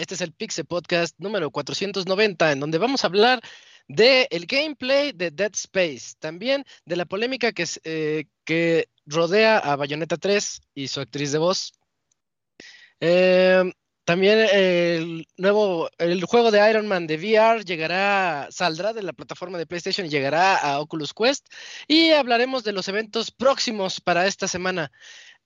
Este es el Pixel Podcast número 490, en donde vamos a hablar del el gameplay de Dead Space, también de la polémica que, eh, que rodea a Bayonetta 3 y su actriz de voz. Em, también el nuevo, el juego de Iron Man de VR llegará, saldrá de la plataforma de PlayStation y llegará a Oculus Quest. Y hablaremos de los eventos próximos para esta semana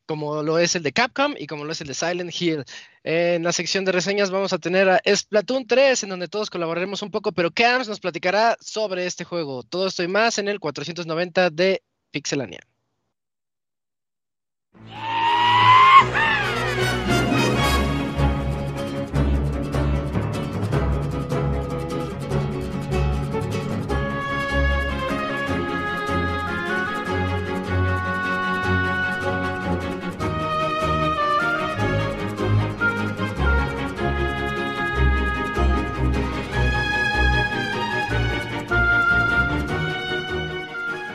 como lo es el de Capcom y como lo es el de Silent Hill. En la sección de reseñas vamos a tener a Splatoon 3, en donde todos colaboraremos un poco, pero Cams nos platicará sobre este juego. Todo esto y más en el 490 de Pixelania.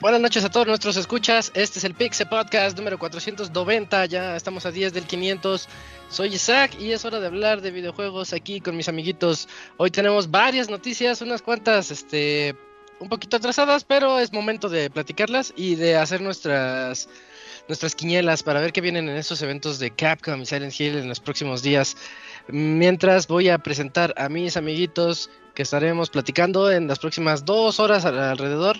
Buenas noches a todos nuestros escuchas. Este es el Pixel Podcast número 490. Ya estamos a 10 del 500. Soy Isaac y es hora de hablar de videojuegos aquí con mis amiguitos. Hoy tenemos varias noticias, unas cuantas, este, un poquito atrasadas, pero es momento de platicarlas y de hacer nuestras nuestras quinielas para ver qué vienen en esos eventos de Capcom y Silent Hill en los próximos días. Mientras voy a presentar a mis amiguitos que estaremos platicando en las próximas dos horas alrededor.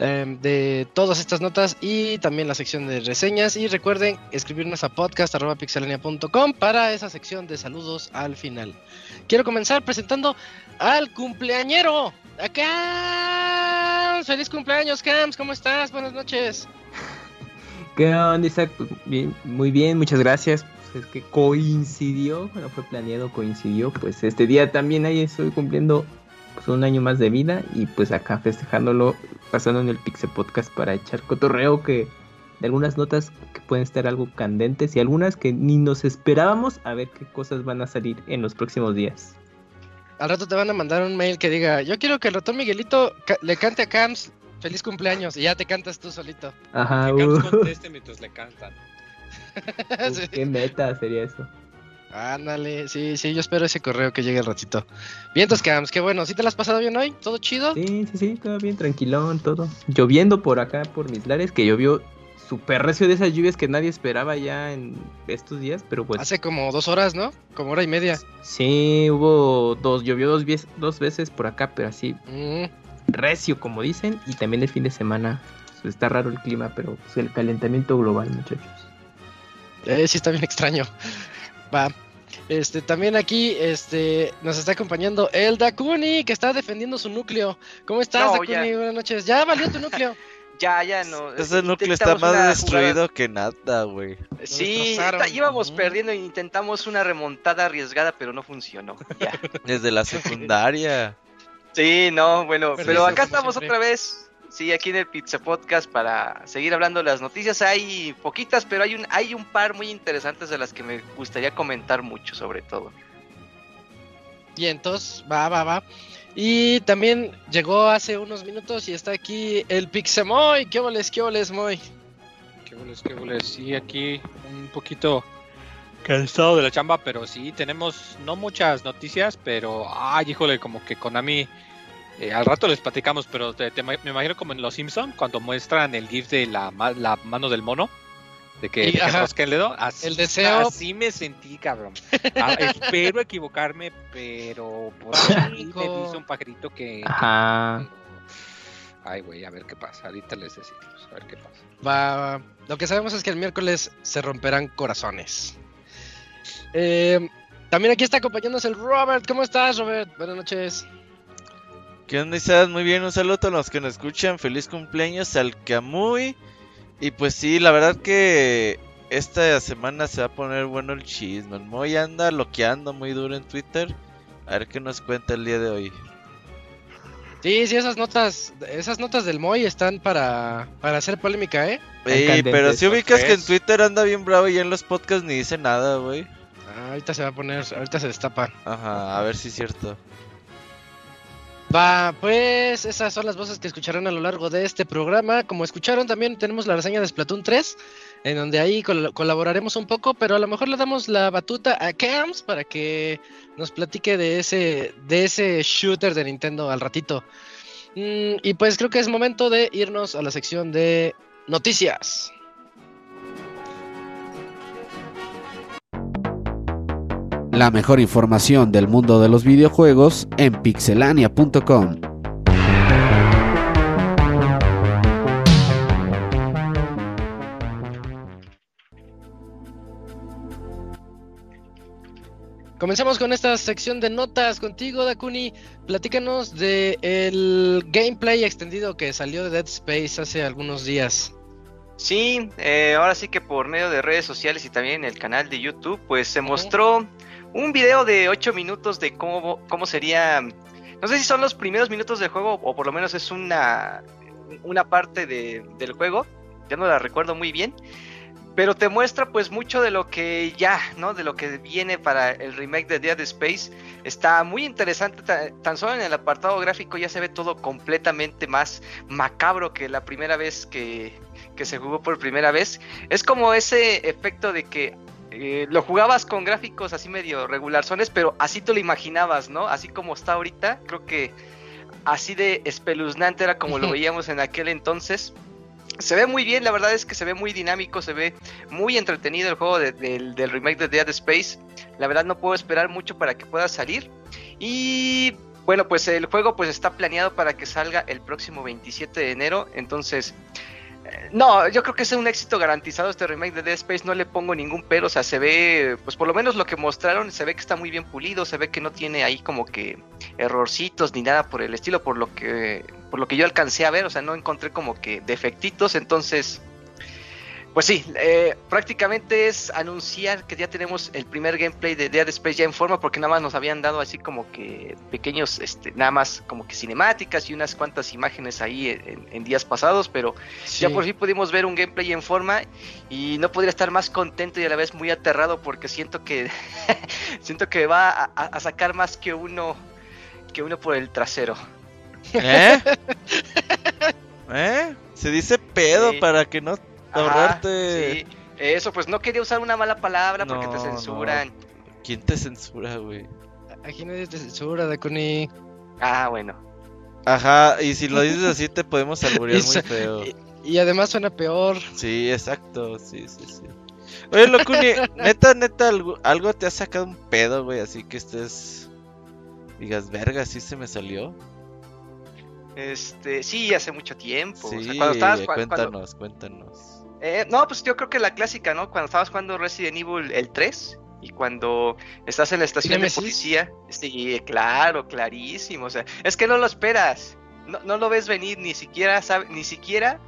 Em, de todas estas notas y también la sección de reseñas. Y recuerden escribirnos a podcast.pixelania.com para esa sección de saludos al final. Quiero comenzar presentando al cumpleañero. Acá. ¡Feliz cumpleaños, Cams! ¿Cómo estás? Buenas noches. ¿Qué onda, Isaac? Muy bien, muchas gracias. Pues es que coincidió, bueno, fue planeado, coincidió. Pues este día también ahí estoy cumpliendo pues, un año más de vida y pues acá festejándolo pasando en el Pixel Podcast para echar cotorreo que de algunas notas que pueden estar algo candentes y algunas que ni nos esperábamos a ver qué cosas van a salir en los próximos días. Al rato te van a mandar un mail que diga, yo quiero que el ratón Miguelito le cante a Cams feliz cumpleaños y ya te cantas tú solito. Ajá. Que Cams uh. conteste mientras le cantan. Qué meta sería eso. Ándale, sí, sí, yo espero ese correo que llegue el ratito. Vientos Cams, qué bueno. ¿Sí te lo has pasado bien hoy? ¿Todo chido? Sí, sí, sí, todo bien, tranquilón, todo. Lloviendo por acá, por mis lares, que llovió súper recio de esas lluvias que nadie esperaba ya en estos días, pero pues... Hace como dos horas, ¿no? Como hora y media. Sí, hubo dos, llovió dos, dos veces por acá, pero así... Mm. Recio, como dicen, y también el fin de semana. Pues, está raro el clima, pero pues, el calentamiento global, muchachos. Eh, sí, está bien extraño. Va. Este, también aquí este, nos está acompañando el Dakuni, que está defendiendo su núcleo. ¿Cómo estás, Dakuni? Buenas noches. ¿Ya valió tu núcleo? ya, ya no. Ese núcleo está más destruido que nada, güey. Sí, íbamos perdiendo e intentamos una remontada arriesgada, pero no funcionó. Desde la secundaria. sí, no, bueno, pero acá estamos otra vez Sí, aquí en el Pizza Podcast para seguir hablando de las noticias. Hay poquitas, pero hay un, hay un par muy interesantes de las que me gustaría comentar mucho, sobre todo. Y entonces, va, va, va. Y también llegó hace unos minutos y está aquí el Pixemoy. ¿Qué voles, qué voles, Moy? ¿Qué voles, qué voles? Sí, aquí un poquito cansado de la chamba, pero sí, tenemos no muchas noticias, pero, ay, híjole, como que Konami eh, al rato les platicamos, pero me imagino como en Los Simpson cuando muestran el GIF de la, la mano del mono. De que, el dedo. el deseo. Así me sentí, cabrón. Ah, espero equivocarme, pero por ahí me dice un pajarito que. Ajá. Ay, güey, a ver qué pasa. Ahorita les decimos, a ver qué pasa. Va, lo que sabemos es que el miércoles se romperán corazones. Eh, también aquí está acompañándonos el Robert. ¿Cómo estás, Robert? Buenas noches. ¿Qué onda, Isaac? Muy bien, un saludo a los que nos escuchan. Feliz cumpleaños al Camuy. Y pues sí, la verdad que esta semana se va a poner bueno el chisme. El Moy anda loqueando muy duro en Twitter. A ver qué nos cuenta el día de hoy. Sí, sí, esas notas, esas notas del Moy están para, para hacer polémica, ¿eh? Sí, pero si ubicas que en Twitter anda bien bravo y en los podcasts ni dice nada, güey. Ah, ahorita se va a poner, ahorita se destapa. Ajá, a ver si es cierto. Va, pues esas son las voces que escucharán a lo largo de este programa. Como escucharon, también tenemos la reseña de Splatoon 3, en donde ahí colaboraremos un poco, pero a lo mejor le damos la batuta a Cams para que nos platique de ese, de ese shooter de Nintendo al ratito. Mm, y pues creo que es momento de irnos a la sección de noticias. La mejor información del mundo de los videojuegos en pixelania.com. Comenzamos con esta sección de notas contigo, Dakuni. Platícanos de el gameplay extendido que salió de Dead Space hace algunos días. Sí, eh, ahora sí que por medio de redes sociales y también en el canal de YouTube, pues se mostró un video de 8 minutos de cómo, cómo sería, no sé si son los primeros minutos del juego o por lo menos es una, una parte del juego, ya no la recuerdo muy bien, pero te muestra pues mucho de lo que ya, ¿no? De lo que viene para el remake de Dead Space. Está muy interesante, tan, solo en el apartado gráfico ya se ve todo completamente más macabro que la primera vez que, que se jugó por primera vez. Es como ese efecto de que eh, lo jugabas con gráficos así medio regularzones, pero así te lo imaginabas, ¿no? Así como está ahorita, creo que así de espeluznante era como lo veíamos en aquel entonces. Se ve muy bien, la verdad es que se ve muy dinámico, se ve muy entretenido el juego del, remake de Dead Space. La verdad no puedo esperar mucho para que pueda salir. Y bueno, pues el juego pues está planeado para que salga el próximo 27 de enero. Entonces no, yo creo que es un éxito garantizado este remake de Dead Space, no le pongo ningún pero, o sea, se ve, pues por lo menos lo que mostraron, se ve que está muy bien pulido, se ve que no tiene ahí como que errorcitos ni nada por el estilo, por lo que, por lo que yo alcancé a ver, o sea, no encontré como que defectitos, entonces pues sí, eh, prácticamente es anunciar que ya tenemos el primer gameplay de Dead Space ya en forma, porque nada más nos habían dado así como que pequeños, este, nada más como que cinemáticas y unas cuantas imágenes ahí en, días pasados, pero ya por fin pudimos ver un gameplay en forma y no podría estar más contento y a la vez muy aterrado porque siento que siento que va a, sacar más que uno que uno por el trasero. ¿Eh? ¿Eh? Se dice pedo para que no ahorrarte. Sí. Eso, pues no quería usar una mala palabra porque te censuran. ¿Quién te censura, güey? Aquí nadie te censura, Dakuni. Ah, bueno. Ajá, y si lo dices así te podemos alburear muy feo. Y, además suena peor. Sí, exacto, sí, sí, sí. Oye, Locuni, neta, neta, algo, algo te ha sacado un pedo, güey, así que estés... Digas, verga, sí se me salió. Este, sí, hace mucho tiempo. Sí, cuando estabas, cuéntanos, cuéntanos. Eh, no, pues yo creo que la clásica, ¿no? Cuando estabas jugando Resident Evil el 3 y cuando estás en la estación de policía. Sí, claro, clarísimo. O sea, es que no lo esperas. No, no lo ves venir, ni siquiera ni siquiera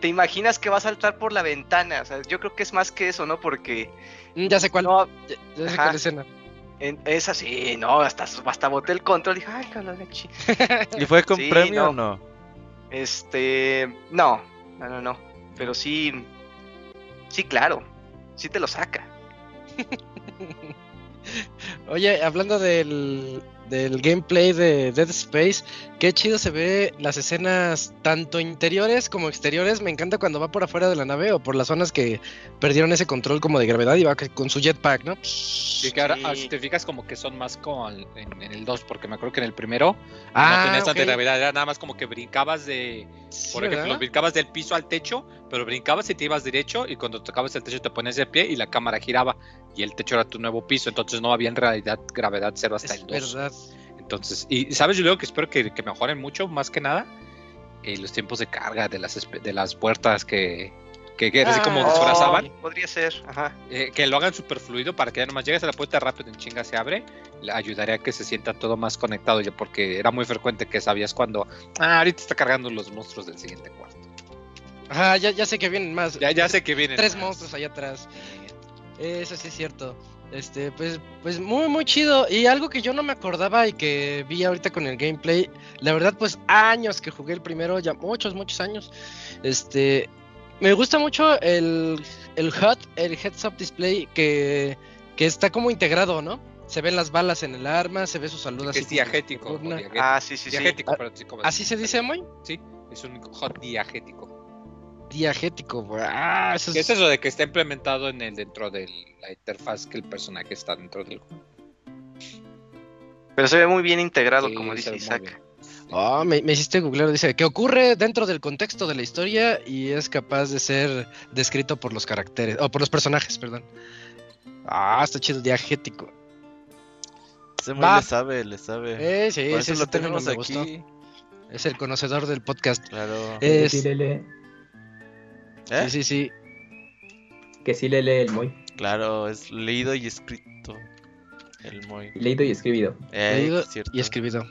te imaginas que va a saltar por la ventana. O sea, yo creo que es más que eso, ¿no? Porque. Mm, ya sé cuál. No, ya, sé cuál escena. es así, no, hasta, hasta boté el control y dije, ay, ¿Y fue con premio o no? Este. No, no, no, no. Pero sí, sí, claro, sí te lo saca. Oye, hablando del, del gameplay de Dead Space, qué chido se ve las escenas tanto interiores como exteriores. Me encanta cuando va por afuera de la nave o por las zonas que perdieron ese control como de gravedad y va con su jetpack, ¿no? Sí, que ahora ah, si te fijas como que son más como en, el 2, porque me acuerdo que en el primero ah, no tenías tanta gravedad, era nada más como que brincabas de, por ejemplo, brincabas del piso al techo, pero brincabas y te ibas derecho y cuando tocabas el techo te ponías de pie y la cámara giraba y el techo era tu nuevo piso, entonces no había en realidad gravedad cero hasta el 2. Verdad. Entonces, y sabes, yo creo que espero que, mejoren mucho, más que nada, eh, los tiempos de carga de las, de las puertas que, que, que así como ah, disfrazaban. podría ser, ajá. Eh, que lo hagan super fluido para que ya nomás llegues a la puerta rápido en chinga se abre. Le ayudaría a que se sienta todo más conectado, ya porque era muy frecuente que sabías cuando, ah, ahorita está cargando los monstruos del siguiente cuarto. Ajá, ya, ya sé que vienen más. Ya, ya sé que vienen. Tres más. monstruos allá atrás. Eso sí es cierto. Este, pues, pues muy, muy chido. Y algo que yo no me acordaba y que vi ahorita con el gameplay. La verdad, pues años que jugué el primero, ya muchos, muchos años. Este, me gusta mucho el, el HUD, el Heads Up Display, que, que está como integrado, ¿no? Se ven las balas en el arma, se ve su salud así. es diagético. Ah, sí, sí, sí. diagético, sí, como- ¿Así se dice, muy? Sí, es un hot diagético. Diagético. Ah, eso ¿Qué es... es eso de que está implementado en el dentro de la interfaz que el personaje está dentro del juego? Pero se ve muy bien integrado, Sí, como dice Isaac. Ah, me, me hiciste googlear, dice que ocurre dentro del contexto de la historia y es capaz de ser descrito por los caracteres, o por los personajes, perdón. Ah, está chido, diagético. Ese muy le sabe, le sabe. Eh, sí, Por sí, eso ese lo tenemos aquí. Es el conocedor del podcast. Claro. Que Es- sí le lee, ¿Eh? Sí, sí, sí. que sí le lee el muy. Claro, es leído y escrito. El muy. Leído y escribido. Eh, Leído y escribido.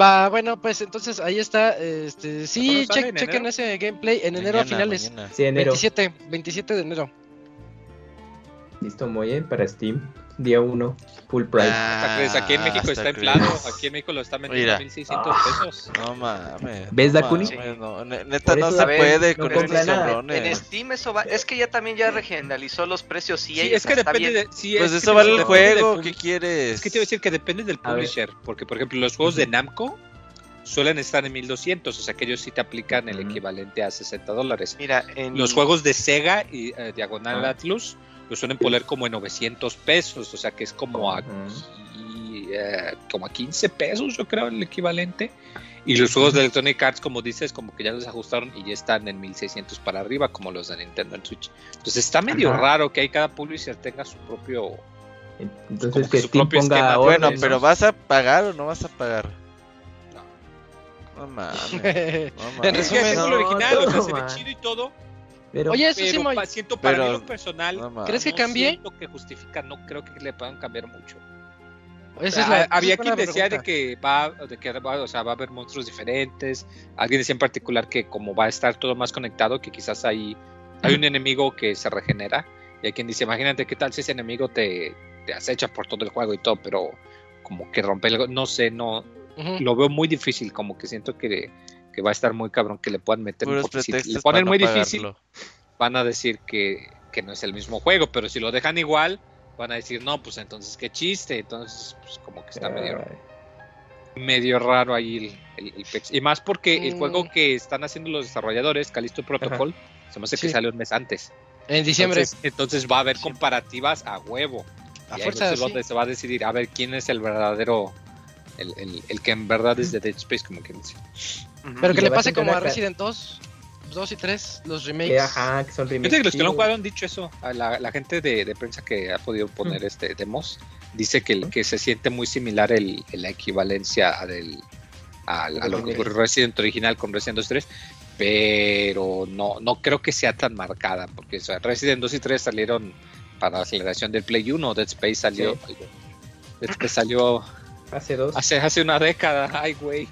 Va, bueno, pues entonces ahí está. Este, sí, che- ¿En chequen enero? ese gameplay en enero a finales. mañana. Sí, enero. 27, 27 de enero. Listo, muy bien, para Steam. Día 1, full price. Crees, aquí en Ah, México está inflado. crees. Aquí en México lo está metiendo Mira. a 1600 pesos. No mames. ¿Ves, no Dakuni? mames, no, ne- neta, no se puede no con estos nada. cabrones. En Steam eso va, es que ya también ya regionalizó los precios y Sí, es que está depende bien. de. sí, Pues es eso que vale el juego, ¿qué quieres? Es que te iba a decir que depende del publisher. Porque, por ejemplo, los juegos de Namco suelen estar en 1200. O sea que ellos sí te aplican el equivalente a 60 dólares. Mira, en Los juegos de Sega y eh, Diagonal Ah. Atlus lo suelen poner como en 900 pesos. O sea que es como a, eh, como a 15 pesos, yo creo, el equivalente. Y los juegos de Electronic Arts, como dices, como que ya los ajustaron y ya están en 1600 para arriba, como los de Nintendo en Switch. Entonces está medio Ajá. raro que ahí cada publisher tenga su propio. Entonces que que su Steam propio ponga esquema. Bueno, orden, ¿no? pero ¿vas a pagar o no vas a pagar? No. No mames. no En. Es resumen, tengo no, lo original, o sea, no, se ve chido y todo. Pero, Oye, eso sí, Pero Moy. pa- siento para Pero- mí lo personal. No. ¿Crees que no cambie? siento que justifica, no creo que le puedan cambiar mucho. Esa es la- Ah, había quien decía de que va, de que va, o sea, va a haber monstruos diferentes. Alguien decía en particular que como va a estar todo más conectado, que quizás hay, hay un enemigo que se regenera. Y hay quien dice, imagínate qué tal si ese enemigo te, te acecha por todo el juego y todo, pero como que rompe algo, no sé, no, Ujú. lo veo muy difícil, como que siento que, que va a estar muy cabrón que le puedan meter, Puros porque si le ponen muy no difícil, pagarlo. van a decir que, que no es el mismo juego, pero si lo dejan igual, van a decir, no, pues entonces qué chiste, entonces pues como que está medio, Ay, medio raro ahí el, el- el pex. Y más porque el Mm. juego que están haciendo los desarrolladores, Callisto Protocol, se me hace que Sí. salió un mes antes. En diciembre. Entonces, entonces va a haber comparativas a huevo. A y ahí fuerza, es sí. donde se va a decidir a ver quién es el verdadero, el, el- el que en verdad es de Dead Space, como quien dice. Pero que le pase a como a. Resident 2, 2 y 3, los que, remakes. ajá, que son remakes. Que los que no jugaron han dicho eso. A La, la gente de, de prensa que ha podido poner este demos dice que, el- que se siente muy similar el, la equivalencia a, del, al- a lo que fue Resident original con Resident 2 y 3, pero no, no creo que sea tan marcada, porque o sea, Resident 2 y 3 salieron para la generación del Play 1, Dead Space salió, Dead Space salió Hace dos. hace, hace una década, ay güey.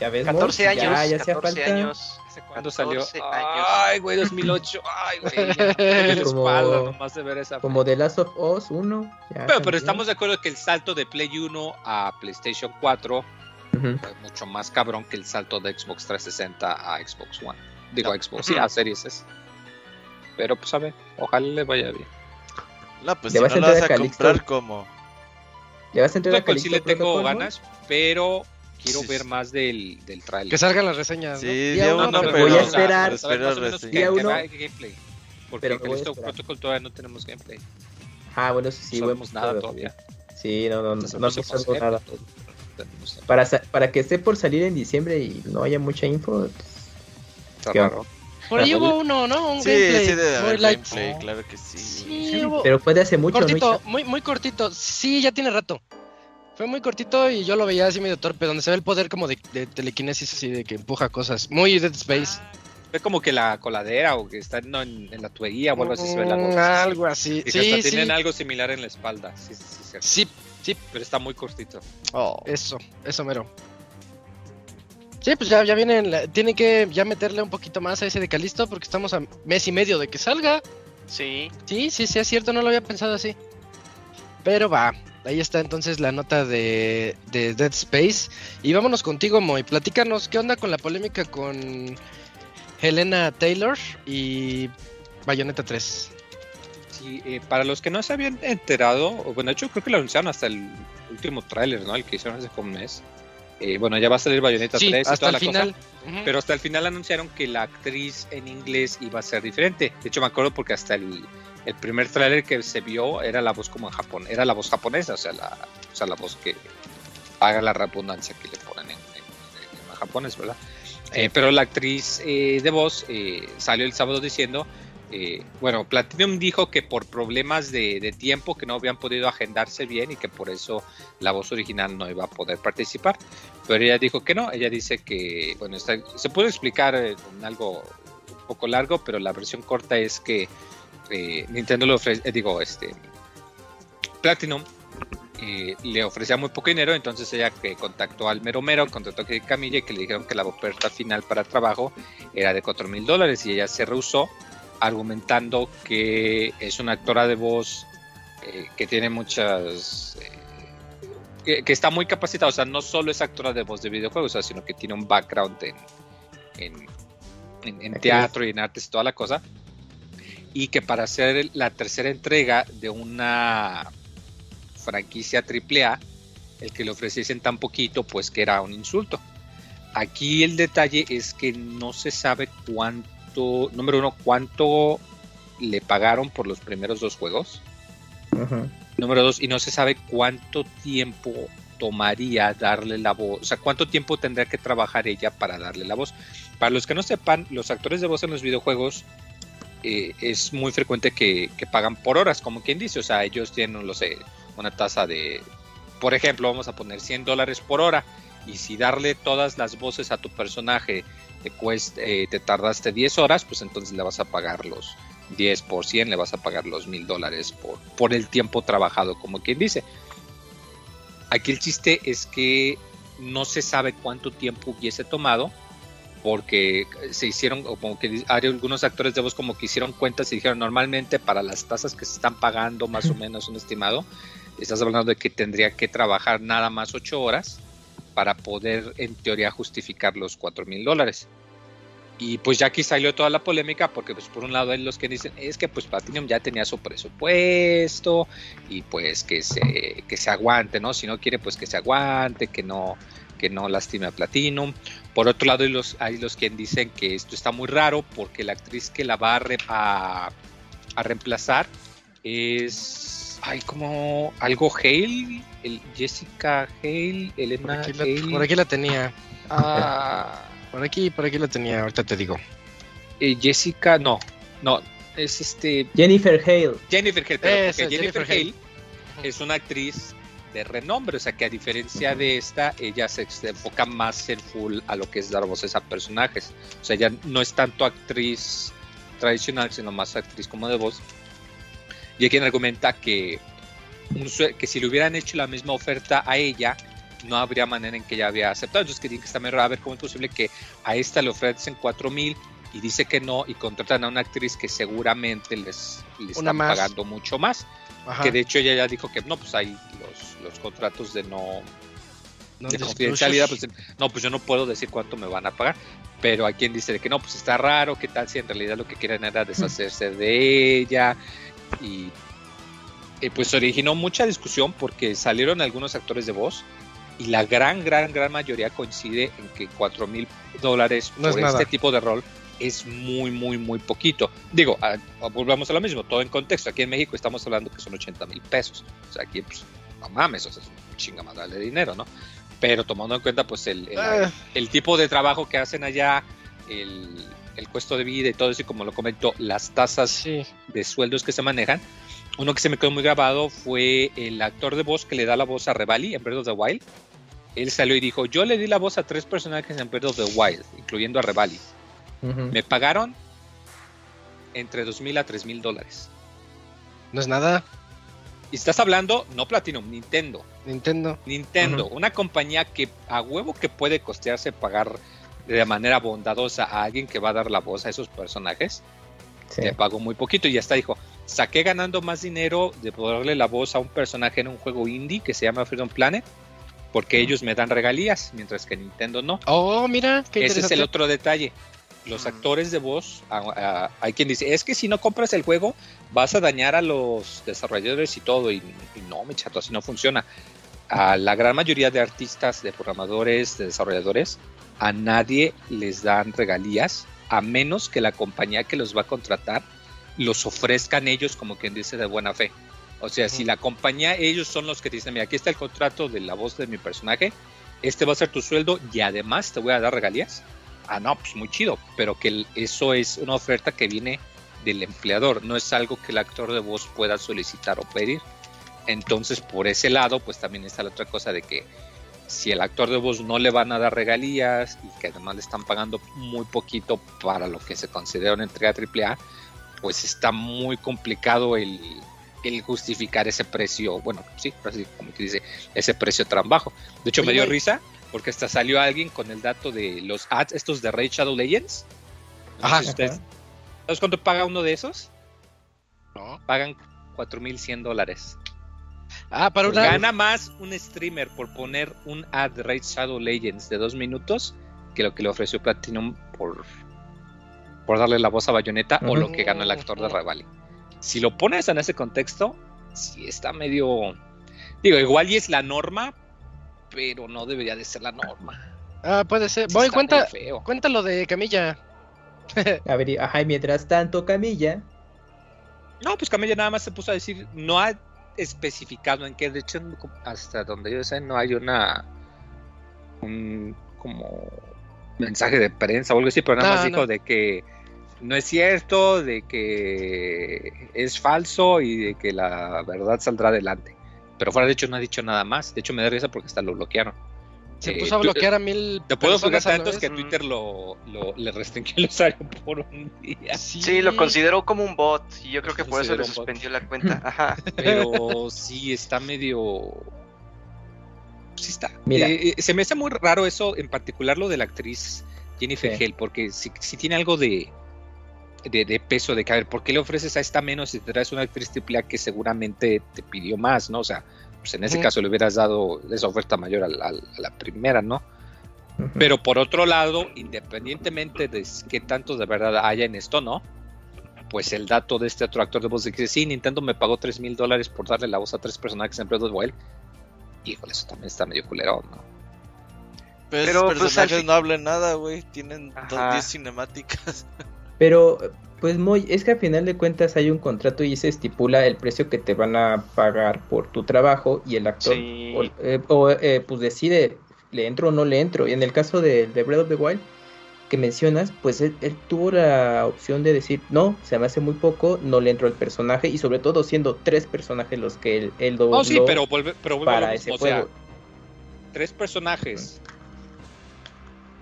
Ya ves, 14 Mox, años, Ya, ya hacía 14 falta. años. ¿Hace cuándo salió? 14 años. Ay, güey, 2008. Ay, güey. ya, me duele la Como- espalda nomás de ver esa Como The Last of Us 1. ya Pero, pero estamos de acuerdo que el salto de Play 1 a PlayStation 4 Ujú. fue mucho más cabrón que el salto de Xbox 360 a Xbox One. Digo, a Xbox, sí, a Series S. Pero pues a ver, ojalá le vaya bien. No, pues ¿Le si vas no a lo entrar vas a a comprar, ¿cómo? ¿Ya vas a entrar a Protocol sí Calixto le tengo no? ganas, pero quiero Sí, ver sí. más del, del trailer. Que salgan las reseñas. Sí, ¿no? día uno, uno, pero- pero- voy a esperar. para saber más o Espero uno. gameplay. Porque Pero en Callisto. Protocol todavía no tenemos gameplay. Ah, bueno, eso sí, no sabemos nada todavía. Sí, no, no, no, Entonces, no sabemos nada. Para, sa- para que esté por salir en diciembre y no haya mucha info, pues, Está ¿Qué raro. Por ahí hubo uno, ¿no? Un Sí, gameplay. sí muy light. gameplay, claro que sí. Sí, hubo- pero fue de hace mucho, cortito, ¿no? muy, muy cortito. Sí, ya tiene rato. Fue muy cortito y yo lo veía así medio torpe, donde se ve el poder como de, de telequinesis, así de que empuja cosas. Muy Dead Space. Ve como que la coladera o que está no, en, en la tubería o algo así se ve la Mm, voz. algo así. Y que Sí, hasta sí. tienen algo similar en la espalda. Sí, sí, sí. Sí, sí, Pero está muy cortito. Oh. eso, eso mero. Sí, pues ya, ya vienen, tiene que ya meterle un poquito más a ese de Calisto porque estamos a mes y medio de que salga. Sí. Sí, sí, sí, es cierto, no lo había pensado así. Pero va, ahí está entonces la nota de, de Dead Space. Y vámonos contigo, Moy. Platícanos, ¿qué onda con la polémica con Helena Taylor y Bayonetta 3? Sí, eh, para los que no se habían enterado, bueno, de hecho creo que lo anunciaron hasta el último tráiler, ¿no? El que hicieron hace como un mes. Eh, bueno, ya va a salir Bayonetta 3 y hasta toda el la final. cosa. Pero hasta el final anunciaron que la actriz en inglés iba a ser diferente. De hecho, me acuerdo porque hasta el, el primer tráiler que se vio era la voz como en Japón, era la voz japonesa, o sea, la, o sea, la voz que haga la redundancia que le ponen en, en- en japonés, ¿verdad? Eh, pero la actriz eh, de voz eh, salió el sábado diciendo, eh, bueno, Platinum dijo que por problemas de, de tiempo que no habían podido agendarse bien y que por eso la voz original no iba a poder participar. Pero ella dijo que no, ella dice que, bueno, está- se puede explicar eh, en algo un poco largo, pero la versión corta es que eh, Nintendo le ofrece, eh, digo, este, Platinum eh, le ofrecía muy poco dinero, entonces ella que contactó al mero mero, contactó a Camilla y que le dijeron que la oferta final para trabajo era de 4 mil dólares y ella se rehusó argumentando que es una actora de voz eh, que tiene muchas... que, está muy capacitada, o sea, no solo es actora de voz de videojuegos, sino que tiene un background en, en, en- en teatro y en artes y toda la cosa. Y que para hacer la tercera entrega de una franquicia AAA, el que le ofreciesen tan poquito, pues que era un insulto. Aquí el detalle es que no se sabe cuánto, número uno, cuánto le pagaron por los primeros dos juegos. Número dos, y no se sabe cuánto tiempo tomaría darle la voz, o sea, cuánto tiempo tendría que trabajar ella para darle la voz. Para los que no sepan, los actores de voz en los videojuegos eh, es muy frecuente que, que pagan por horas, como quien dice, o sea, ellos tienen, sé, una tasa de, por ejemplo, vamos a poner 100 dólares por hora, y si darle todas las voces a tu personaje te, eh, te tardaste 10 horas, pues entonces le vas a pagar los 10 por 100, le vas a pagar los mil dólares por, por el tiempo trabajado, como quien dice. Aquí el chiste es que no se sabe cuánto tiempo hubiese tomado, porque se hicieron, o como que hay algunos actores de voz como que hicieron cuentas y dijeron normalmente para las tasas que se están pagando, más o menos un estimado, estás hablando de que tendría que trabajar nada más 8 horas para poder en teoría justificar los 4 mil dólares. Y pues ya aquí salió toda la polémica porque pues por un lado hay los que dicen es que pues Platinum ya tenía su presupuesto y pues que se, que se aguante, ¿no? Si no quiere pues que se aguante, que no, que no lastime a Platinum. Por otro lado hay los, hay los que dicen que esto está muy raro porque la actriz que la va a, re- a, a reemplazar es... Ay, como algo Hale, el Jessica Hale, Por Elena aquí, la, Hale. por aquí la tenía. Ah, Por aquí, por aquí la tenía, ahorita te digo. eh, Jessica, no, no, es este Jennifer Hale. Jennifer Hale, pero Jennifer, Jennifer Hale es una actriz de renombre, o sea que a diferencia de esta, ella se, enfoca más en full a lo que es dar voces a personajes. O sea, ella no es tanto actriz tradicional, sino más actriz como de voz. Y hay quien argumenta que, que si le hubieran hecho la misma oferta a ella, no habría manera en que ella había aceptado. Entonces que dicen que raro, a ver cómo es posible que a esta le ofrecen 4 mil y dice que no y contratan a una actriz que seguramente les, les están más. pagando mucho más. Ajá. Que de hecho ella ya dijo que no, pues hay los, los contratos de no No de confidencialidad, pues no, pues yo no puedo decir cuánto me van a pagar. Pero hay quien dice de que no, pues está raro, qué tal si en realidad lo que quieren era deshacerse de ella. Y, pues originó mucha discusión porque salieron algunos actores de voz y la gran, gran, gran mayoría coincide en que 4 mil dólares No por este tipo de rol es muy, muy, muy poquito. Digo, a- a- volvamos a lo mismo, todo en contexto. Aquí en México estamos hablando que son 80 mil pesos. O sea, aquí, pues, no mames, o sea, es un chingamadral de dinero, ¿no? Pero tomando en cuenta, pues, el, el, Ah, el tipo de trabajo que hacen allá, el, el costo de vida y todo eso, y como lo comentó, las tasas sí. de sueldos que se manejan. Uno que se me quedó muy grabado fue el actor de voz que le da la voz a Revali en Breath of the Wild. Él salió y dijo, yo le di la voz a tres personajes en Breath of the Wild, incluyendo a Revali. Me pagaron entre 2 mil a 3 mil dólares. No es nada. Y estás hablando, no Platinum, Nintendo. Nintendo. Nintendo, una compañía que a huevo que puede costearse pagar de manera bondadosa a alguien que va a dar la voz a esos personajes. Sí. Le pagó muy poquito y ya está, dijo, saqué ganando más dinero de darle la voz a un personaje en un juego indie que se llama Freedom Planet, porque ellos me dan regalías, mientras que Nintendo no. Oh, mira, qué Ese es el otro detalle. Los actores de voz, hay quien dice, es que si no compras el juego, vas a dañar a los desarrolladores y todo. Y, no, me chato, así no funciona. A la gran mayoría de artistas, de programadores, de desarrolladores, a nadie les dan regalías, a menos que la compañía que los va a contratar los ofrezcan ellos como quien dice de buena fe. O sea, si la compañía, ellos son los que dicen, mira, aquí está el contrato de la voz de mi personaje, este va a ser tu sueldo y además te voy a dar regalías. Ah, no, pues muy chido, pero que eso es una oferta que viene del empleador, no es algo que el actor de voz pueda solicitar o pedir. Entonces, por ese lado, pues también está la otra cosa de que si el actor de voz no le van a dar regalías y que además le están pagando muy poquito para lo que se considera una entrega AAA, pues está muy complicado el, el justificar ese precio, bueno, sí, así como que dice, ese precio tan bajo. De hecho, me dio risa porque hasta salió alguien con el dato de los ads, estos de Raid Shadow Legends. Ajá. ¿Sabes cuánto paga uno de esos? No. Pagan 4100 dólares. Ah, para una... Gana más un streamer por poner un ad de Raid Shadow Legends de dos minutos que lo que le ofreció Platinum por por darle la voz a Bayonetta o lo que ganó el actor de Revali. Si lo pones en ese contexto, sí está medio. Digo, igual y es la norma, pero no debería de ser la norma. Ah, puede ser. Voy, cuenta, cuéntalo de Camilla. a ver, ajá, y mientras tanto, Camilla. No, pues Camilla nada más se puso a decir, no ha especificado en qué, de hecho, hasta donde yo sé, no hay una. un como mensaje de prensa o algo así, pero nada más dijo de que no es cierto, de que es falso y de que la verdad saldrá adelante. Pero fuera de hecho no ha dicho nada más. De hecho me da risa porque hasta lo bloquearon. Se puso a bloquear a mil. Te puedo explicar tantos que Twitter lo, le restringió el usuario por un día. Sí. lo consideró como un bot y yo creo que por eso le suspendió la cuenta. Ajá. Pero sí está medio. Sí está. Mira. Eh, eh, se me hace muy raro eso, en particular lo de la actriz Jennifer Hell, porque si, si tiene algo de, de, peso de que, a ver, ¿por qué le ofreces a esta menos si te traes una actriz triple que seguramente te pidió más, ¿no? O sea, pues en ese caso le hubieras dado esa oferta mayor a, la primera, ¿no? Pero por otro lado, independientemente de qué tanto de verdad haya en esto, ¿no? Pues el dato de este otro actor de voz de que sí, Nintendo me pagó 3 mil dólares por darle la voz a tres personajes en Breath of the Wild. Híjole, eso también está medio culero, ¿no? Pero, los pues, personajes no hablan nada, güey. Tienen 10 cinemáticas. Pero, pues muy, es que al final de cuentas hay un contrato y se estipula el precio que te van a pagar por tu trabajo y el actor o, eh, eh, pues decide le entro o no le entro. Y en el caso de, Breath of the Wild que mencionas, pues él, tuvo la opción de decir, no, se me hace muy poco, no le entro al personaje y sobre todo siendo tres personajes los que él, él dobló sí, pero, para ese juego. tres personajes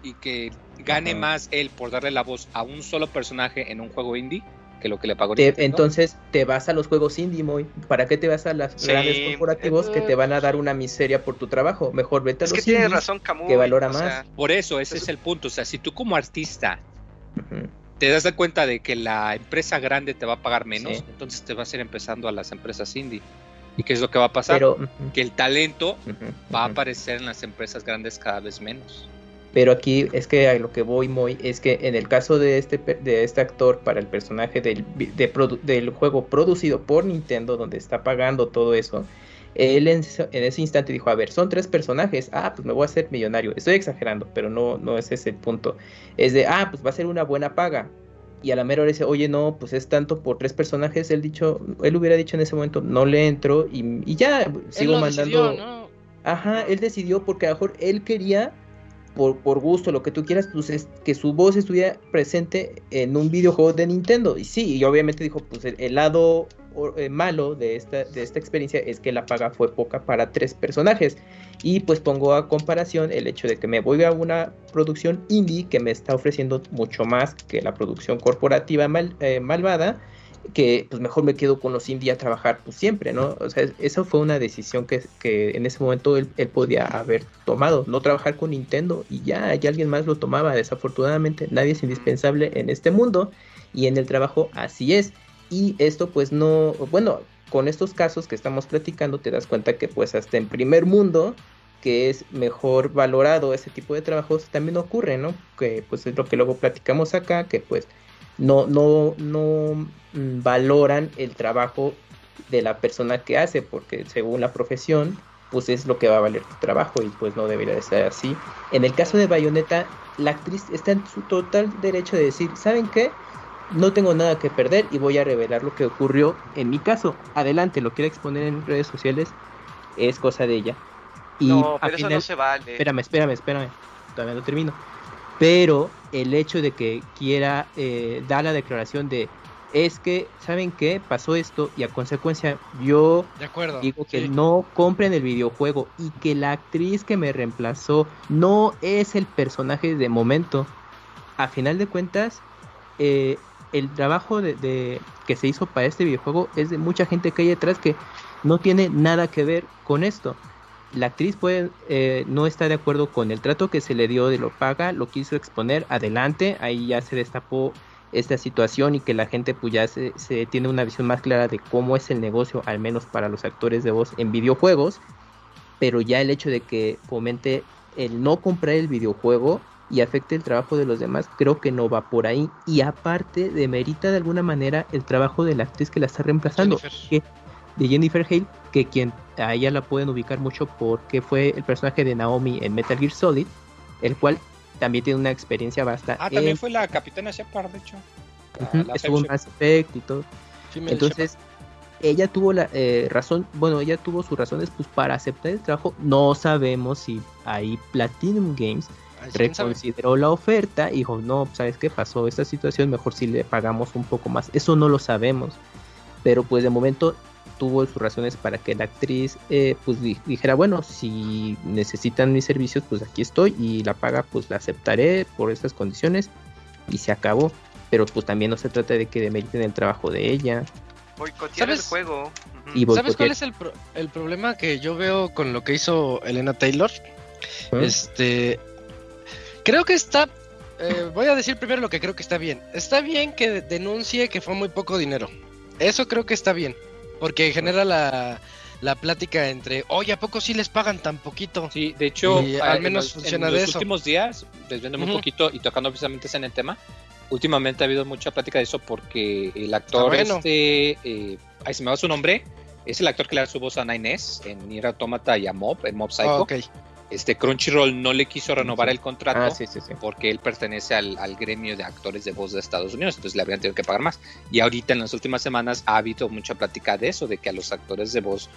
y que gane más él por darle la voz a un solo personaje en un juego indie que lo que le pagó. entonces te vas a los juegos indie, muy. ¿Para qué te vas a las grandes corporativos que te van a dar una miseria por tu trabajo? Mejor vete a los que tiene razón Camus, que valora más. por eso, ese es el punto. O sea, si tú como artista te das cuenta de que la empresa grande te va a pagar menos, entonces te vas a ir empezando a las empresas indie. ¿Y qué es lo que va a pasar? que el talento va a aparecer en las empresas grandes cada vez menos. Pero aquí es que a lo que voy muy es que en el caso de este, de este actor para el personaje del, del juego producido por Nintendo, donde está pagando todo eso, él en, ese instante dijo, a ver, son tres personajes, ah, pues me voy a hacer millonario. Estoy exagerando, pero no, no es ese el punto. Es de, ah, pues va a ser una buena paga. Y a la mera hora dice, oye, no, pues es tanto por tres personajes. Él dicho, él hubiera dicho en ese momento, no le entro y, ya, sigo mandando. Ajá, él decidió porque a lo mejor él quería por, por, gusto, lo que tú quieras, pues es que su voz estuviera presente en un videojuego de Nintendo. Y sí, y obviamente dijo, pues el, lado eh, malo de esta, de esta experiencia es que la paga fue poca para tres personajes. Y pues pongo a comparación el hecho de que me voy a una producción indie que me está ofreciendo mucho más que la producción corporativa mal, eh, malvada. Que pues mejor me quedo con los indie a trabajar pues siempre, ¿no? O sea, esa fue una decisión que, que en ese momento él, él, podía haber tomado, no trabajar con Nintendo y ya, ya alguien más lo tomaba, desafortunadamente nadie es indispensable en este mundo y en el trabajo así es y esto pues no, bueno, con estos casos que estamos platicando te das cuenta que pues hasta en primer mundo que es mejor valorado ese tipo de trabajos también ocurre, ¿no? Que pues es lo que luego platicamos acá, que pues no, no, no mm, valoran el trabajo de la persona que hace, porque según la profesión, pues es lo que va a valer tu trabajo y pues no debería de ser así. En el caso de Bayonetta, la actriz está en su total derecho de decir, ¿saben qué? No tengo nada que perder y voy a revelar lo que ocurrió en mi caso. Adelante, lo quiere exponer en redes sociales, es cosa de ella. Y no, pero eso no se vale. Espérame, espérame, espérame. Todavía no termino pero el hecho de que quiera eh, dar la declaración de es que, ¿saben qué? Pasó esto y a consecuencia yo digo que no compren el videojuego y que la actriz que me reemplazó no es el personaje de momento. A final de cuentas, eh, el trabajo de, que se hizo para este videojuego es de mucha gente que hay detrás que no tiene nada que ver con esto la actriz puede, eh, no está de acuerdo con el trato que se le dio de lo paga, lo quiso exponer adelante, ahí ya se destapó esta situación y que la gente pues ya se, tiene una visión más clara de cómo es el negocio, al menos para los actores de voz en videojuegos, pero ya el hecho de que fomente el no comprar el videojuego y afecte el trabajo de los demás, creo que no va por ahí. Y aparte, demerita de alguna manera el trabajo de la actriz que la está reemplazando, que, de Jennifer Hale, que quien a ella la pueden ubicar mucho porque fue el personaje de Naomi en Metal Gear Solid, el cual también tiene una experiencia bastante. Ah, también fue la capitana Shepard, de hecho. estuvo en Mass Effect y todo. Entonces, ella tuvo la eh, razón, bueno, ella tuvo sus razones pues para aceptar el trabajo. No sabemos si ahí Platinum Games reconsideró la oferta y dijo, no, ¿sabes qué pasó? Esta situación, mejor si le pagamos un poco más. Eso no lo sabemos. Pero pues de momento tuvo sus razones para que la actriz eh, pues dijera bueno si necesitan mis servicios pues aquí estoy y la paga pues la aceptaré por estas condiciones y se acabó pero pues también no se trata de que demeriten el trabajo de ella boicotear el juego ¿Sabes cuál es el, el, problema que yo veo con lo que hizo Elena Taylor? ¿Ah? Este creo que está eh, voy a decir primero lo que creo que está bien. Está bien que denuncie que fue muy poco dinero. Eso creo que está bien. Porque genera la, la plática entre, oye, ¿a poco sí les pagan tan poquito? Sí, de hecho, al menos funciona en de los últimos días, desviándome un poquito y tocando precisamente en el tema, últimamente ha habido mucha plática de eso porque el actor este, eh, ay, se me va su nombre, es el actor que le da su voz a Nines en Nier Automata y a Mob, en Mob Psycho. Oh, este Crunchyroll no le quiso renovar el contrato ah, porque él pertenece al, gremio de actores de voz de Estados Unidos, entonces le habrían tenido que pagar más. Y ahorita en las últimas semanas ha habido mucha plática de eso, de que a los actores de voz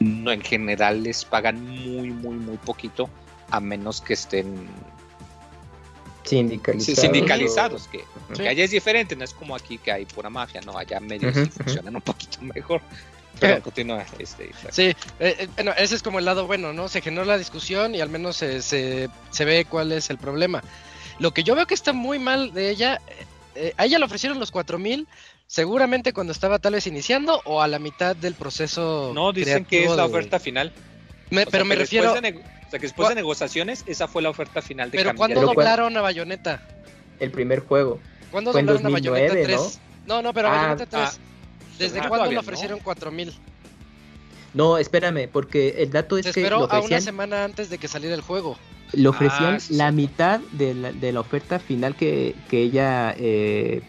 no, en general les pagan muy, muy, muy poquito, a menos que estén sindicalizados. sindicalizados que, allá es diferente, no es como aquí que hay pura mafia, no, allá medios funcionan un poquito mejor. Pero continúa. Este, sí, eh, eh, bueno, ese es como el lado bueno, ¿no? Se generó la discusión y al menos se, se, ve cuál es el problema. Lo que yo veo que está muy mal de ella, eh, a ella le ofrecieron los 4000 seguramente cuando estaba tal vez iniciando o a la mitad del proceso. No, dicen que es la oferta final. pero me refiero. o sea, que después de negociaciones, esa fue la oferta final de Pero ¿cuándo doblaron a Bayonetta? El primer juego. ¿Cuándo doblaron a Bayonetta 3? ¿no? no, pero ah, Bayonetta 3. ¿Desde ah, cuándo le ofrecieron cuatro mil? No, espérame, porque el dato es que. Esperó a una semana antes de que saliera el juego. Le ofrecían ah, la mitad de la, de la, oferta final que, que ella eh,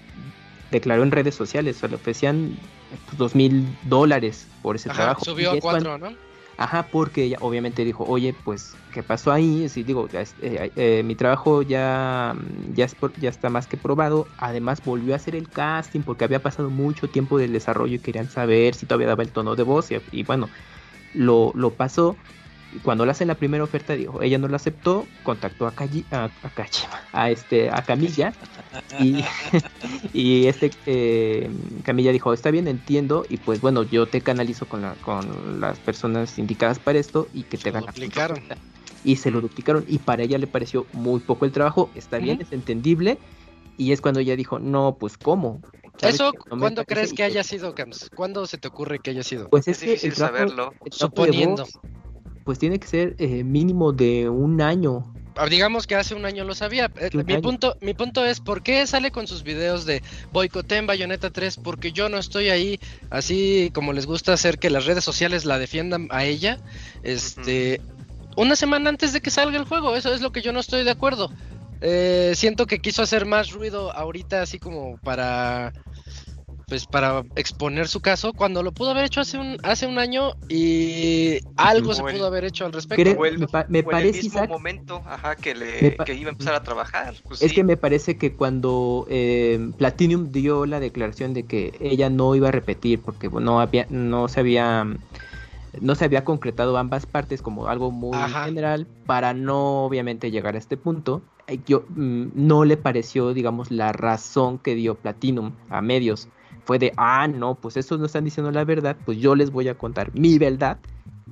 declaró en redes sociales. O sea, le ofrecían dos mil dólares por ese trabajo. Subió a cuatro, ¿no? Ajá, porque ella obviamente dijo, oye, pues, ¿qué pasó ahí? Sí, digo, eh, eh, mi trabajo ya, ya, ya está más que probado. Además, volvió a hacer el casting porque había pasado mucho tiempo del desarrollo y querían saber si todavía daba el tono de voz. Y, bueno, lo, lo pasó cuando le hacen la primera oferta, dijo, ella no la aceptó, contactó a, a, a, este, a Camilla, y, y este eh, Camilla dijo, está bien, entiendo, y pues bueno, yo te canalizo con, la, con las personas indicadas para esto y que te hagan la Y se lo duplicaron, y para ella le pareció muy poco el trabajo, está bien, es entendible, y es cuando ella dijo, no, pues ¿cómo? ¿Eso cuándo crees que haya sido, Cams? ¿Cuándo se te ocurre que haya sido? Pues es, que el saberlo. Suponiendo. Pues tiene que ser eh, mínimo de un año. Ah, digamos que hace un año lo sabía. Eh, mi punto, mi punto es, ¿por qué sale con sus videos de boicoten Bayonetta 3? Porque yo no estoy ahí, así como les gusta hacer que las redes sociales la defiendan a ella. Este, una semana antes de que salga el juego, eso es lo que yo no estoy de acuerdo. Eh, siento que quiso hacer más ruido ahorita, así como para pues para exponer su caso cuando lo pudo haber hecho hace un hace un año y algo se pudo haber hecho al respecto. me, parece el mismo momento, ajá, que le que iba a empezar a trabajar. Pues es que me parece que cuando eh, Platinum dio la declaración de que ella no iba a repetir porque no había no se había no se había concretado ambas partes como algo muy general para no obviamente llegar a este punto eh, yo mm, no le pareció digamos la razón que dio Platinum a medios fue de, ah, no, pues estos no están diciendo la verdad, pues yo les voy a contar mi verdad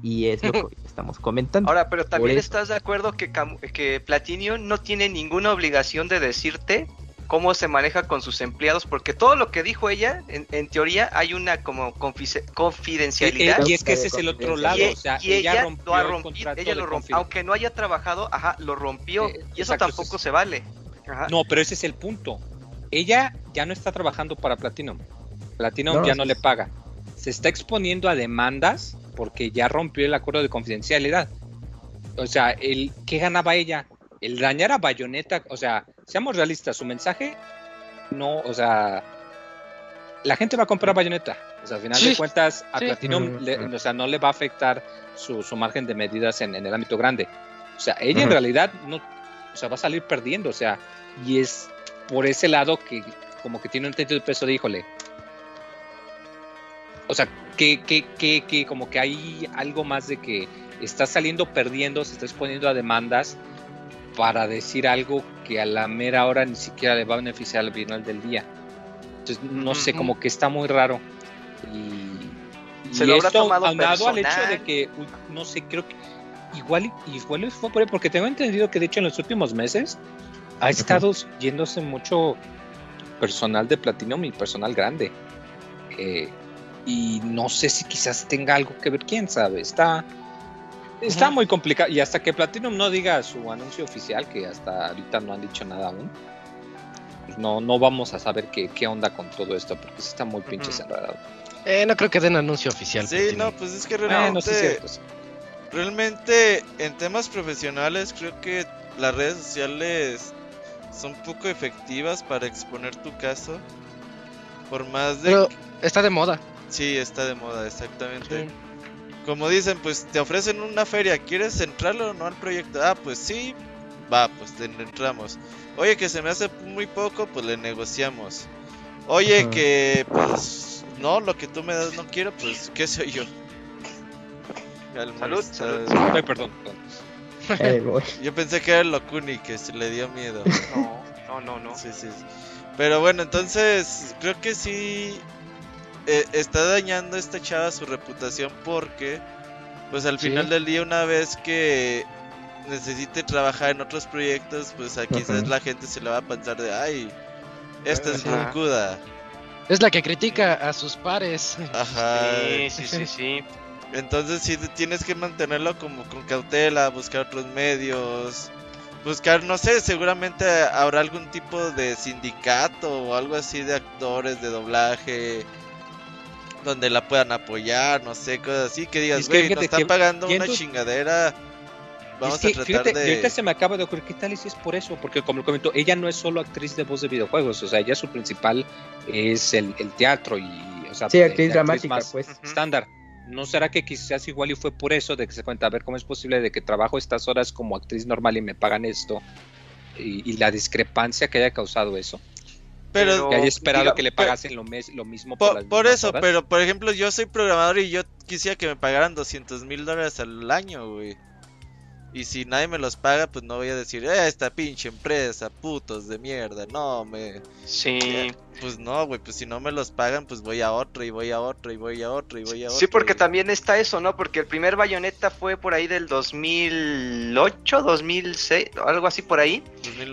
y es lo que estamos comentando. Ahora, pero también estás de acuerdo que, que Platinum no tiene ninguna obligación de decirte cómo se maneja con sus empleados, porque todo lo que dijo ella, en, teoría hay una como confidencialidad. Y, es que ese es el otro lado, o sea, ella, rompió lo, rompió, ella lo rompió, aunque no haya trabajado, ajá, lo rompió, eh, y eso tampoco se vale. No, pero ese es el punto. Ella ya no está trabajando para Platinum. Platinum ya no le paga. Se está exponiendo a demandas porque ya rompió el acuerdo de confidencialidad. O sea, el ¿qué ganaba ella? El dañar a Bayonetta, o sea, seamos realistas, su mensaje no, o sea, la gente va a comprar Bayonetta. O sea, al final de cuentas, a Platinum o sea, no le va a afectar su, su margen de medidas en, el ámbito grande. O sea, ella en realidad no, o sea, va a salir perdiendo. O sea, y es por ese lado que como que tiene un entendido de peso de, híjole, o sea, que, que, que, que como que hay algo más de que está saliendo perdiendo, se está exponiendo a demandas para decir algo que a la mera hora ni siquiera le va a beneficiar al final del día. Entonces, no sé, como que está muy raro. Y, se lo habrá tomado aunado al hecho de que, no sé, creo que igual, igual fue por porque tengo entendido que de hecho en los últimos meses ha estado yéndose mucho personal de Platinum y personal grande. Eh, y no sé si quizás tenga algo que ver, quién sabe, está, está muy complicado y hasta que Platinum no diga su anuncio oficial, que hasta ahorita no han dicho nada aún, pues no, no vamos a saber qué, qué onda con todo esto, porque está muy pinche cerrado. Eh, no creo que den anuncio oficial. Sí, no, pues es que realmente, realmente en temas profesionales creo que las redes sociales son poco efectivas para exponer tu caso. Por más de... Pero está de moda. Sí, está de moda, exactamente. Como dicen, pues te ofrecen una feria, ¿quieres entrarlo o no al proyecto? Ah, pues sí, va, pues te entramos. Oye, que se me hace muy poco, pues le negociamos. Oye, que pues no, lo que tú me das no quiero, pues ¿qué soy yo? salud, salud. Ay, perdón. yo pensé que era el Locuni que se le dio miedo. No, no, no, no. Sí, sí. Pero bueno, entonces creo que sí eh, está dañando esta chava su reputación porque, pues al final del día, una vez que necesite trabajar en otros proyectos, pues aquí quizás la gente se le va a pensar de, ay, esta es roncuda. Es la que critica a sus pares. Ajá. Sí, sí, sí, sí. Entonces sí tienes que mantenerlo como con cautela, buscar otros medios, buscar, no sé, seguramente habrá algún tipo de sindicato o algo así de actores de doblaje donde la puedan apoyar, no sé, cosas así, que digas, güey, nos están pagando una chingadera. Vamos a tratar fíjate, de... ahorita se me acaba de ocurrir, ¿qué tal si es por eso? Porque como lo comentó, ella no es solo actriz de voz de videojuegos, o sea, ella su principal es el, teatro y, o sea, sí, actriz dramática, pues. Estándar. ¿No será que quizás igual y fue por eso de que se cuenta, a ver cómo es posible de que trabajo estas horas como actriz normal y me pagan esto? y la discrepancia que haya causado eso. Pero, que haya esperado que le pagasen lo, lo, mismo por, por, eso, pero por ejemplo, yo soy programador y yo quisiera que me pagaran 200 mil dólares al año, güey. Y si nadie me los paga, pues no voy a decir, eh, esta pinche empresa, putos de mierda, no me. Sí. pues no, güey, pues si no me los pagan, pues voy a otro y voy a otro y voy a otro y voy a otro. Sí, porque también está eso, ¿no? Porque el primer bayoneta fue por ahí del 2008, 2006, algo así por ahí.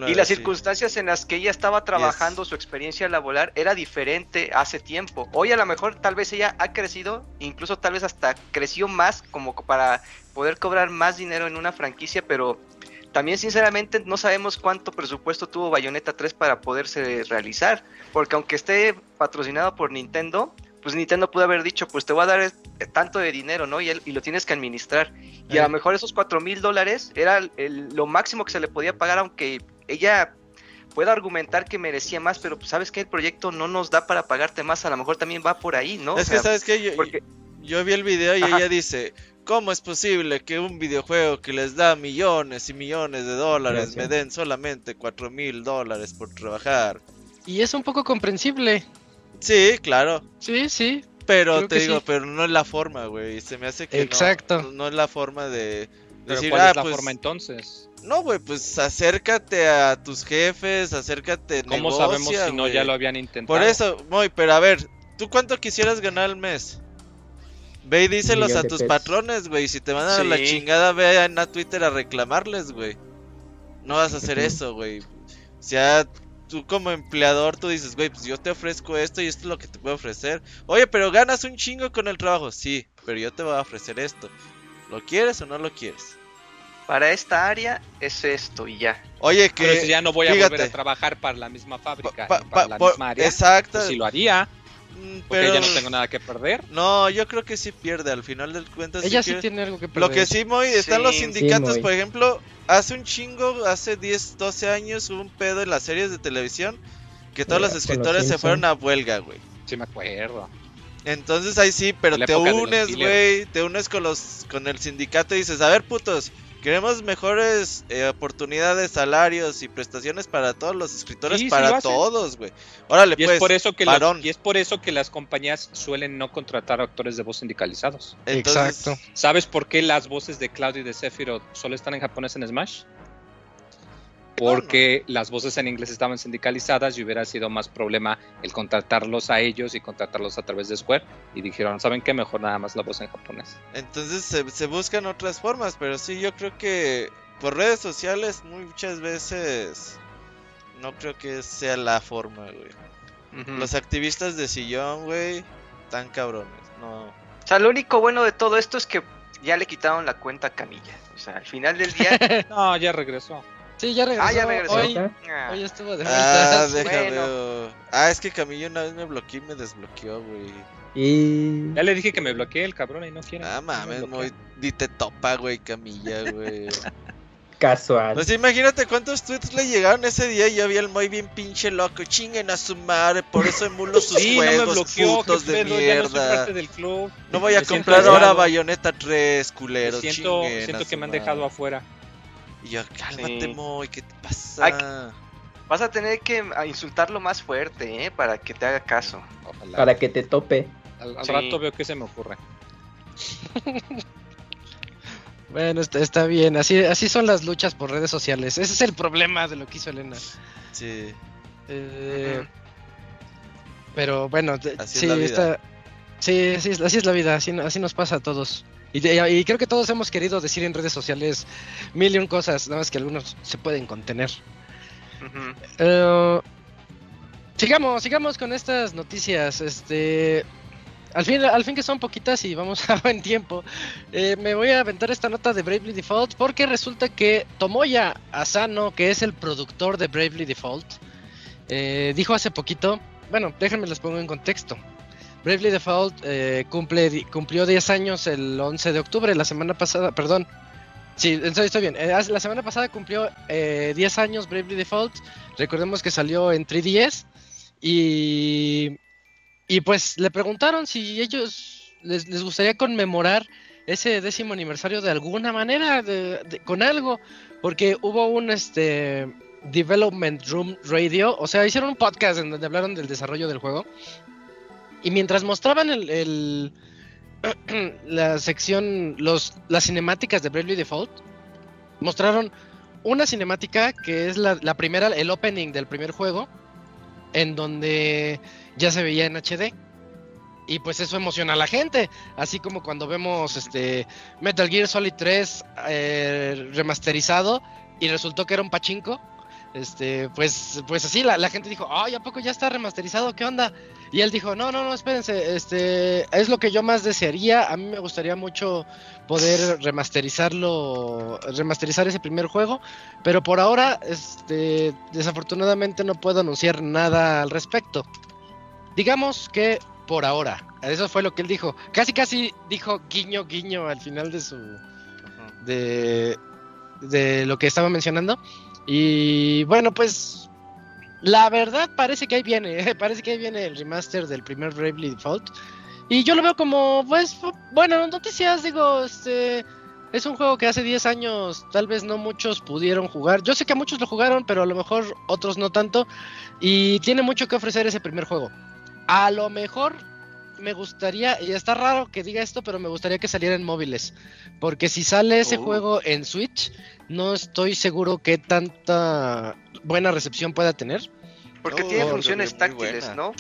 y las circunstancias en las que ella estaba trabajando, su experiencia laboral era diferente hace tiempo. Hoy a lo mejor tal vez ella ha crecido, incluso tal vez hasta creció más como para poder cobrar más dinero en una franquicia, pero también sinceramente no sabemos cuánto presupuesto tuvo Bayonetta 3 para poderse realizar, porque aunque esté patrocinado por Nintendo, pues Nintendo pudo haber dicho, pues te voy a dar tanto de dinero, ¿no? Y, y lo tienes que administrar. Y a lo mejor esos 4 mil dólares era lo máximo que se le podía pagar, aunque ella pueda argumentar que merecía más, pero pues sabes que el proyecto no nos da para pagarte más, a lo mejor también va por ahí, ¿no? Es que sabes que yo, yo, vi el video y ella dice, ¿Cómo es posible que un videojuego que les da millones y millones de dólares me den solamente cuatro mil dólares por trabajar? Y es un poco comprensible. Sí, claro. Sí, sí. Pero te digo, pero no es la forma, güey. Se me hace que Exacto. No, es la forma de decir, ¿cuál es ah, la pues, forma entonces? No, güey, pues acércate a tus jefes, acércate ¿Cómo sabemos si no ya lo habían intentado? Por eso, muy, pero a ver, ¿tú cuánto quisieras ganar al mes? Ve y díselos a tus patrones, güey. Si te mandan a la chingada, ve a Twitter a reclamarles, güey. No vas a hacer eso, güey. O sea, tú como empleador, tú dices, güey, pues yo te ofrezco esto y esto es lo que te puedo ofrecer. Oye, pero ganas un chingo con el trabajo. Sí, pero yo te voy a ofrecer esto. ¿Lo quieres o no lo quieres? Para esta área es esto y ya. Oye, que. Pero si ya no voy a volver a trabajar para la misma fábrica, para la misma área. Exacto. Pues si lo haría. Mm, Porque ya no tengo nada que perder. No, yo creo que sí pierde. Al final del cuentas. Ella sí, tiene algo que perder. Lo que sí, muy. Están los sindicatos, por ejemplo. Hace un chingo, hace 10, 12 años, hubo un pedo en las series de televisión. Que todos los escritores se fueron a huelga, güey. Sí, me acuerdo. Entonces ahí sí, pero te unes, güey. Te unes con los con el sindicato y dices: A ver, putos. Queremos mejores eh, oportunidades, salarios y prestaciones para todos los escritores, para todos, güey. Órale, y pues, es por eso que y es por eso que las compañías suelen no contratar actores de voz sindicalizados. Exacto. ¿Sabes por qué las voces de Claudio y de Sephiroth solo están en japonés en Smash? Porque las voces en inglés estaban sindicalizadas y hubiera sido más problema el contratarlos a ellos y contratarlos a través de Square. Y dijeron, ¿saben qué? Mejor nada más la voz en japonés. Entonces se, buscan otras formas, pero sí, yo creo que por redes sociales muchas veces no creo que sea la forma, güey. Los activistas de sillón, güey, tan cabrones, no. O sea, lo único bueno de todo esto es que ya le quitaron la cuenta a Camilla. O sea, al final del día... no, ya regresó. Sí, ya regresó. Ah, ya regresó. Hoy, ah. hoy estuvo de ah, vuelta. Ah, déjame. Ah, es que Camillo una vez me bloqueó y me desbloqueó, güey. Y... Ya le dije que me bloqueé el cabrón y no quiere. Ah, mames, muy... Dite topa, güey, Camilla, güey. Casual. Pues imagínate cuántos tweets le llegaron ese día y yo vi el muy bien pinche loco. Chinguen a su madre, por eso emulo sus sí, juegos, no me bloqueó, putos de mierda. No, del club. no voy a comprar ahora Bayonetta 3, culeros. Siento, siento que me han dejado afuera. Y yo, cálmate, Moy, ¿qué te pasa? vas a tener que insultarlo más fuerte, ¿eh? Para que te haga caso. Para que te tope. Al, rato veo que se me ocurre. bueno, está, bien. Así, así son las luchas por redes sociales. Ese es el problema de lo que hizo Elena. Sí. Eh, pero bueno, sí, está, sí, sí, así es la vida. Así, así nos pasa a todos. Y, creo que todos hemos querido decir en redes sociales mil y un cosas, nada más que algunos se pueden contener. Eh, sigamos, sigamos con estas noticias. Este, al fin, al fin que son poquitas y vamos a buen tiempo. Eh, me voy a aventar esta nota de Bravely Default porque resulta que Tomoya Asano, que es el productor de Bravely Default, eh, dijo hace poquito. Bueno, déjenme les pongo en contexto. Bravely Default eh, cumple, cumplió 10 años el 11 de octubre, la semana pasada, perdón. Sí, estoy bien. Eh, la semana pasada cumplió 10 eh, años Bravely Default. Recordemos que salió en 3DS. Y, y pues le preguntaron si ellos les, gustaría conmemorar ese décimo aniversario de alguna manera, con algo. Porque hubo un este Development Room Radio. O sea, hicieron un podcast en donde hablaron del desarrollo del juego. Y mientras mostraban el, la sección, los, las cinemáticas de Bravely Default, mostraron una cinemática que es la, primera, el opening del primer juego, en donde ya se veía en HD. Y pues eso emociona a la gente, así como cuando vemos este Metal Gear Solid 3 eh, remasterizado y resultó que era un pachinko. Este, pues, pues así la, gente dijo, ay, ¿a poco ya está remasterizado? ¿Qué onda? Y él dijo, no, no, no, espérense, este, es lo que yo más desearía. A mí me gustaría mucho poder remasterizarlo, remasterizar ese primer juego, pero por ahora, este, desafortunadamente no puedo anunciar nada al respecto. Digamos que por ahora, eso fue lo que él dijo. Casi, casi dijo guiño, guiño al final de su, de, de lo que estaba mencionando. Y bueno, pues la verdad parece que ahí viene, parece que ahí viene el remaster del primer Bravely Default. Y yo lo veo como, pues, bueno, noticias, digo, este, es un juego que hace 10 años tal vez no muchos pudieron jugar. Yo sé que muchos lo jugaron, pero a lo mejor otros no tanto. Y tiene mucho que ofrecer ese primer juego. A lo mejor me gustaría, y está raro que diga esto, pero me gustaría que saliera en móviles. Porque si sale ese oh. juego en Switch, no estoy seguro que tanta buena recepción pueda tener. Porque tiene funciones táctiles, ¿no?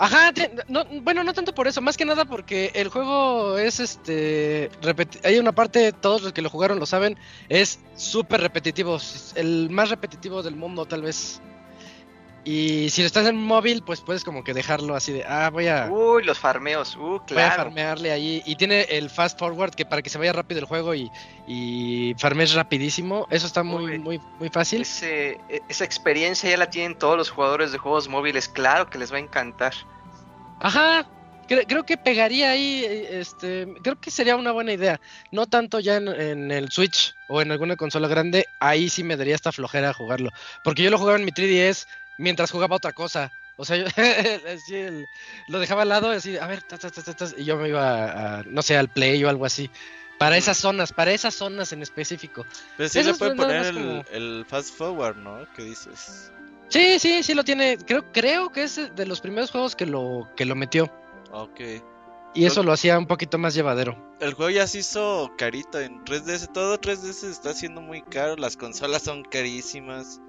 Ajá, bueno, no tanto por eso, más que nada porque el juego es este. hay una parte, todos los que lo jugaron lo saben, es súper repetitivo. El más repetitivo del mundo, tal vez. Y si lo estás en móvil, pues puedes como que dejarlo así de, ah, voy a... Uy, los farmeos, uh, claro. Voy a farmearle ahí. Y tiene el fast forward que para que se vaya rápido el juego y, y farmees rapidísimo. Eso está muy, muy, muy fácil. E, esa experiencia ya la tienen todos los jugadores de juegos móviles. Claro que les va a encantar. Ajá, creo, que pegaría ahí, este, creo que sería una buena idea. No tanto ya en, en, el Switch o en alguna consola grande, ahí sí me daría esta flojera jugarlo. Porque yo lo jugaba en mi 3DS mientras jugaba otra cosa. O sea, yo lo dejaba al lado, así, a ver, y yo me iba a, no sé, al play o algo así. Para esas zonas, para esas zonas en específico. Pero sí le puede poner el, fast forward, ¿no? ¿Qué dices? Sí, sí, sí lo tiene. Creo, creo que es de los primeros juegos que lo, que lo metió. Ok. Y eso lo hacía un poquito más llevadero. El juego ya se hizo carito en 3DS. Todo 3DS está siendo muy caro. Las consolas son carísimas.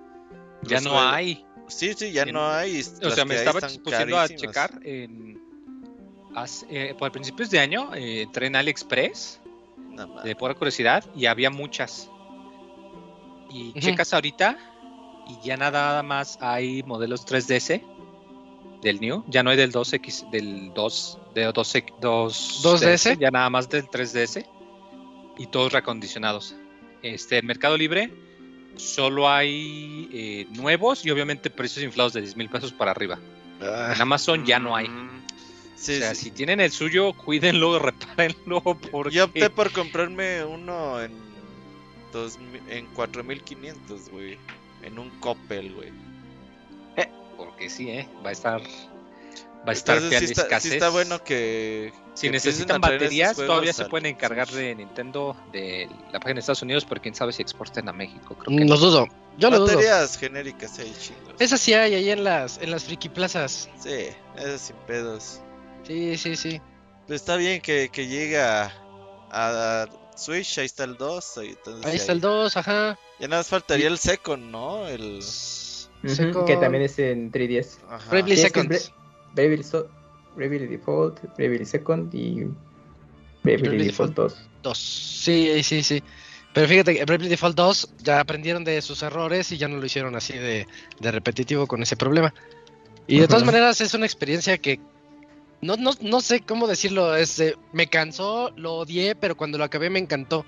Ya no hay. Sí, sí, ya no hay. O sea, me estaba pusiendo a checar en. Eh, por principios de año eh, entré en AliExpress de pura curiosidad y había muchas. Y checas ahorita y ya nada más hay modelos 3DS del New, ya no hay del 2X, del 2, de 2, 2, 2DS, ya nada más del 3DS y todos recondicionados. Este, Mercado Libre solo hay eh, nuevos y obviamente precios inflados de 10 mil pesos para arriba. Ah. En Amazon ya no hay. Mm. o sea, si tienen el suyo, cuídenlo, repárenlo. Porque... Yo opté por comprarme uno en, dos, en 4500, güey. En un Coppel, güey. Eh, porque sí, ¿eh? Va a estar va a estar Entonces, sí está, sí está, bueno que. Si necesitan baterías, todavía se pueden encargar de Nintendo de la página de Estados Unidos, pero quién sabe si exporten a México. Creo que Los dudo. Yo lo Baterías genéricas hay chingos. Esas sí hay ahí en las, en las friki plazas. Sí, esas sin pedos. Sí, sí, sí. Pues está bien que, que llegue a, Switch, ahí está el 2. Ahí, está el 2, ajá. Ya nada más faltaría el Second, ¿no? El. Que también es en 3DS. Bravely Second. Bravely, so Default, Bravely Second y Bravely, Default 2. 2. Sí, sí, sí. Pero fíjate que Bravely Default 2 ya aprendieron de sus errores y ya no lo hicieron así de, de repetitivo con ese problema. Y de todas maneras es una experiencia que no, no, no sé cómo decirlo. Es, me cansó, lo odié, pero cuando lo acabé me encantó.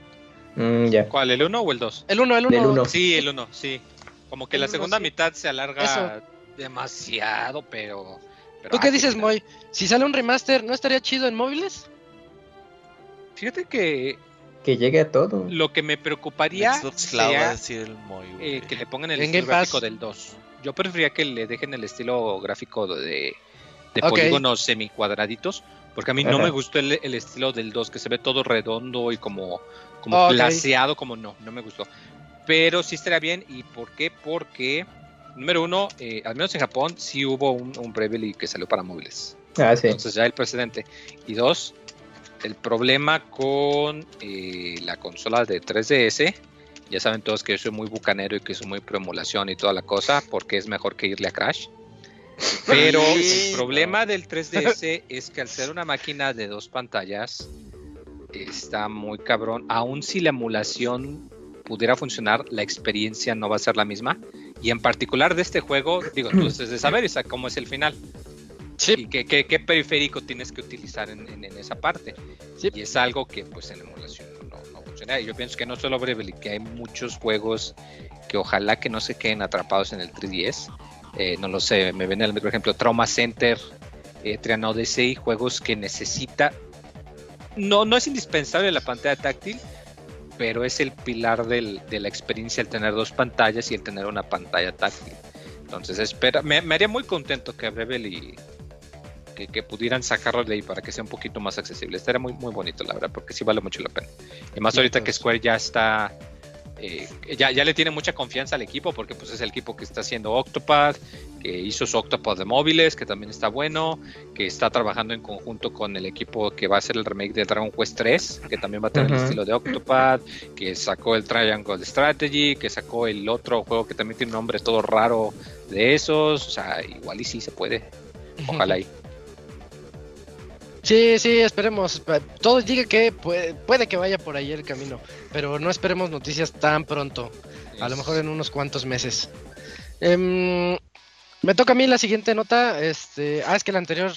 Mm, ¿Cuál, el 1 o el 2? El 1, el 1. Sí, el 1, sí. Como que la segunda mitad se alarga demasiado, pero ¿Tú qué dices, Moy? Si sale un remaster, ¿no estaría chido en móviles? Fíjate que. Que llegue a todo. Lo que me preocuparía sería Moy, eh, que le pongan el estilo gráfico del 2. Yo preferiría que le dejen el estilo gráfico de, de polígonos semicuadraditos. Porque a mí no me gustó el, estilo del 2, que se ve todo redondo y como, como como no, no me gustó. Pero sí estaría bien. ¿Y por qué? Porque número uno, eh, al menos en Japón sí hubo un, un Bravely que salió para móviles. Ah, sí. Entonces ya el precedente. Y dos, el problema con eh, la consola de 3DS. Ya saben todos que yo soy muy bucanero y que soy muy pro emulación y toda la cosa, porque es mejor que irle a Crash. Pero el problema del 3DS es que al ser una máquina de dos pantallas, está muy cabrón. Aún si la emulación pudiera funcionar, la experiencia no va a ser la misma. Y en particular de este juego, digo, tú debes de saber cómo es el final. Sí. Y qué, qué, periférico tienes que utilizar en, esa parte. Sí. Y es algo que pues en emulación no, no funciona. Y yo pienso que no solo Bravely, que hay muchos juegos que ojalá que no se queden atrapados en el 3DS. Eh, no lo sé, me viene el por ejemplo Trauma Center, eh, Trian Odyssey, juegos que necesita no, no es indispensable la pantalla táctil, pero es el pilar de la experiencia el tener dos pantallas y el tener una pantalla táctil. Entonces, espera, me, haría muy contento que Rebel y que, pudieran sacarlo de ahí para que sea un poquito más accesible. Estaría muy, muy bonito, la verdad, porque sí vale mucho la pena. Y más ahorita que Square ya está eh, ya, ya le tiene mucha confianza al equipo porque pues es el equipo que está haciendo Octopad, que hizo su Octopad de móviles, que también está bueno, que está trabajando en conjunto con el equipo que va a hacer el remake de Dragon Quest 3, que también va a tener el estilo de Octopad, que sacó el Triangle Strategy, que sacó el otro juego que también tiene un nombre todo raro de esos, o sea, igual y sí se puede. Ojalá y. Sí, sí, esperemos. Todo diga que puede, que vaya por ahí el camino, pero no esperemos noticias tan pronto. A lo mejor en unos cuantos meses. Em, me toca a mí la siguiente nota. Este, ah, es que la anterior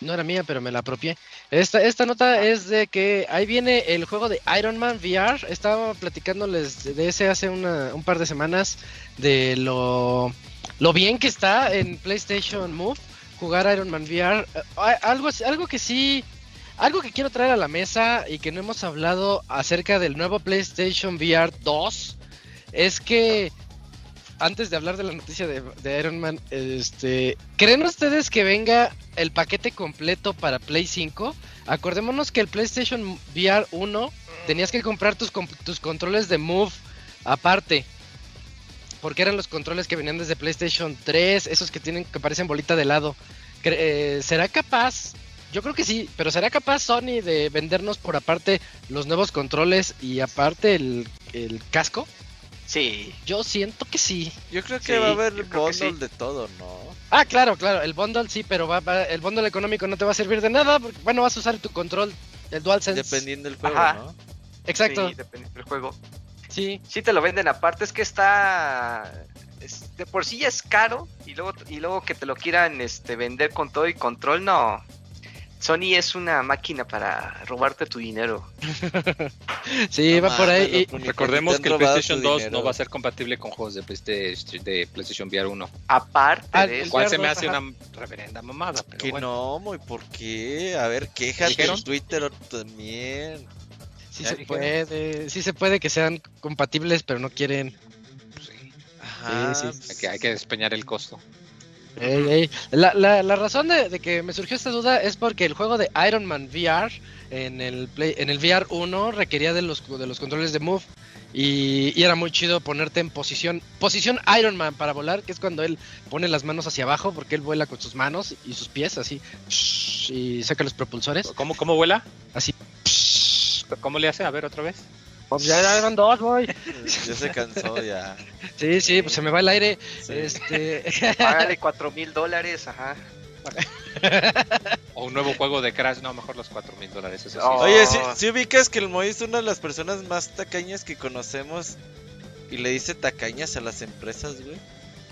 no era mía, pero me la apropié. Esta, esta nota es de que ahí viene el juego de Iron Man VR. Estaba platicándoles de ese hace un par de semanas, de lo, lo bien que está en PlayStation Move jugar Iron Man VR. Eh, algo, algo que sí, algo que quiero traer a la mesa y que no hemos hablado acerca del nuevo PlayStation VR 2 es que antes de hablar de la noticia de, Iron Man, este, ¿creen ustedes que venga el paquete completo para Play 5? Acordémonos que el PlayStation VR 1 tenías que comprar tus, tus controles de Move aparte porque eran los controles que venían desde PlayStation 3, esos que tienen que parecen bolita de lado. Eh, ¿Será capaz? Yo creo que sí, pero ¿será capaz Sony de vendernos por aparte los nuevos controles y aparte el, casco? Sí. Yo siento que sí. Yo creo que va a haber bundle de todo, ¿no? Ah, claro, claro, el bundle sí, pero va, el bundle económico no te va a servir de nada, porque bueno, vas a usar tu control, el DualSense. Dependiendo del juego, ¿no? Exacto. Sí, dependiendo del juego. Sí. Sí te lo venden aparte, es que está de por sí ya es caro y luego y luego que te lo quieran este vender con todo y control, no. Sony es una máquina para robarte tu dinero. sí, va por ahí. Recordemos que el PlayStation 2 no va a ser compatible con juegos de, PlayStation, de PlayStation VR 1. Aparte ah, de eso. Cual se me hace una reverenda mamada. Pero que no, muy por qué. A ver, quéjate en Twitter también. Sí se puede, sí se puede que sean compatibles, pero no quieren. sí, sí, Hay, que, despeñar el costo. La, la, razón de, que me surgió esta duda es porque el juego de Iron Man VR en el Play, en el VR 1 requería de los, de los controles de Move y, y, era muy chido ponerte en posición posición Iron Man para volar, que es cuando él pone las manos hacia abajo porque él vuela con sus manos y sus pies así y saca los propulsores. ¿Cómo, cómo vuela? Así. ¿Cómo le hace? A ver, otra vez. Pues ya eran dos, boy. Ya se cansó, ya. Sí, sí, pues se me va el aire. Este... Págale cuatro mil dólares, ajá. o un nuevo juego de Crash, no, mejor los cuatro mil dólares. Eso sí. Oye, si, ubicas que el Moy es una de las personas más tacañas que conocemos y le dice tacañas a las empresas, güey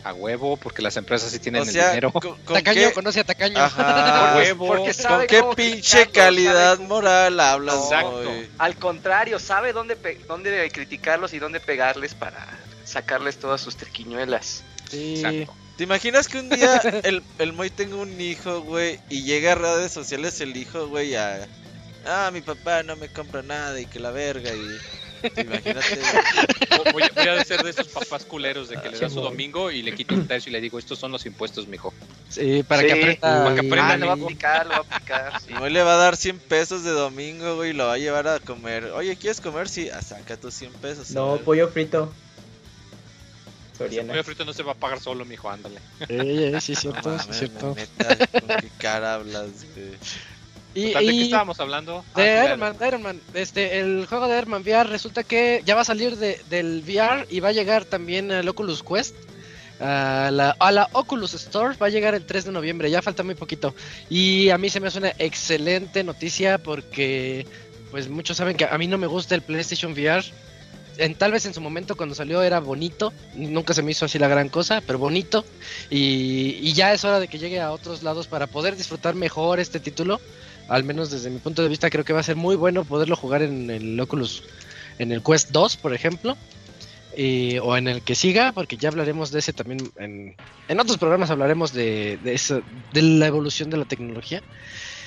a huevo, porque las empresas sí tienen el dinero. Tacaño conoce a Tacaño. a huevo. Porque sabe ¿Con qué pinche calidad moral hablas? Exacto. Al contrario, sabe dónde, dónde criticarlos y dónde pegarles para sacarles todas sus triquiñuelas. Sí. ¿Te imaginas que un día el, el Moy tenga un hijo, güey, y llega a redes sociales el hijo, güey, a... Ah, mi papá no me compra nada y que la verga y... Imagínate. Voy, a ser de esos papás culeros de que le da su domingo y le quito un tercio y le digo, estos son los impuestos, mijo. Sí, para que aprenda. Para que aprenda. Ah, lo va a aplicar, lo va a aplicar. Hoy le va a dar 100 pesos de domingo, güey, y lo va a llevar a comer. Oye, ¿quieres comer? Sí, ah, saca tus 100 pesos. No, pollo frito. El pollo frito no se va a pagar solo, mijo, ándale. Sí, sí, cierto, no, cierto. ¿Con qué cara hablas, güey? Y, ¿De qué estábamos hablando? De ah, Iron Man, Iron Man. Este, el juego de Iron Man VR resulta que ya va a salir de, del VR y va a llegar también al Oculus Quest. a la, a la Oculus Store va a llegar el 3 de noviembre, ya falta muy poquito. Y a mí se me hace una excelente noticia porque pues muchos saben que a mí no me gusta el PlayStation VR. En, tal vez en su momento cuando salió era bonito, nunca se me hizo así la gran cosa, pero bonito. Y, y ya es hora de que llegue a otros lados para poder disfrutar mejor este título. Al menos desde mi punto de vista creo que va a ser muy bueno poderlo jugar en el Oculus, en el Quest 2, por ejemplo o en el que siga, porque ya hablaremos de ese también en, en otros programas hablaremos de, de la evolución de la tecnología.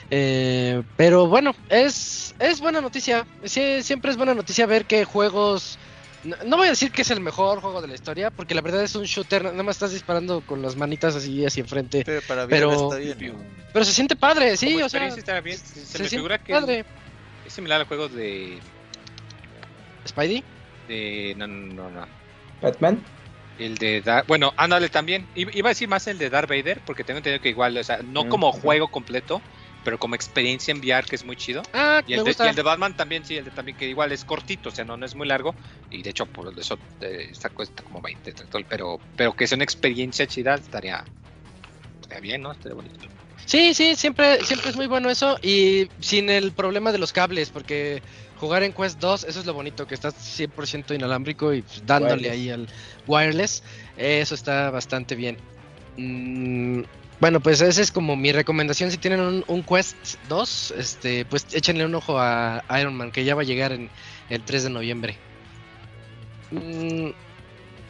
Eh, pero bueno, es, es buena noticia. siempre es buena noticia ver que juegos. No, voy a decir que es el mejor juego de la historia, porque la verdad es un shooter. Nada más estás disparando con las manitas así hacia enfrente. Pero, para pero, bien, pero se siente padre, sí. o sea, bien. Se, me figura que padre. es similar al juego de. ¿Spidey? no, no, no. ¿Batman? El de bueno, ándale también. Iba a decir más el de Darth Vader, porque tengo entendido que igual, o sea, no mm, como juego completo, pero como experiencia en VR que es muy chido. Ah, y, el de, y el de Batman también, sí, el de también que igual es cortito, o sea, no, no es muy largo. Y de hecho, por eso eh, está cuesta como 20, pero, pero que es una experiencia chida, estaría, estaría bien, ¿no? Estaría bonito. Sí, sí, siempre, siempre es muy bueno eso y sin el problema de los cables, porque jugar en Quest 2, eso es lo bonito, que estás 100% inalámbrico y pues, dándole ahí al wireless, eso está bastante bien. Mm, bueno, pues esa es como mi recomendación. Si tienen un, Quest 2, este, pues échenle un ojo a Iron Man, que ya va a llegar en el 3 de noviembre. Mm,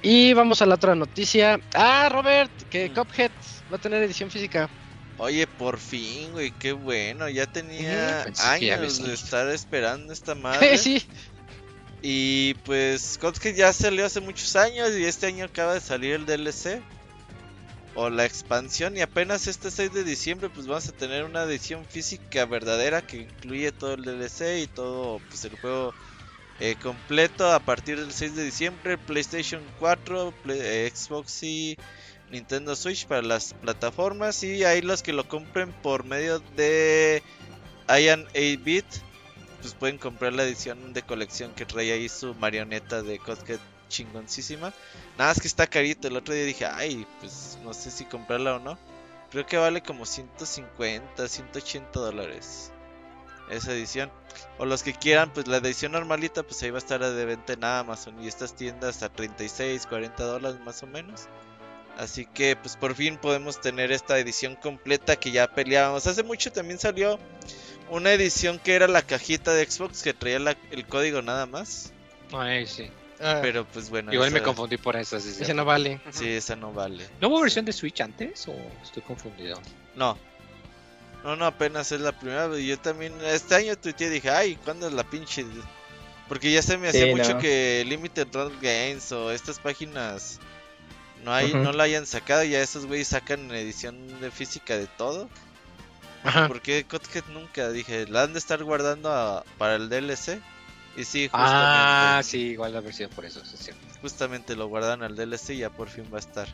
y vamos a la otra noticia. Ah, Robert, que mm. Cuphead va a tener edición física. Oye, por fin, güey, qué bueno. Ya tenía años de estar esperando esta madre. sí. Y pues, que ya salió hace muchos años y este año acaba de salir el DLC. O la expansión y apenas este 6 de diciembre pues vamos a tener una edición física verdadera que incluye todo el DLC y todo pues el juego eh, completo a partir del 6 de diciembre, PlayStation 4, eh, Xbox y Nintendo Switch para las plataformas y ahí los que lo compren por medio de Ian 8-bit pues pueden comprar la edición de colección que trae ahí su marioneta de Codcat chingoncísima. Nada, es que está carito. El otro día dije, ay, pues no sé si comprarla o no. Creo que vale como 150, 180 dólares esa edición. O los que quieran, pues la edición normalita, pues ahí va a estar de venta en Amazon y estas tiendas a 36, 40 dólares más o menos. Así que pues por fin podemos tener esta edición completa que ya peleábamos. Hace mucho también salió una edición que era la cajita de Xbox que traía el código nada más. Ay, sí. Ah. Pero pues bueno. Igual me confundí por eso. Sí, esa no vale. Sí, esa no vale. ¿No hubo versión de Switch antes o estoy confundido? No. No, no, apenas es la primera. Yo también, este año tuiteé y dije, ay, ¿cuándo es la pinche? Porque ya se me hacía mucho que Limited Run Games o estas páginas no hay, no la hayan sacado, ya esos güeyes sacan edición de física de todo. Ajá. Porque Codhead nunca, dije, la han de estar guardando para el DLC. Y sí, justamente. Ah, sí, igual la versión por eso, es cierto. Justamente lo guardan al DLC y ya por fin va a estar.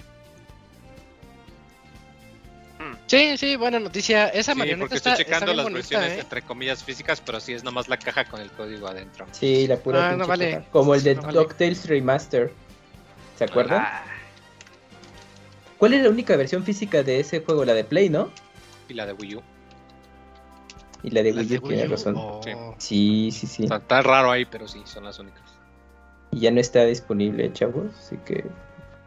Hmm. Sí, sí, buena noticia. Esa sí, porque estoy checando las versiones ¿eh? entre comillas físicas, pero sí es nomás la caja con el código adentro. Sí, la pura ah, no vale. Como el de no Remaster. ¿Se acuerdan? Ah. ¿Cuál es la única versión física de ese juego? La de Play, ¿no? Y la de Wii U. Y la de Wii U, tiene razón. Oh. Sí, sí, sí. Está, raro ahí, pero sí, son las únicas. Y ya no está disponible, chavos, así que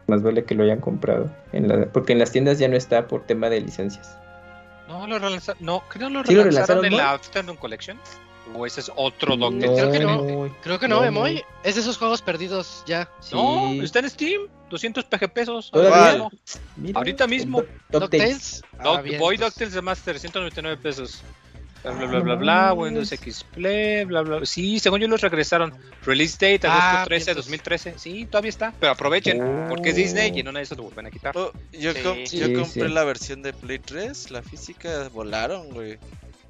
más vale que lo hayan comprado. En la, porque en las tiendas ya no está por tema de licencias. No, lo relanzaron, no, creo que lo relanzaron, en la Afternoon Collection. ¿O ese es otro no, Creo que no. Creo que no, Emoy. Es de esos juegos perdidos ya. No, está en Steam. 200 PG pesos. Ahorita mismo. DuckTales. Ah, Voy DuckTales de Master, 199 pesos. Bla bla bla bla, bla Windows X Play, bla bla. Sí, según yo los regresaron. Release date agosto 13, 2013. Sí, todavía está. Pero aprovechen, porque es Disney y en una de esas lo vuelven a quitar. Oh, yo, yo compré la versión de Play 3, la física volaron, güey.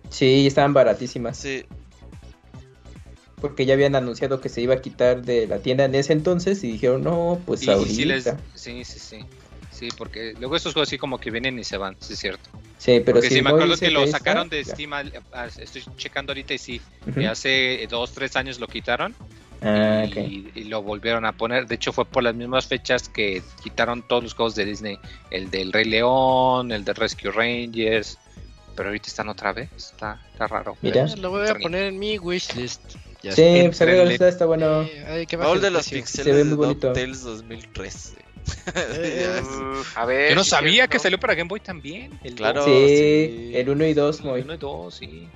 Sí, estaban baratísimas. Sí, porque ya habían anunciado que se iba a quitar de la tienda en ese entonces y dijeron, no, pues ahorita. Sí, sí, sí, sí. porque luego estos juegos así como que vienen y se van, sí es cierto. Sí, pero porque si me acuerdo que lo sacaron de Steam, estoy checando ahorita y sí, hace dos, tres años lo quitaron Ah, y, lo volvieron a poner. De hecho, fue por las mismas fechas que quitaron todos los juegos de Disney: el del Rey León, el de Rescue Rangers. Pero ahorita están otra vez. Está, está raro. Mira. Lo voy a poner en mi wishlist. Ya Sí, está. pues está, bueno. Eh, ay, de los precio. Se ve pixeles de muy bonito. DuckTales 2013. Eh, a ver. Yo no sabía cierto. que salió para Game Boy también. El Claro. Sí, sí. el 1 y 2, muy. uno y dos, sí.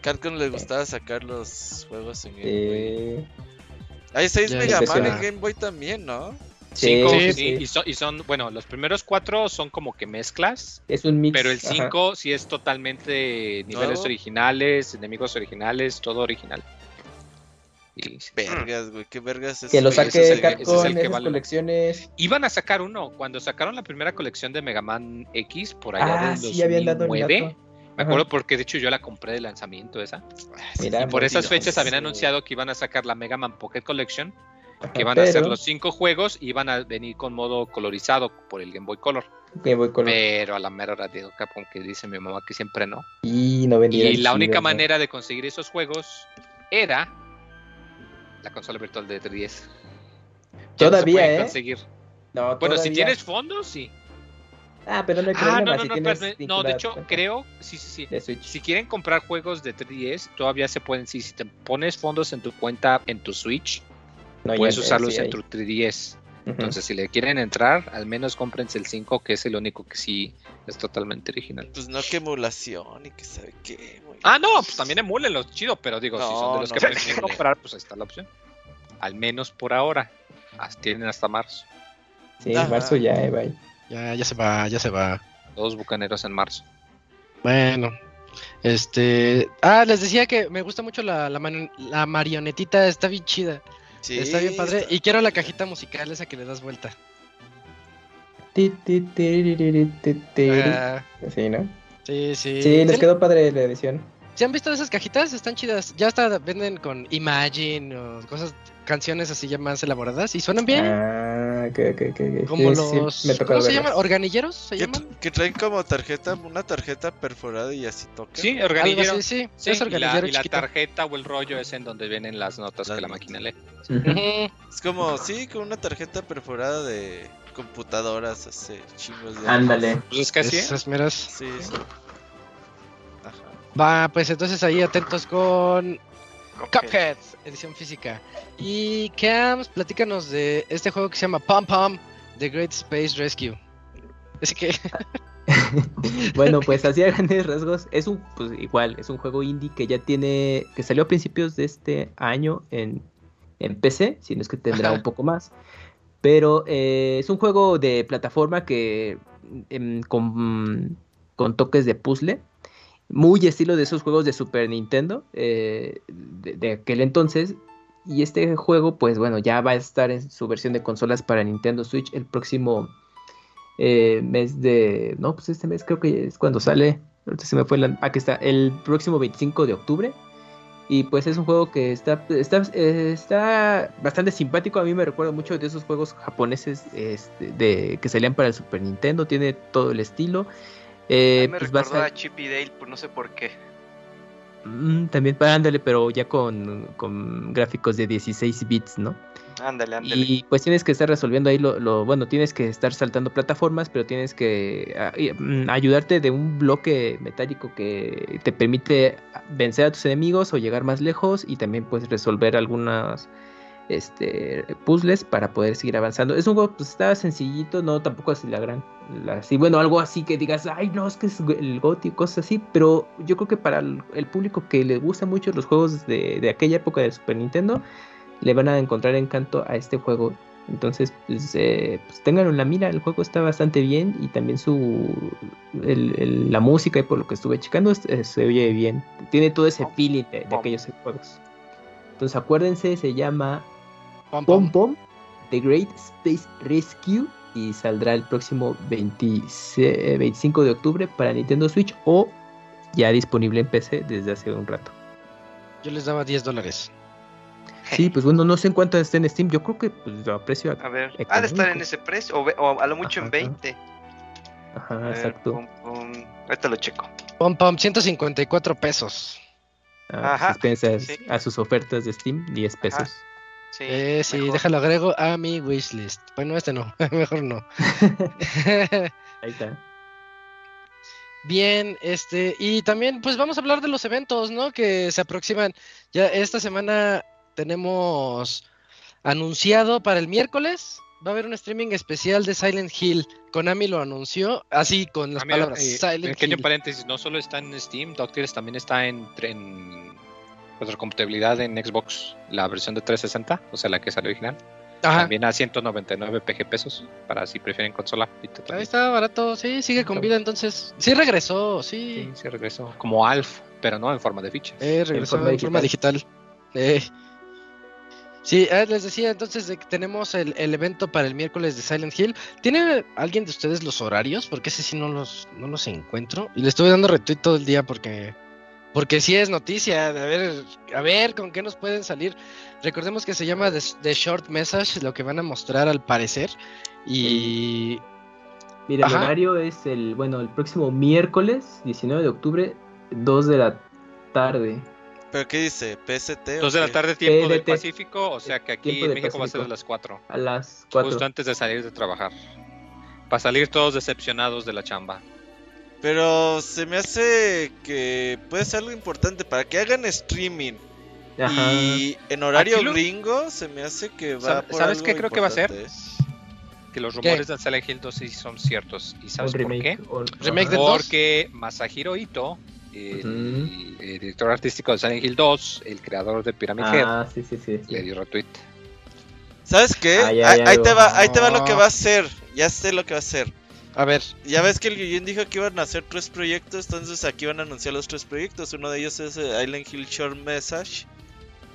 Capcom le gustaba sacar los juegos en Game Boy. Eh, Hay 6 Ya, Mega Man en. Game Boy también, ¿no? sí, Cinco, sí, sí, sí. Y, son, y son, bueno, los primeros cuatro son como que mezclas. Es un mix. Pero el ajá. 5 sí es totalmente niveles originales, enemigos originales, todo original. Y Vergas, güey, qué vergas es Que lo es saque el que- ese es Capcom el en que esas vale. colecciones. iban a sacar uno cuando sacaron la primera colección de Mega Man X por allá Ah, del sí, habían dado el 2009. dato. Me acuerdo porque de hecho yo la compré de lanzamiento esa. Mira, Y por esas Dios. fechas habían anunciado que iban a sacar la Mega Man Pocket Collection, Ajá, que iban a hacer pero- los cinco juegos y iban a venir con modo colorizado por el Game Boy Color. Game Boy Color. Pero a la mera hora de Capcom que dice mi mamá que siempre no. Y no vendía Y la chido, única ¿no? manera de conseguir esos juegos era la consola virtual de 3DS. Ya no se Todavía, pueden ¿eh? conseguir. No, Bueno, si tienes fondos, sí. Ah, pero no hay Ah, problema. no, no, si no, tienes espérame. No, de hecho, creo, sí, sí, sí. Si quieren comprar juegos de 3DS, todavía se pueden. Sí, si te pones fondos en tu cuenta en tu Switch, No, puedes usarlos sí en tu 3DS. Entonces, si le quieren entrar, al menos cómprense el 5, que es el único que sí es totalmente original. Pues no, que emulación y que sabe qué. Ah, no, pues también emúlenlos, chido, pero digo, si son de los No, que prefieren no. comprar, pues ahí está la opción. Al menos por ahora. Hasta- Tienen hasta marzo. Sí, Ajá. marzo ya, eh, bye. Ya, ya se va, ya se va. Todos bucaneros en marzo. Bueno, este. Ah, les decía que me gusta mucho la, la, man- la marionetita, está bien chida. Sí, está bien padre. está- Y quiero la cajita musical, esa que le das vuelta. Ti, ti, tiriri, ti, tiri. Ah, Sí, ¿no? sí, sí. Sí, les ¿Sí- quedó padre la edición. ¿sí han visto esas cajitas? Están chidas. Ya hasta venden con Imagine o cosas, canciones así ya más elaboradas y suenan bien. Ah, como Sí, sí, los. me tocó ¿Cómo se llaman? ¿Organilleros se que, llaman? que traen como tarjeta, una tarjeta perforada y así toca. Sí, organillero. así, sí. Sí, es y la, y tarjeta o el rollo es en donde vienen las notas Las que la máquina lee. Es como, sí, con una tarjeta perforada de computadoras hace chingos de. Ándale. Pues es que así es. Esas meras. Sí, sí. Ajá. Va, pues entonces ahí atentos con Cuphead. Edición física. Y Cams, platícanos de este juego que se llama Pom Pom, The Great Space Rescue. Es que bueno, pues así a grandes rasgos, es un, pues igual, es un juego indie que ya tiene, que salió a principios de este año en, en PC, si no es que tendrá Ajá. un poco más. Pero eh, es un juego de plataforma que em, con, con toques de puzzle, muy estilo de esos juegos de Super Nintendo eh, de, aquel entonces. Y este juego, pues bueno, ya va a estar en su versión de consolas para Nintendo Switch el próximo eh, mes de. No, pues este mes creo que es cuando sale. Ahorita se me fue la. Aquí está, el próximo 25 de octubre. Y pues es un juego que está, está, está bastante simpático. A mí me recuerda mucho de esos juegos japoneses este, de, que salían para el Super Nintendo. Tiene todo el estilo. Eh, A me pues a recordó ser- a Chip y Dale, por no sé por qué. Mm, también ándale, pero ya con, con gráficos de 16 bits, ¿no? Ándale, ándale. Y pues tienes que estar resolviendo ahí lo, lo- bueno, tienes que estar saltando plataformas, pero tienes que ah, mm, ayudarte de un bloque metálico que te permite vencer a tus enemigos o llegar más lejos y también puedes resolver algunas este puzzles para poder seguir avanzando. Es un juego pues está sencillito, no tampoco así la gran así, bueno, algo así que digas, "Ay, no, es que es el GOTY", cosas así, pero yo creo que para el, el público que le gustan mucho los juegos de, de aquella época de Super Nintendo le van a encontrar encanto a este juego. Entonces, pues, eh, pues ténganlo en la mira, el juego está bastante bien y también su el- el- la música y por lo que estuve checando eh, se oye bien. Tiene todo ese feeling de, de aquellos juegos. Entonces acuérdense, se llama Pom Pom Pom. Pom The Great Space Rescue y saldrá el próximo 26 25 de octubre para Nintendo Switch o ya disponible en PC desde hace un rato. Yo les daba 10 dólares. Sí, pues bueno, no sé en cuánto está en Steam. Yo creo que pues, lo aprecio. A ver, ha de estar en económico. ese precio, o, a lo mucho en Ajá. 20. Ajá, A ver, exacto. Ahorita lo checo. Pom Pom, 154 pesos. Ah, Ajá, pues, espérense a, sí. a sus ofertas de Steam, 10 pesos. Sí, eh, sí déjalo agrego a mi wishlist. Bueno, este no, mejor no. Ahí está. Bien, este, y también pues vamos a hablar de los eventos, ¿no? Que se aproximan. Ya esta semana tenemos anunciado para el miércoles. Va a haber un streaming especial de Silent Hill. Konami lo anunció así con las ah, palabras eh, Silent pequeño paréntesis, no solo está en Steam, Doctors también está en, en compatibilidad en Xbox, la versión de 360, o sea, la que la original. También a 199 PG pesos para si prefieren consola. Ahí está barato, sí, sigue con vida entonces. Sí regresó, sí. Sí, sí regresó. Como Alf, pero no en forma de ficha. Eh, regresó en forma, digital. Eh. Sí, ah, les decía entonces que tenemos el, evento para el miércoles de Silent Hill. ¿Tiene alguien de ustedes los horarios? Porque ese sí no los, no los encuentro. Y le estuve dando retweet todo el día porque porque sí es noticia. A ver, a ver con qué nos pueden salir. Recordemos que se llama The, Short Message, lo que van a mostrar al parecer. Y. Mira, el horario es el, bueno, el próximo miércoles, 19 de octubre, 2 de la tarde. ¿Pero qué dice? ¿PST? 2 de la tarde, tiempo del Pacífico, o sea que aquí en México va a ser a las 4. A las 4. Justo antes de salir de trabajar. Para salir todos decepcionados de la chamba. Pero se me hace que puede ser algo importante para que hagan streaming. Y en horario gringo se me hace que va por ¿Sabes qué creo que va a ser? Que los rumores de Silent Hill 2 sí son ciertos. ¿Y sabes por qué? Porque Masahiro Ito, el, director artístico de Silent Hill 2, el creador de Pyramid ah, sí, sí, sí, le dio retweet. ¿Sabes qué? Ah, ahí, te va, ahí te va lo que va a hacer. Ya sé lo que va a hacer. A ver. Ya ves que el dijo que iban a hacer tres proyectos, entonces aquí van a anunciar los tres proyectos. Uno de ellos es eh, Island Hill Short Message.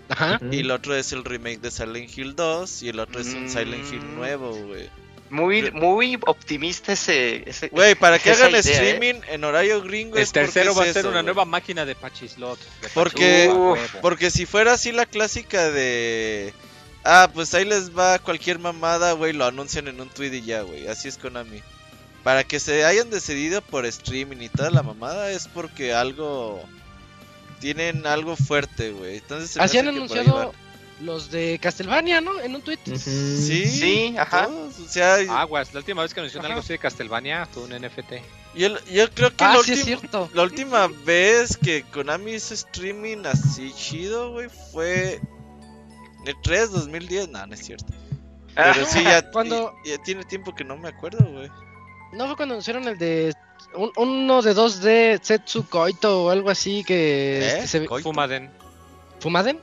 Ajá. Y el otro es el remake de Silent Hill 2 y el otro es un Silent Hill mm. nuevo, güey. Muy, muy optimista ese. Güey, para que hagan ¿eh? streaming en horario gringo. El tercero va a ser una nueva máquina de Pachislot. Porque, porque si fuera así la clásica de. Ah, pues ahí les va cualquier mamada, güey, lo anuncian en un tweet y ya, güey. Así es Konami. Para que se hayan decidido por streaming y toda la mamada es porque algo. Tienen algo fuerte, güey. Entonces Así han anunciado los de Castlevania, ¿no? En un tweet. Sí, sí, ajá. Aguas, la última vez que anunciaron algo así de Castlevania fue un NFT. Yo, yo creo que ah, la, la última vez que Konami hizo streaming así chido, güey, fue el 3 2010. No, no es cierto. Ah. Pero sí, ya, cuando... ya tiene tiempo que no me acuerdo, güey. ¿No fue cuando anunciaron el de uno de 2D Setsu Koito o algo así que, ¿Eh? se... Fumaden? ¿Fumaden?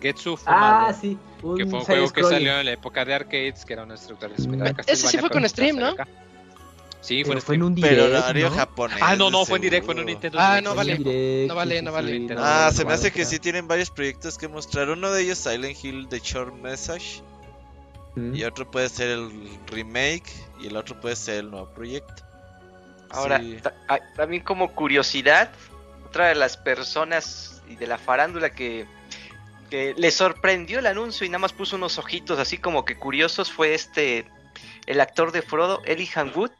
Getsu Fumaden. Ah, sí. que fue un juego que salió en la época de arcades, que era una estructura similar a Ese sí fue con stream, ¿no? Sí, fue, fue en un direct, Pero horario japonés. Ah, no, no, fue en direct, fue en un Nintendo. Ah, no vale. no vale, no vale. Ah, se me hace que sí tienen varios proyectos que mostrar. Uno de ellos, Silent Hill The Short Message. Y otro puede ser el remake y el otro puede ser el nuevo proyecto. Ahora, también como curiosidad, otra de las personas y de la farándula que, que le sorprendió el anuncio y nada más puso unos ojitos así como que curiosos fue este, el actor de Frodo, Eli Wood.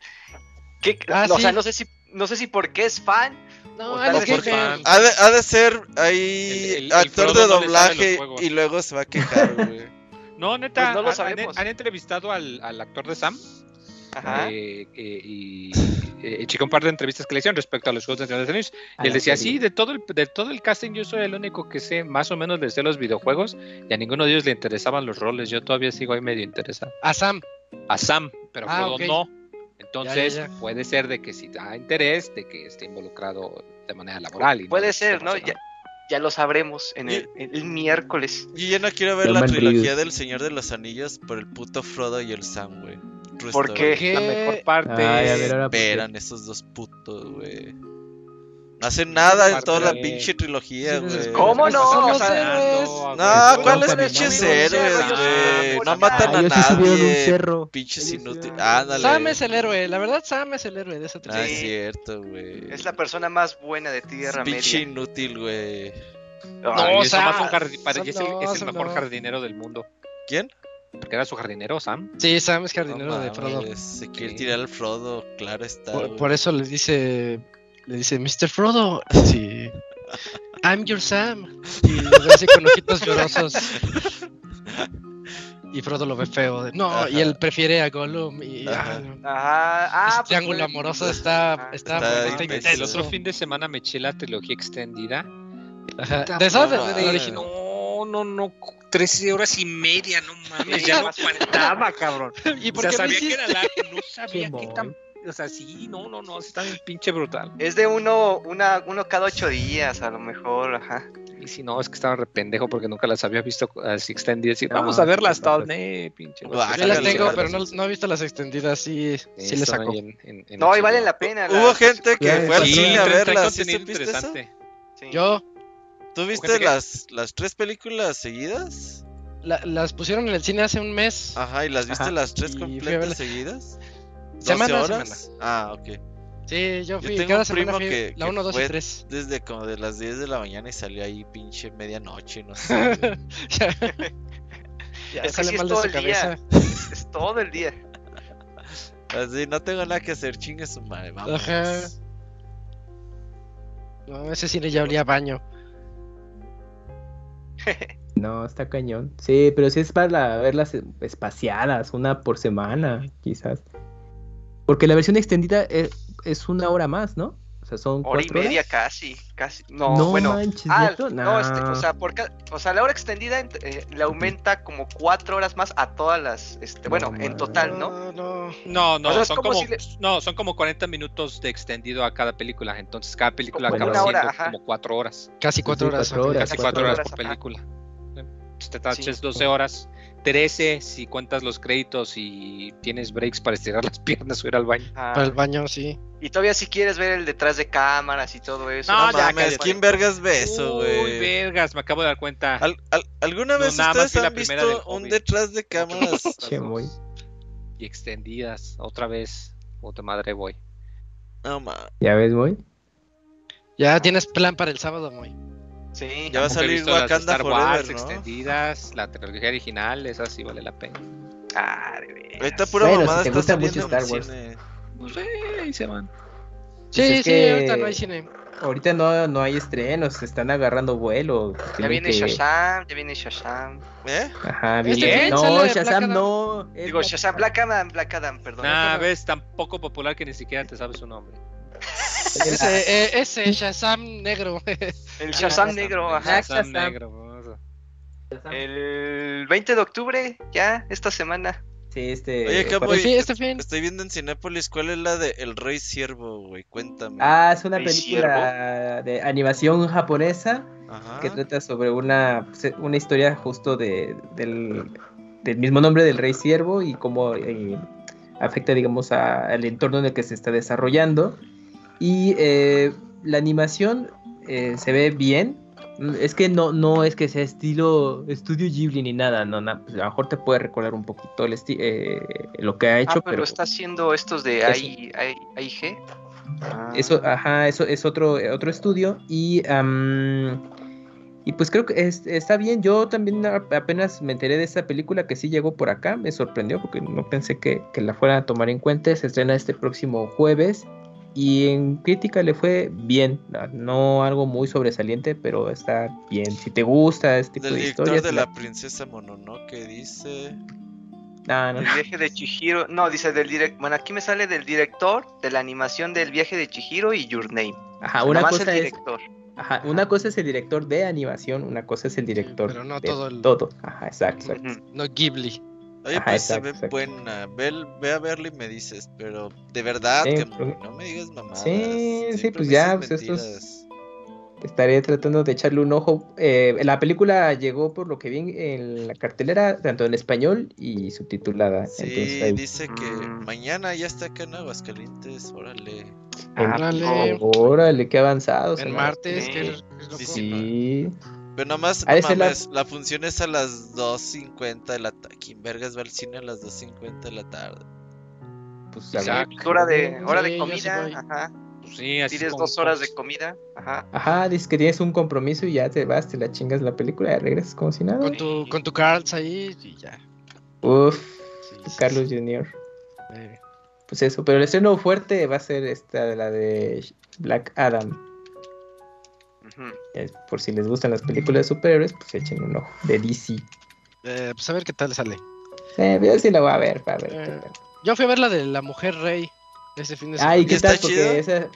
Que, ah, o sea, no sé si, no sé si porque es fan. No, ha, de, ha, de, ser ahí actor de doblaje y luego se va a quejar, güey. No, neta, pues no lo sabemos. Han, entrevistado al, al, actor de Sam. Ajá. Eh, eh, y eh, chica un par de entrevistas que le hicieron respecto a los juegos de Señor de. Y él decía, sí, de todo, el, de todo el casting yo soy el único que sé más o menos de los videojuegos y a ninguno de ellos le interesaban los roles. Yo todavía sigo ahí medio interesado. A Sam. A Sam, pero ah, no. Entonces puede ser de que si da interés, de que esté involucrado de manera laboral. Y puede ser, ¿no? Ya, ya lo sabremos en el, miércoles. Y yo no quiero ver la trilogía del Señor de los Anillos por el puto Frodo y el Sam, güey. Porque la mejor parte esperan esos dos putos, güey. No hacen nada en toda la pinche trilogía, güey. ¿Cómo no? No, ¿cuáles pinches héroes, güey? No matan a nadie. Pinches inútiles. Ándale. Sam es el héroe, la verdad Sam es el héroe de esa trilogía. Ah, es cierto, güey. Es la persona más buena de Tierra Media. Pinche inútil, güey. No, Sam. Es el mejor jardinero del mundo. ¿Quién? Porque era su jardinero, Sam. Sí, Sam es jardinero de Frodo. Se quiere tirar al Frodo, claro está. Por, eso le dice, le dice, Mr. Frodo, sí. I'm your Sam. Y lo hace con ojitos llorosos. y Frodo lo ve feo. no, y él prefiere a Gollum. Y, Ajá. Ah, este triángulo pues, amoroso está, está, El otro fin de semana me eché la trilogía extendida. De eso, de, No, no, no. 13 horas y media, no mames. Ya no aguantaba, cabrón. ¿Y por o sea, sabía que era largo, no sabía qué tan o sea, sí, no, no, no, está bien pinche brutal. Es de uno, una, uno cada ocho días, a lo mejor, ajá. Y si no, es que estaba re pendejo porque nunca las había visto así extendidas. Y, vamos a verlas todas, ne, pinche. Yo las tengo, pero no, no, he visto las extendidas, sí, sí les saco. no, y valen la pena. Hubo gente que fue al cine a verlas, ¿sí interesante. Yo. ¿Tú viste las, las tres películas seguidas? las pusieron en el cine hace un mes. Ajá, ¿y las viste las tres completas seguidas? Semana horas? Ah, ok. Sí, yo fui yo cada semana fui que, la 1, 2 y 3. Desde como de las 10 de la mañana y salió ahí pinche medianoche, no sé. ya, es sale mal de su cabeza. Es todo el día. Así, no tengo nada que hacer, chingue su madre, vamos. Ajá. No, ese cine ya olía a baño. No, está cañón. Sí, pero sí es para verlas espaciadas, una por semana, quizás. Porque la versión extendida es, una hora más, ¿no? O sea, son hora y media casi, casi. No, bueno. ah, no, este, o sea, por o sea, la hora extendida eh, le aumenta como cuatro horas más a todas las, este, bueno, en total, ¿no? No, no, no, son como, no, son como 40 minutos de extendido a cada película, entonces cada película acaba siendo como cuatro horas. Casi cuatro horas. Casi cuatro horas, por película. Te taches 12 horas 13 si cuentas los créditos y tienes breaks para estirar las piernas o ir al baño. Ah. Para el baño, sí. Y todavía si quieres ver el detrás de cámaras y todo eso. No, no ya, mames, ¿quién vergas ve eso, güey? Uy, vergas, me acabo de dar cuenta. ¿Alguna vez ustedes han visto un detrás de cámaras? che, muy. Y extendidas, otra vez. Puta madre, voy. No, mames. ¿Ya ves, voy? Ya tienes plan para el sábado, muy. Sí, ya va a salir Wakanda Star Wars extendidas, la trilogía original, esa sí vale la pena. Ah, de Ahorita pura bueno, mamada si te gusta mucho Star Wars. Pues sí, ahí se van. Sí, pues sí, ahorita no hay cine. Ahorita no, no hay estrenos, se están agarrando vuelo. Ya viene que... Shazam, ya viene Shazam. ¿Eh? Ajá, viene. No, Shazam no. Digo, Shazam, Black Adam, Black Adam, perdón. Nah, ves, tan poco popular que ni siquiera te sabes su nombre. Ese, eh, ese Shazam negro. El Shazam negro, ajá. Shazam negro. El 20 de octubre, ya, esta semana. Sí, este. Oye, ¿qué voy? Sí, este fin. Estoy viendo en Cinépolis. ¿Cuál es la de El Rey Siervo, güey? Cuéntame. Ah, es una película de animación japonesa Ajá. que trata sobre una, una historia justo de, del, del mismo nombre del Rey Siervo y cómo eh, afecta, digamos, al entorno en el que se está desarrollando. Y eh, la animación eh, se ve bien. Es que no, no es que sea estilo estudio Ghibli ni nada, no, pues, a lo mejor te puede recordar un poquito el eh, lo que ha hecho. Ah, pero, está haciendo estos de AIG. Eso, ajá, eso es otro, otro estudio y y pues creo que está bien. Yo también apenas me enteré de esta película que sí llegó por acá. Me sorprendió porque no pensé que, que la fuera a tomar en cuenta. Se estrena este próximo jueves. Y en crítica le fue bien, no algo muy sobresaliente, pero está bien. Si te gusta este tipo de historias. de la, princesa Mononoke dice. No, no. El viaje de Chihiro. No, dice del director. Bueno, aquí me sale del director de la animación del viaje de Chihiro y Your Name. Ajá, una cosa es. Ajá, una cosa es el director de animación, una cosa es el director. pero no todo el... Todo. Ajá, exacto. No Ghibli. Oye, pues se ve buena. Ve, ve, a verla y me dices, pero de verdad, que no me digas mamadas. Sí, sí, pues ya, pues estos... Estaré tratando de echarle un ojo. Eh, la película llegó, por lo que vi en la cartelera, tanto en español y subtitulada. Sí, dice que mm. mañana ya está acá en Aguascalientes, órale. Ah, órale. órale, qué avanzados. En martes, que sí. sí. Pero nomás, no mames, la... función es a las 2.50 de la tarde. ¿Quién vergas va al cine a las 2.50 de la tarde? Pues hora de, hora de comida, ajá. Pues sí, así Tienes dos horas de comida, ajá. Ajá, dices que tienes un compromiso y ya te vas, te la chingas la película y regresas como si nada. Con tu, con tu Carls ahí y ya. Uf, Carlos Jr. Pues eso, pero el estreno fuerte va a ser esta de la de Black Adam. Por si les gustan las películas de superhéroes, pues echen un ojo. De DC. Eh, pues a ver qué tal sale. Sí, yo sí la voy a ver, para ver. Eh, yo fui a ver la de la mujer rey ese fin de semana. Ay, ¿qué ¿Está tal? chido? Porque esa...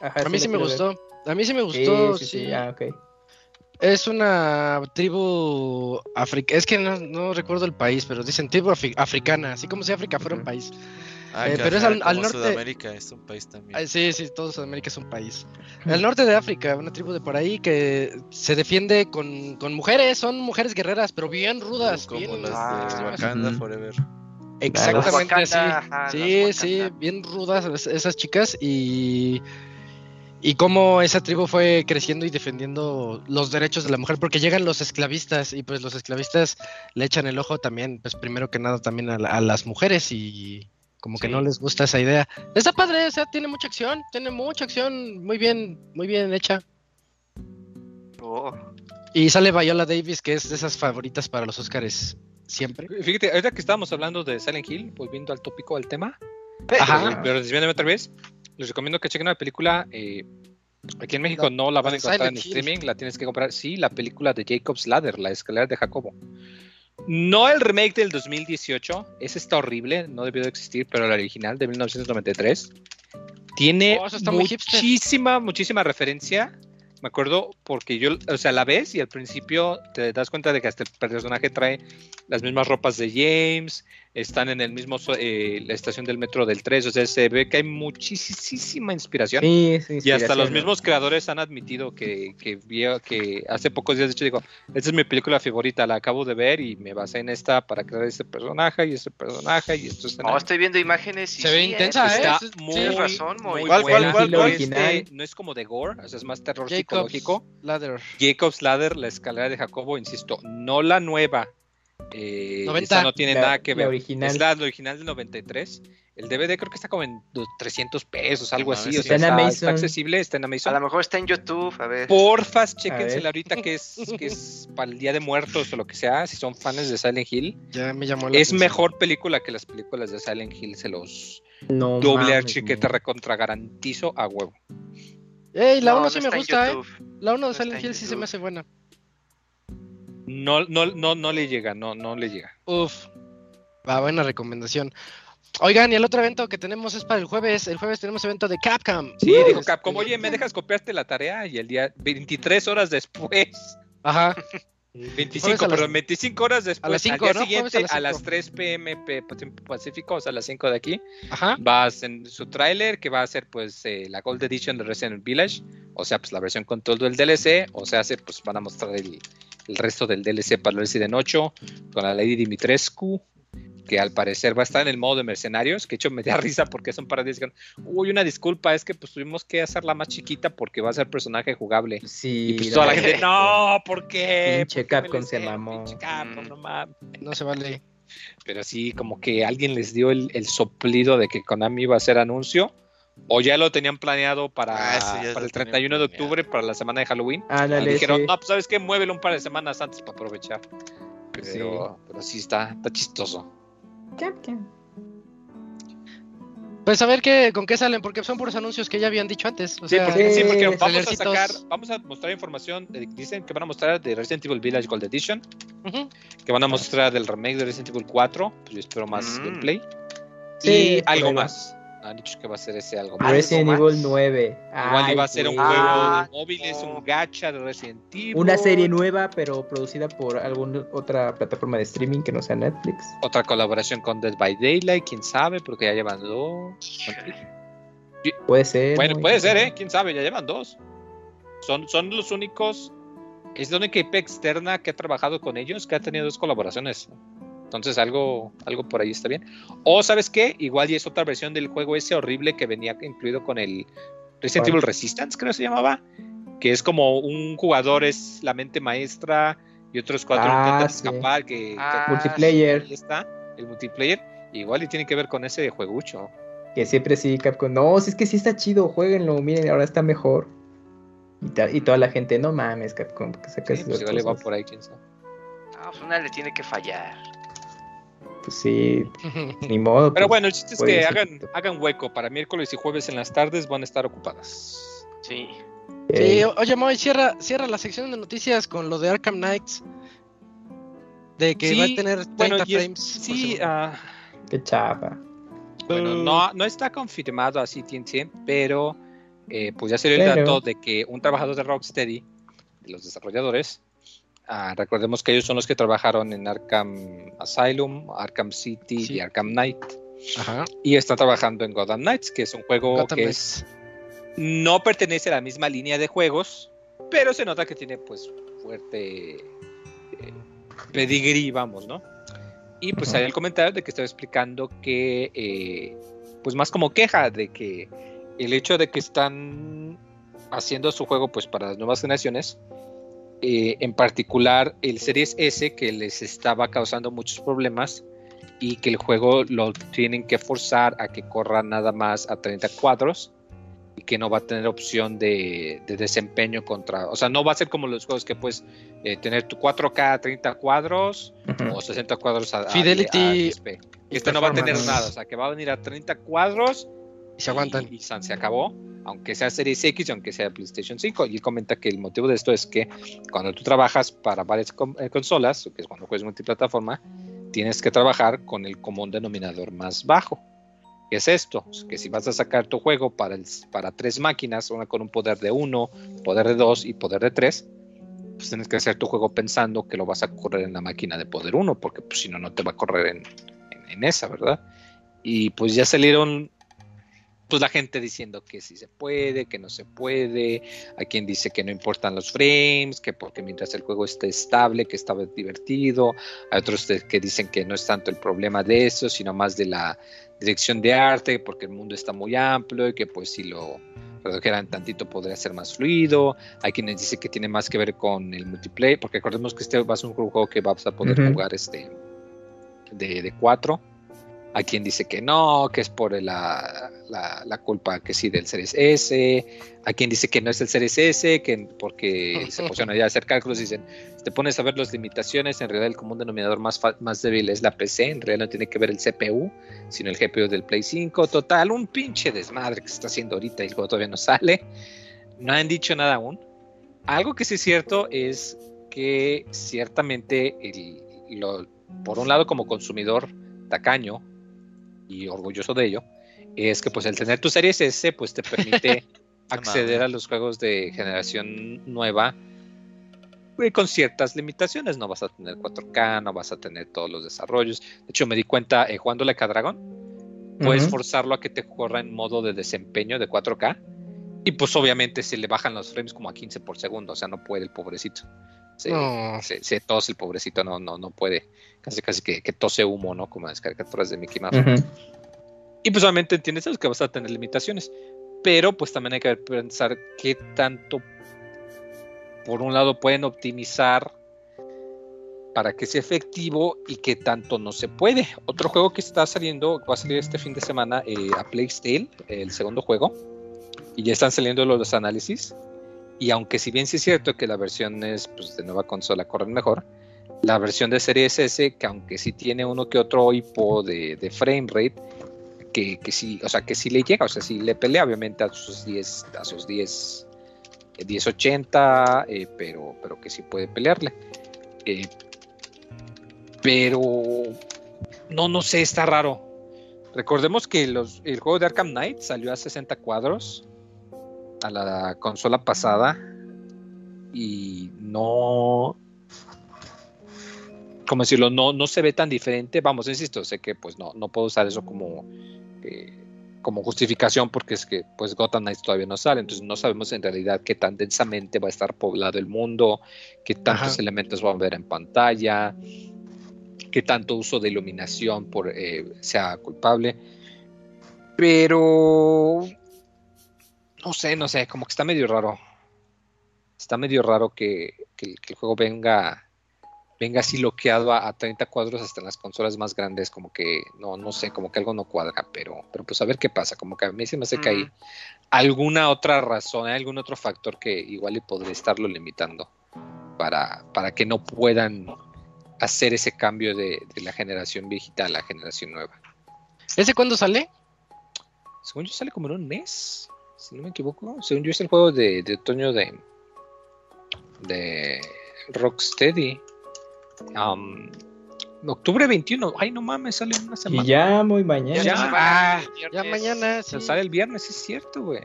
Ajá, a mí sí me ver. gustó. A mí sí me gustó, Sí, sí. sí, ah, ok. Es una tribu africana. Es que no, no recuerdo el país, pero dicen tribu afri- africana, así como si África fuera un país. Ah, Eh, pero es al- al norte- Sudamérica es un país también. Ah, sí, sí, todo Sudamérica es un país. El norte de África, una tribu de por ahí que se defiende con, con mujeres, son mujeres guerreras, pero bien rudas. como bien- las Ah, de Wakanda ujú. Forever. Exactamente. Wakanda, ajá, Sí, sí, Wakanda. bien rudas es- esas chicas y y cómo esa tribu fue creciendo y defendiendo los derechos de la mujer porque llegan los esclavistas y pues los esclavistas le echan el ojo también, pues primero que nada también a, la- a las mujeres y como que Sí. no les gusta esa idea. Está padre, o sea, tiene mucha acción, tiene mucha acción, muy bien, muy bien hecha. Oh. Y sale Viola Davis, que es de esas favoritas para los Oscars siempre. Fíjate, ahorita que estábamos hablando de Silent Hill, volviendo al tópico del tema, Ajá. eh, pero desviándome otra vez, les recomiendo que chequen una película. eh, aquí en México no la van a encontrar en Hill. streaming, la tienes que comprar. Sí, la película de Jacob's Ladder, la escalera de Jacobo. No el remake del 2018, ese está horrible, no debió de existir, pero el original de 1993 tiene Oh, muchísima, muchísima referencia. Me acuerdo porque yo, o sea, la ves y al principio te das cuenta de que hasta el personaje trae las mismas ropas de James, están en el mismo, eh, la estación del metro del 3, o sea, se ve que hay muchísima inspiración. Sí, sí, Y hasta los mismos creadores han admitido que, que, vio- que hace pocos días, de hecho, digo, esta es mi película favorita, la acabo de ver y me basé en esta para crear este personaje y este personaje y esto es No, estoy viendo imágenes y Se ve sí, intensa, pues, ¿eh? Está muy, tienes razón, muy ¿Cuál, cuál, buena. cuál, No cuál? es no es como de gore, o sea, es más terror Jacob's psicológico. Ladder. Jacob's Ladder, la escalera de Jacobo, insisto, no la nueva. Eh, 90. esta no tiene La- nada que la ver. original. Es la, la original del 93. El DVD creo que está como en dos- 300 pesos, algo No así. O sea, Está en está, Amazon. está accesible, está en A Amazon. lo mejor está en YouTube, a ver. Porfas, A chéquensela ahorita que es, que es para el Día de Muertos o lo que sea, si son fans de Silent Hill. Ya me llamó la Es atención. mejor película que las películas de Silent Hill, se los No doble archi que te recontra garantizo a huevo. Ey, la No, 1 no sí me gusta, ¿eh? La 1 de Silent en Hill sí se me hace buena. No, no, no, no le llega, no, no le llega. Uf, va, buena recomendación. Oigan, y el otro evento que tenemos es para el jueves. El jueves tenemos evento de Capcom. Sí, dijo Capcom, oye, ¿me dejas copiarte la tarea? Y el día 23 horas después, Ajá. 25, Jueves a las- perdón, 25 horas después, a las cinco, al día ¿no? Siguiente, a a las las, cinco. 3 pm pacífico, o sea, a las 5 de aquí, Ajá. vas en su tráiler que va a ser pues eh, la Gold Edition de Resident Village, o sea, pues la versión con todo el DLC, o sea, se, pues van a mostrar el, el resto del DLC para el Resident 8 con la Lady Dimitrescu, que al parecer va a estar en el modo de mercenarios, que hecho me da risa porque hace un par de días dijeron, uy, una disculpa, es que pues tuvimos que hacerla más chiquita porque va a ser personaje jugable. Sí, Y pues toda la gente, no, ¿por qué? Pinche ¿Por qué me Capcom se mamó. Pinche Capcom, no mames. No se vale. Pero sí, como que alguien les dio el, el soplido de que Konami iba a hacer anuncio. O ya lo tenían planeado para, Ah, para el tenían 31 de octubre, para la semana de Halloween. y Ándale, dijeron, sí. no, pues sabes qué, muévelo un par de semanas antes para aprovechar. Pero Sí. pero sí está, está chistoso. Capcom. Pues a ver qué, con qué salen, porque son puros anuncios que ya habían dicho antes. O Sí, sea, porque, sí, porque eh, vamos a sacar, vamos a mostrar información, de- dicen que van a mostrar de Resident Evil Village Gold Edition, ujú. que van a mostrar del remake de Resident Evil 4, pues yo espero más Mm. gameplay. Sí, y algo más. Han dicho que va a ser ese algo Ah, más. Resident ¿Algo Evil más? 9. Igual Ay, iba a ser un juego Ah, de móviles, no. un gacha de Resident Evil. Una serie nueva, pero producida por alguna otra plataforma de streaming que no sea Netflix. Otra colaboración con Dead by Daylight, quién sabe, porque ya llevan dos. Puede ser. Bueno, ¿no? puede ser, ¿eh? Quién sabe, ya llevan dos. Son, son los únicos. Es la única IP externa que ha trabajado con ellos que ha tenido dos colaboraciones. Entonces algo, algo por ahí está bien. O sabes qué, igual y es otra versión del juego ese horrible que venía incluido con el Resident. Evil Resistance, creo que se llamaba. Que es como un jugador es la mente maestra y otros cuatro Ah, intentan sí. escapar. Que, Ah, Multiplayer. ahí está, el multiplayer. Igual y tiene que ver con ese juegucho. Que siempre sí, Capcom. No, si es que sí está chido, jueguenlo. Miren, ahora está mejor. Y, ta- y toda la gente, no mames, Capcom, que sacas Sí, pues igual le va por ahí, quién sabe. Ah, pues una le tiene que fallar. Pues sí, ni modo. Pero pues, bueno, el chiste es que hagan, hagan hueco. Para miércoles y jueves en las tardes van a estar ocupadas. Sí. eh, Sí, oye, Moy, cierra, cierra la sección de noticias con lo de Arkham Knights. De que va a tener 30 frames. sí, uh, qué chapa. Bueno, no, no está confirmado así 100%, pero eh, pues ya se dio el dato de que un trabajador de Rocksteady, de los desarrolladores, uh, recordemos que ellos son los que trabajaron en Arkham Asylum, Arkham City y Arkham Knight. Ajá. Y están trabajando en Gotham Knights, que es un juego que es, no pertenece a la misma línea de juegos, pero se nota que tiene pues fuerte eh, pedigrí, vamos, ¿no? Y pues hay el comentario de que estaba explicando que, eh, pues más como queja de que el hecho de que están haciendo su juego pues para las nuevas generaciones, eh, en particular el Series S que les estaba causando muchos problemas y que el juego lo tienen que forzar a que corra nada más a 30 cuadros y que no va a tener opción de, desempeño contra, o sea, no va a ser como los juegos que puedes eh, tener tu 4K a 30 cuadros o 60 cuadros a, Fidelity. este no va a tener nada, o sea, que va a venir a 30 cuadros y se aguantan. Y, se acabó, aunque sea Series X, aunque sea PlayStation 5. Y él comenta que el motivo de esto es que cuando tú trabajas para varias eh, consolas, que es cuando juegas multiplataforma, tienes que trabajar con el común denominador más bajo. ¿Qué es esto? Que si vas a sacar tu juego para, para tres máquinas, una con un poder de uno, poder de dos y poder de tres, pues tienes que hacer tu juego pensando que lo vas a correr en la máquina de poder uno, porque pues, si no, no te va a correr en, en, esa, ¿verdad? Y pues ya salieron pues la gente diciendo que sí se puede, que no se puede, hay quien dice que no importan los frames, que porque mientras el juego esté estable, que estaba divertido, hay otros que dicen que no es tanto el problema de eso, sino más de la dirección de arte, porque el mundo está muy amplio y que pues si lo redujeran tantito podría ser más fluido, hay quienes dicen que tiene más que ver con el multiplayer, porque recordemos que este va a ser un juego que vas a poder jugar este de, de cuatro hay quien dice que no, que es por la, la, culpa que sí del Series S. Hay quien dice que no es el Series S, que porque se pusieron ya a hacer cálculos y dicen, te pones a ver las limitaciones, en realidad el común denominador más, más débil es la PC, en realidad no tiene que ver el CPU, sino el GPU del Play 5. Total, un pinche desmadre que se está haciendo ahorita y el juego todavía no sale. No han dicho nada aún. Algo que sí es cierto es que ciertamente, el, lo, por un lado como consumidor tacaño, y orgulloso de ello, es que pues el tener tu Series S pues te permite acceder a los juegos de generación nueva eh, con ciertas limitaciones. No vas a tener 4K, no vas a tener todos los desarrollos. De hecho, me di cuenta eh, jugando la Dragon, puedes forzarlo a que te corra en modo de desempeño de 4K. Y pues obviamente se le bajan los frames como a 15 por segundo, o sea, no puede el pobrecito. Se, tose el pobrecito, no, no, no puede. Casi casi que, tose humo, ¿no? Como las caricaturas de Mickey Mouse. Y pues obviamente entiendes que vas a tener limitaciones. Pero pues también hay que pensar qué tanto, por un lado, pueden optimizar para que sea efectivo y qué tanto no se puede. Otro juego que está saliendo, va a salir este fin de semana eh, a Playstyle, el segundo juego. Y ya están saliendo los análisis y aunque si bien sí es cierto que la versión es pues, de nueva consola corren mejor, la versión de Series S, que aunque sí tiene uno que otro hipo de, de frame rate, que, que, sí, o sea, que sí le llega, o sea, sí le pelea obviamente a sus 10, a sus 10, 1080, eh, pero, pero que sí puede pelearle. Eh, pero no, no sé, está raro. Recordemos que los, el juego de Arkham Knight salió a 60 cuadros a la consola pasada y no como decirlo no no se ve tan diferente. Vamos insisto sé que pues no no puedo usar eso como eh, como justificación porque es que pues Gotham Knights todavía no sale. Entonces no sabemos en realidad qué tan densamente va a estar poblado el mundo qué tantos elementos van a ver en pantalla qué tanto uso de iluminación por eh, sea culpable. Pero no sé, no sé, como que está medio raro. Está medio raro que, el juego venga venga así bloqueado a, 30 cuadros hasta en las consolas más grandes, como que no, no sé, como que algo no cuadra, pero, pero pues a ver qué pasa, como que a mí se me hace que hay alguna otra razón, hay algún otro factor que igual y podría estarlo limitando para, para que no puedan hacer ese cambio de, de la generación viejita a la generación nueva. ¿Ese cuándo sale? Según yo sale como en un mes si no me equivoco. Según yo es el juego de, otoño de, de Rocksteady. Um, octubre 21. Ay, no mames, sale una semana. Y ya muy mañana. Ya, Ah, ya mañana, sí. Sale el viernes, es cierto, güey.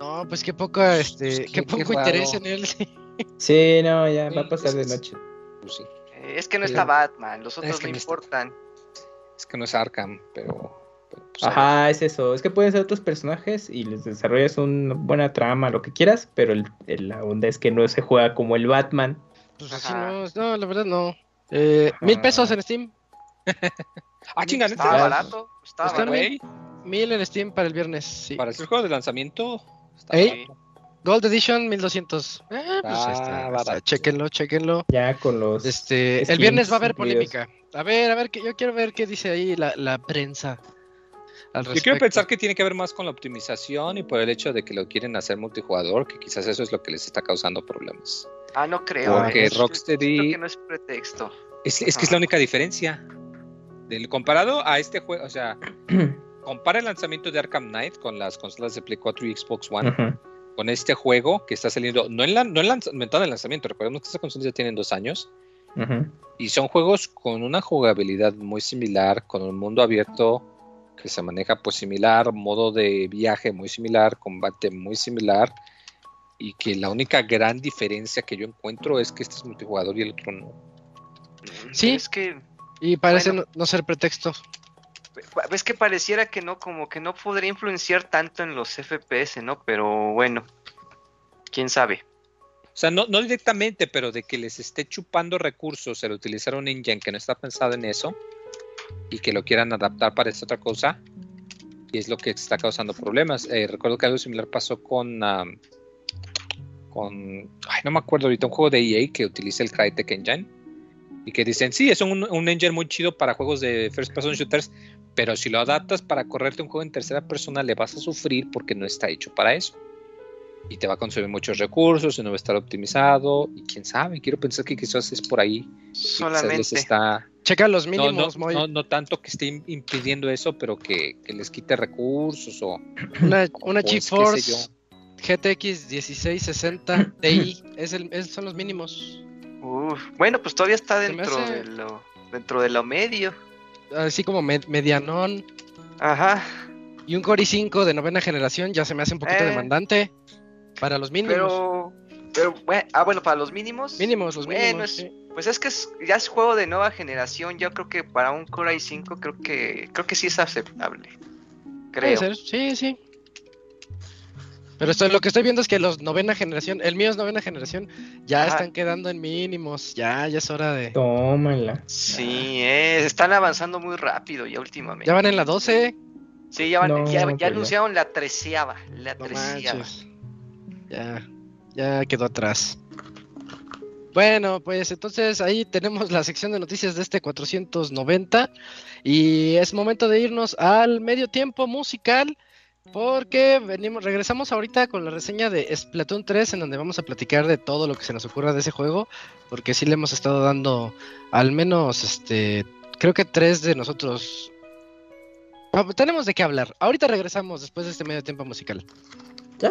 No, pues qué poco, este, Qué- qué qué poco interés en él. sí. No, ya va a Sí, pasar de noche. Pues sí. Eh, Es que no está Batman, los otros Es que no está. importan. Es que no es Arkham, pero. pero, pues, Ajá, es eso. Es que pueden ser otros personajes y les desarrollas una buena trama, lo que quieras, pero el- el- la onda es que no se juega como el Batman. Pues así no, no, la verdad no. Eh, mil Ajá. pesos en Steam, Ah, chinga, Ya. barato. Estaba Está barato. Güey, mil en Steam para el viernes, sí. para hacer juego de lanzamiento. Está barato. Gold Edition 1200. Eh, pues Ah, está, ahí está. barato. Chéquenlo, chéquenlo. Ya con los. Este, el viernes va a haber polémica. A ver, a ver, que yo quiero ver qué dice ahí la, la prensa. Al Yo quiero pensar que tiene que ver más con la optimización y por el hecho de que lo quieren hacer multijugador, que quizás eso es lo que les está causando problemas. Ah, no creo. Porque eh. Rocksteady- Creo que no es pretexto. Es, es que es la única diferencia. Del, comparado a este juego, o sea, compara el lanzamiento de Arkham Knight con las consolas de Play 4 y Xbox One, con este juego que está saliendo, no en, la, no en lanzamiento, el lanzamiento, recordemos que estas consolas ya tienen dos años, y son juegos con una jugabilidad muy similar, con un mundo abierto que se maneja pues similar, modo de viaje muy similar, combate muy similar, y que la única gran diferencia que yo encuentro es que este es multijugador y el otro no. Sí. Es que Y parece Bueno. no, no ser pretexto. ves que pareciera que no, como que no podría influenciar tanto en los FPS, ¿no? Pero bueno, quién sabe. O sea, no, no directamente, pero de que les esté chupando recursos el utilizar un engine que no está pensado en eso y que lo quieran adaptar para esta otra cosa, y es lo que está causando problemas. Eh, recuerdo que algo similar pasó con, am, con, ay, no me acuerdo ahorita, un juego de EA que utiliza el Crytek Engine y que dicen, sí, es un, un engine muy chido para juegos de first person shooters, pero si lo adaptas para correrte un juego en tercera persona le vas a sufrir porque no está hecho para eso y te va a consumir muchos recursos y no va a estar optimizado y quién sabe, quiero pensar que quizás es por ahí quizás les Solamente. está Checa los no, no, mínimos, Moy. no, no tanto que esté im- impidiendo eso, pero que, que les quite recursos o, Una, o, una pues, GeForce. GTX 1660 Ti es el, es- son los mínimos. Uf, bueno, pues todavía está dentro hace- de lo dentro de lo medio. Así como me- medianón. Ajá. Y un Core i5 de novena generación ya se me hace un poquito Eh. demandante. Para los mínimos. Pero pero bueno, ah, bueno, para los mínimos. mínimos, los Bueno, mínimos. es- sí. Pues es que es- ya es juego de nueva generación. Yo creo que para un Core i5 creo que creo que sí es aceptable. Puede Creo. ser, sí, sí. Pero esto, lo que estoy viendo es que los novena generación, el mío es novena generación, ya están quedando en mínimos. Ya, ya es hora de. Tómala. Sí, eh, están avanzando muy rápido ya últimamente. Ya van en la 12. Sí, ya, van, No, ya, ya pues ya. anunciaron la treceava. La No treceava. manches. Ya, ya quedó atrás. Bueno, pues entonces ahí tenemos la sección de noticias de este 490 y es momento de irnos al medio tiempo musical porque venimos, regresamos ahorita con la reseña de Splatoon 3 en donde vamos a platicar de todo lo que se nos ocurra de ese juego porque sí le hemos estado dando al menos este creo que tres de nosotros Ah, tenemos de qué hablar. Ahorita regresamos después de este medio tiempo musical. Ya.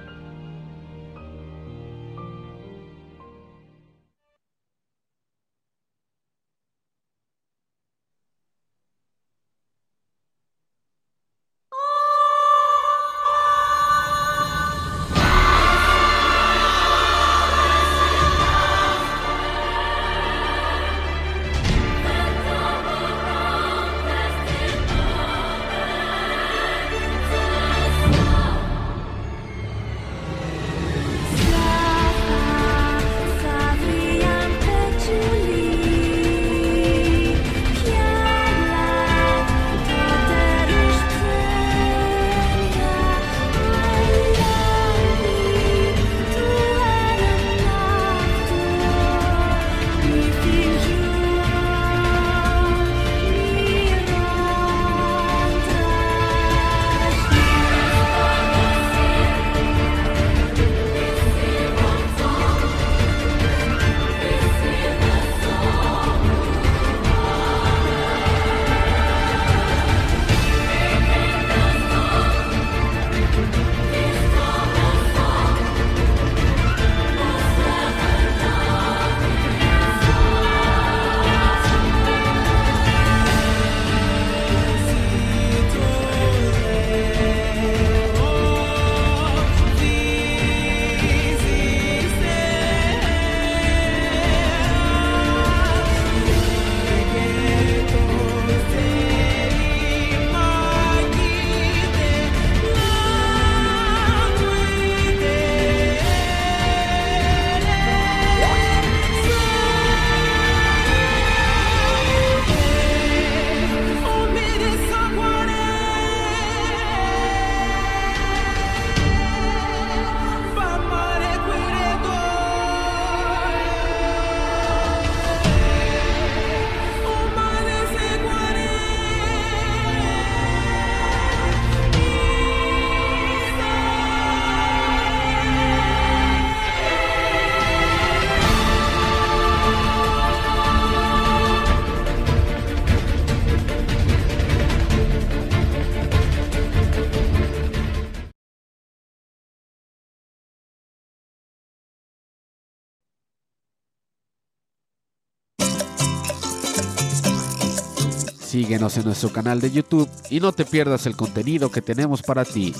Síguenos en nuestro canal de YouTube y no te pierdas el contenido que tenemos para ti.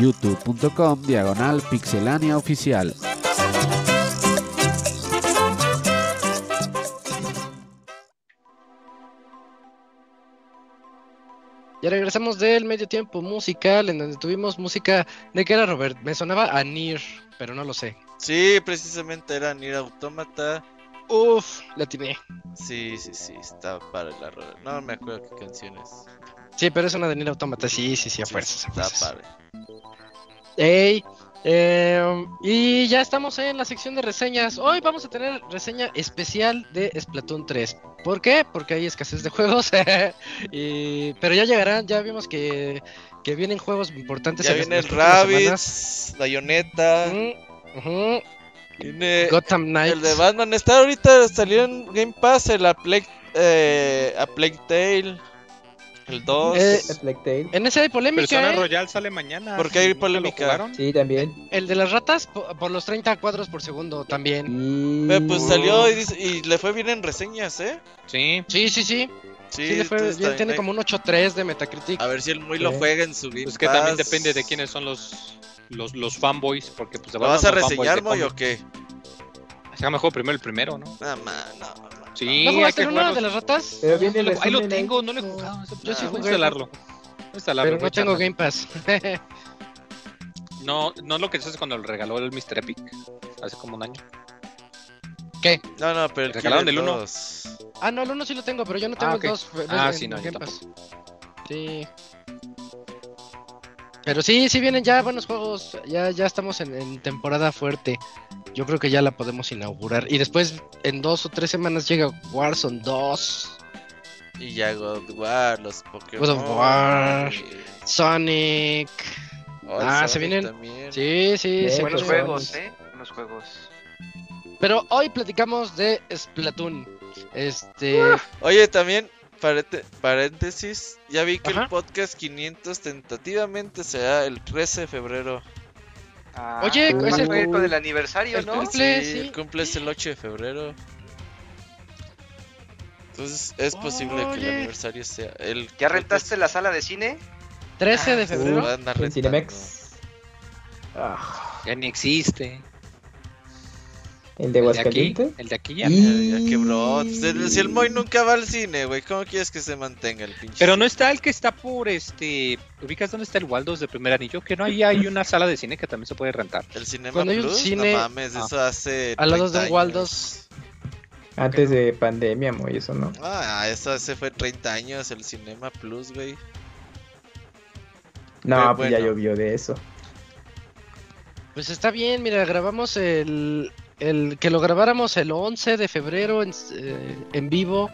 youtube.com diagonal pixelania oficial. Ya regresamos del medio tiempo musical, en donde tuvimos música. ¿De qué era, Robert? Me sonaba a Nier, pero no lo sé. Sí, precisamente era Nier Automata. Uf, la tiene. Sí, sí, sí, está para la rola. No me acuerdo qué canciones. Sí, pero es una de Nier Automata, sí, sí, sí, a fuerzas. a Está padre. Ey, eh, y ya estamos en la sección de reseñas. Hoy vamos a tener reseña especial de Splatoon 3. ¿Por qué? Porque hay escasez de juegos. y, pero ya llegarán, ya vimos que, que vienen juegos importantes. Ya en viene el las próximas Rabbids, Bayonetta, semanas. Ujú, Gotham Knights. el de Batman. Está ahorita, salió en Game Pass el A Plague, eh, A Plague Tale, el 2. Eh, Tail. En ese hay polémica. Persona ¿eh? Royal sale mañana. ¿Por qué hay ¿Nunca lo polémica? Sí, también. El de las ratas po- por, los 30 cuadros por segundo también. Eh, pues salió y, dice- y le fue bien en reseñas, ¿eh? Sí. Sí, sí, sí. Sí, Sí, le fue- también tiene como un 8.3 de Metacritic. A ver si el muy lo juega en su Pues que también depende de quiénes son los los, los fanboys, porque pues de ¿Lo vas a reseñar, Moy, o qué? Déjame juego primero el primero, ¿no? No, ma, no, no. Sí, ¿No jugaste que el uno jugarlo. de las ratas? Pero viene No el ahí lo tengo, no lo he jugado. Yo sí voy a instalarlo. Voy a instalarlo, Pero no tengo. Game Pass. No, no lo que haces cuando lo regaló el Mr. Epic hace como un año. ¿Qué? No, no, pero el Regalaron el uno. 2. Ah, no, el uno sí lo tengo, pero yo no tengo Ah, el ok. 2. Ah, en sí, no, Game Pass. Sí. Pero sí, sí vienen ya buenos juegos. Ya, ya estamos en, en temporada fuerte. Yo creo que ya la podemos inaugurar. Y después, en dos o tres semanas, llega Warzone 2. Y ya God of War, los Pokémon. God of War. y- Sonic. Oh, Ah, se vienen- también. Sí, sí. Buenos juegos, ¿eh? Buenos juegos. Pero hoy platicamos de Splatoon. Este. Oye, también, paréntesis, ya vi que Ajá. el podcast 500 tentativamente será el 13 de febrero. Ah, Oye, va es a el- ser con el aniversario, el ¿no? cumple. sí, sí. el cumple es el 8 de febrero. Entonces es posible que el Oye. aniversario sea el... ¿Ya rentaste la sala de cine? 13 de Se febrero. andar En. Cinemex. Ah, Ya ni existe. El de El de aquí, Aguascalientes. el de aquí ya. Y- Ya, quebró. Pues, Si el Moy nunca va al cine, güey, ¿cómo quieres que se mantenga el pinche? Pero no está el que está por este. ¿Ubicas dónde está el Waldos de primer anillo? Que no ahí hay una sala de cine que también se puede rentar. El Cinema Cuando hay un Plus, cine- no mames, Ah. eso hace Al lado 30 de. Waldos. Antes de pandemia, muy eso, ¿no? Ah, eso hace fue 30 años el Cinema Plus, güey. No, Pero pues ya llovió de eso. Pues está bien, mira, grabamos el, el que lo grabáramos el 11 de febrero en, eh, en vivo.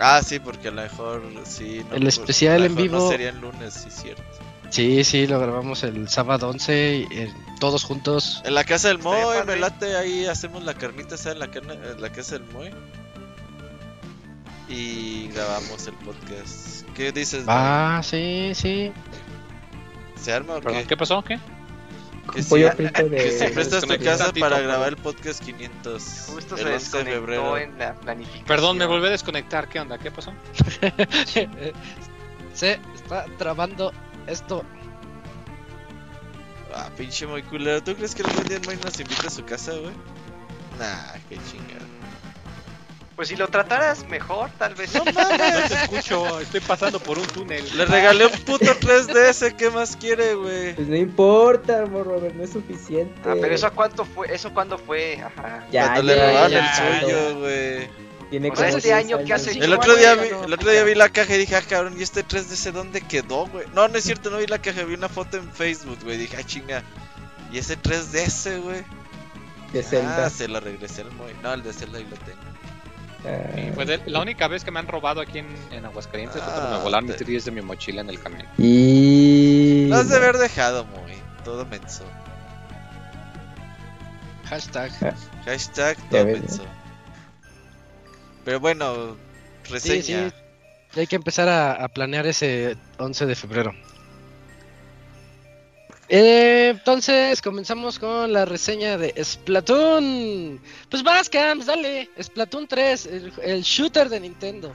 Ah, sí, porque a lo mejor sí. El pues, especial en No vivo. sería el lunes, sí, cierto. Sí, sí, lo grabamos el sábado 11, y, eh, todos juntos. En la casa del Estaría Moy, me late, ahí hacemos la carnita asada en la, carne- en la casa del Moy. Y grabamos el podcast. ¿Qué dices, Moy? Ah, sí, sí. ¿Se arma o qué? ¿Qué pasó? ¿Qué? Que sí, que de... prestas tu desconecté casa tantito, para grabar el podcast 500 Justo el se 11 de en la planificación. Perdón, me volví a desconectar. ¿Qué onda? ¿Qué pasó? Se está trabando esto. Ah, pinche muy culero. ¿Tú crees que algún día el Moy nos invita a su casa, güey? Nah, qué chingada. Pues si lo trataras mejor, tal vez. No te escucho, estoy pasando por un túnel. Le regalé un puto 3DS, ¿qué más quiere, güey? Pues no importa, morro, no es suficiente. Ah, pero eso a cuánto fue, eso cuándo fue, ajá. Ya, Cuando le ya, robaron ya, el suyo, güey. Tiene O sea, como este año, ¿qué años. hace? El otro día vi, bueno, no, el otro día ya. vi la caja y dije, ah, cabrón, ¿y este 3DS dónde quedó, güey? No, no es cierto, no vi la caja, vi una foto en Facebook, güey. Dije, ah, chinga. ¿Y ese 3DS, güey? De Zelda. Ah, se lo regresé al Moy. No, el de Zelda ahí lo tengo. Y de- la única vez que me han robado aquí en, en Aguascalientes fue cuando Ah, me volaron te- 3DS de mi mochila en el camión. Y... Lo has de haber dejado, Moy. Todo menso. Hashtag. Hashtag Ya todo ves, menso. Pero bueno, Sí, reseña. sí. Hay que empezar a, a planear ese 11 de febrero. Eh, entonces comenzamos con la reseña de Splatoon. Pues vas, Camps, dale. Splatoon 3, el, el shooter de Nintendo.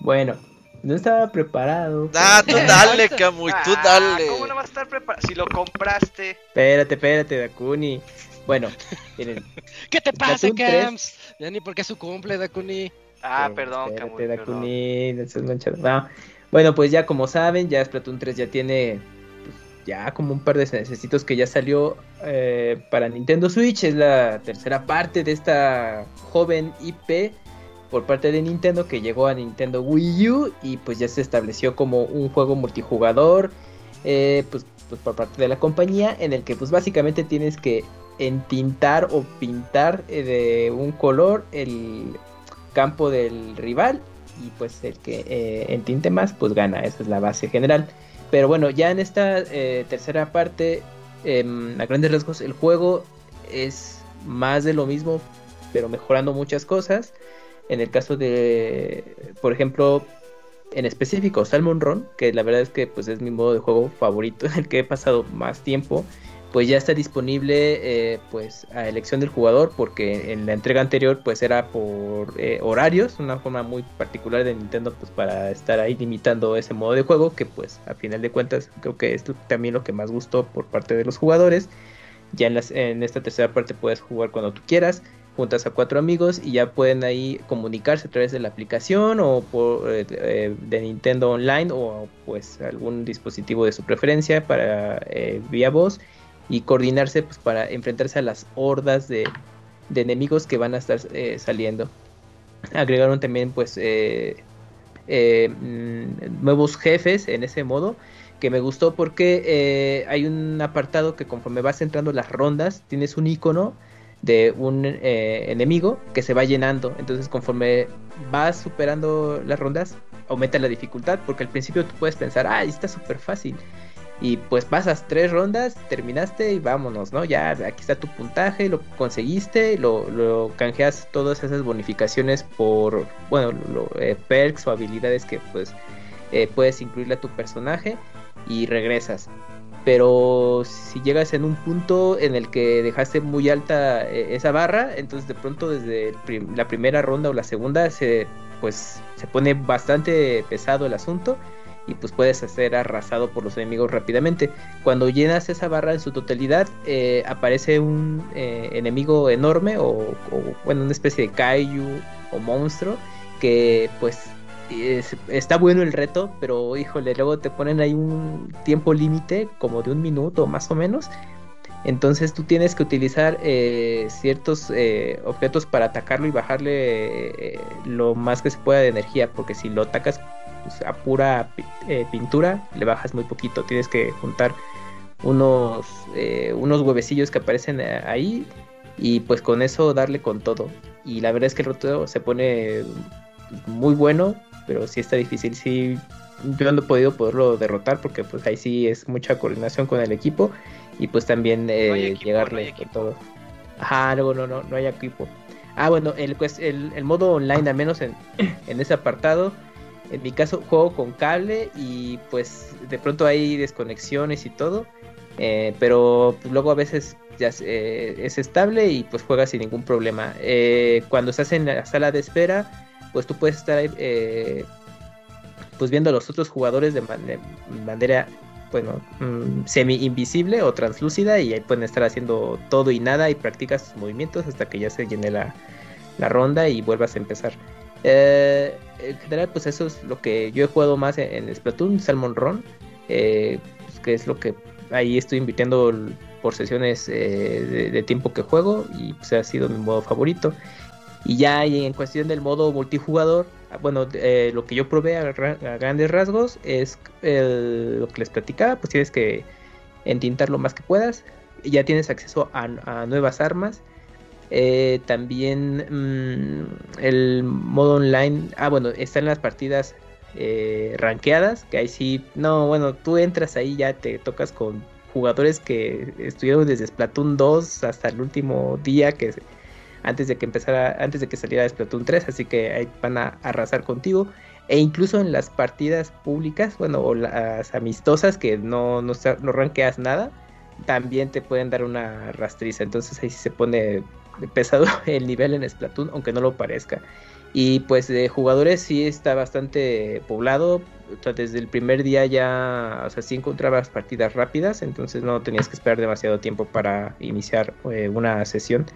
Bueno, no estaba preparado. Ah, tú dale, Camuy, tú Ah, dale. ¿Cómo no va a estar preparado? Si lo compraste. Espérate, espérate, Dakuni. Bueno, miren, ¿Qué te pasa, Splatoon 3. Camps? Ya ni porque es su cumple, Dakuni. Ah, eh, perdón, espérate, Camuy, perdón. Dakuni, no seas manchado. No. Bueno, pues ya como saben, ya Splatoon 3 ya tiene ya como un par de necesitos que ya salió eh, para Nintendo Switch. Es la tercera parte de esta joven IP por parte de Nintendo que llegó a Nintendo Wii U y pues ya se estableció como un juego multijugador eh, pues, pues por parte de la compañía en el que pues básicamente tienes que entintar o pintar eh, de un color el campo del rival y pues el que entinte más pues gana, esa es la base general. Pero bueno, ya en esta eh, tercera parte, em, a grandes rasgos, el juego es más de lo mismo, pero mejorando muchas cosas. En el caso de, por ejemplo, en específico Salmon Run, que la verdad es que pues es mi modo de juego favorito en el que he pasado más tiempo, pues ya está disponible eh, pues a elección del jugador porque en la entrega anterior pues era por eh, horarios, una forma muy particular de Nintendo pues para estar ahí limitando ese modo de juego que pues a final de cuentas creo que es también lo que más gustó por parte de los jugadores. Ya en, esta tercera parte puedes jugar cuando tú quieras juntas a cuatro amigos y ya pueden ahí comunicarse a través de la aplicación o por, eh, de Nintendo Online o pues algún dispositivo de su preferencia para vía voz y coordinarse pues para enfrentarse a las hordas de, de enemigos que van a estar eh, saliendo. Agregaron también pues eh, eh, mm, nuevos jefes en ese modo que me gustó porque hay un apartado que conforme vas entrando las rondas tienes un icono de un enemigo que se va llenando. Entonces, conforme vas superando las rondas, aumenta la dificultad. Porque al principio tú puedes pensar, ah, está súper fácil. Y pues pasas tres rondas, terminaste y vámonos, ¿no? Ya aquí está tu puntaje, lo conseguiste, lo, lo canjeas todas esas bonificaciones por, bueno, eh, perks o habilidades que pues eh, puedes incluirle a tu personaje y regresas pero si llegas en un punto en el que dejaste muy alta eh, esa barra, entonces de pronto desde la primera ronda o la segunda se pues se pone bastante pesado el asunto y pues puedes ser arrasado por los enemigos rápidamente. Cuando llenas esa barra en su totalidad, eh, aparece un eh, enemigo enorme o, o, bueno, una especie de kaiju o monstruo que pues es, está bueno el reto, pero híjole, luego te ponen ahí un tiempo límite, como de un minuto más o menos. Entonces tú tienes que utilizar eh, ciertos objetos para atacarlo y bajarle lo más que se pueda de energía, porque si lo atacas pues, a pura pintura, le bajas muy poquito. Tienes que juntar unos, unos huevecillos que aparecen ahí y pues con eso darle con todo. Y la verdad es que el reto se pone muy bueno, pero sí está difícil. Sí, yo no he podido poderlo derrotar porque pues ahí sí es mucha coordinación con el equipo y pues también eh, No hay equipo, llegarle no con todo. Ajá, no, no, no, no hay equipo. Ah, bueno, el, pues, el, el modo online, al menos en, en ese apartado, en mi caso juego con cable y pues de pronto hay desconexiones y todo, eh, pero luego a veces ya es, eh, es estable y pues juega sin ningún problema. Eh, cuando estás en la sala de espera, pues tú puedes estar eh, pues viendo a los otros jugadores de, man de manera bueno mm, semi invisible o translúcida y ahí pueden estar haciendo todo y nada y practicas tus movimientos hasta que ya se llene la, la ronda y vuelvas a empezar. Eh, en general, pues eso es lo que yo he jugado más en, Splatoon, Salmon Run, eh, pues, que es lo que ahí estoy invirtiendo por sesiones eh, de, tiempo que juego y pues ha sido mi modo favorito. Y ya en cuestión del modo multijugador, bueno, eh, lo que yo probé a, grandes rasgos es lo que les platicaba, pues tienes que entintar lo más que puedas. Ya tienes acceso a nuevas armas. Eh, también mmm, el modo online, ah bueno, están las partidas eh, rankeadas, que ahí sí, no, bueno, tú entras ahí ya te tocas con jugadores que estuvieron desde Splatoon 2 hasta el último día que antes de que empezara, antes de que saliera Splatoon 3, así que ahí van a arrasar contigo. E incluso en las partidas públicas, bueno, o las amistosas que no, no, no rankeas nada, también te pueden dar una rastriza. Entonces ahí sí se pone pesado el nivel en Splatoon, aunque no lo parezca. Y pues de jugadores sí está bastante poblado. desde el primer día ya, o sea, sí encontrabas partidas rápidas, entonces no tenías que esperar demasiado tiempo para iniciar eh, una sesión.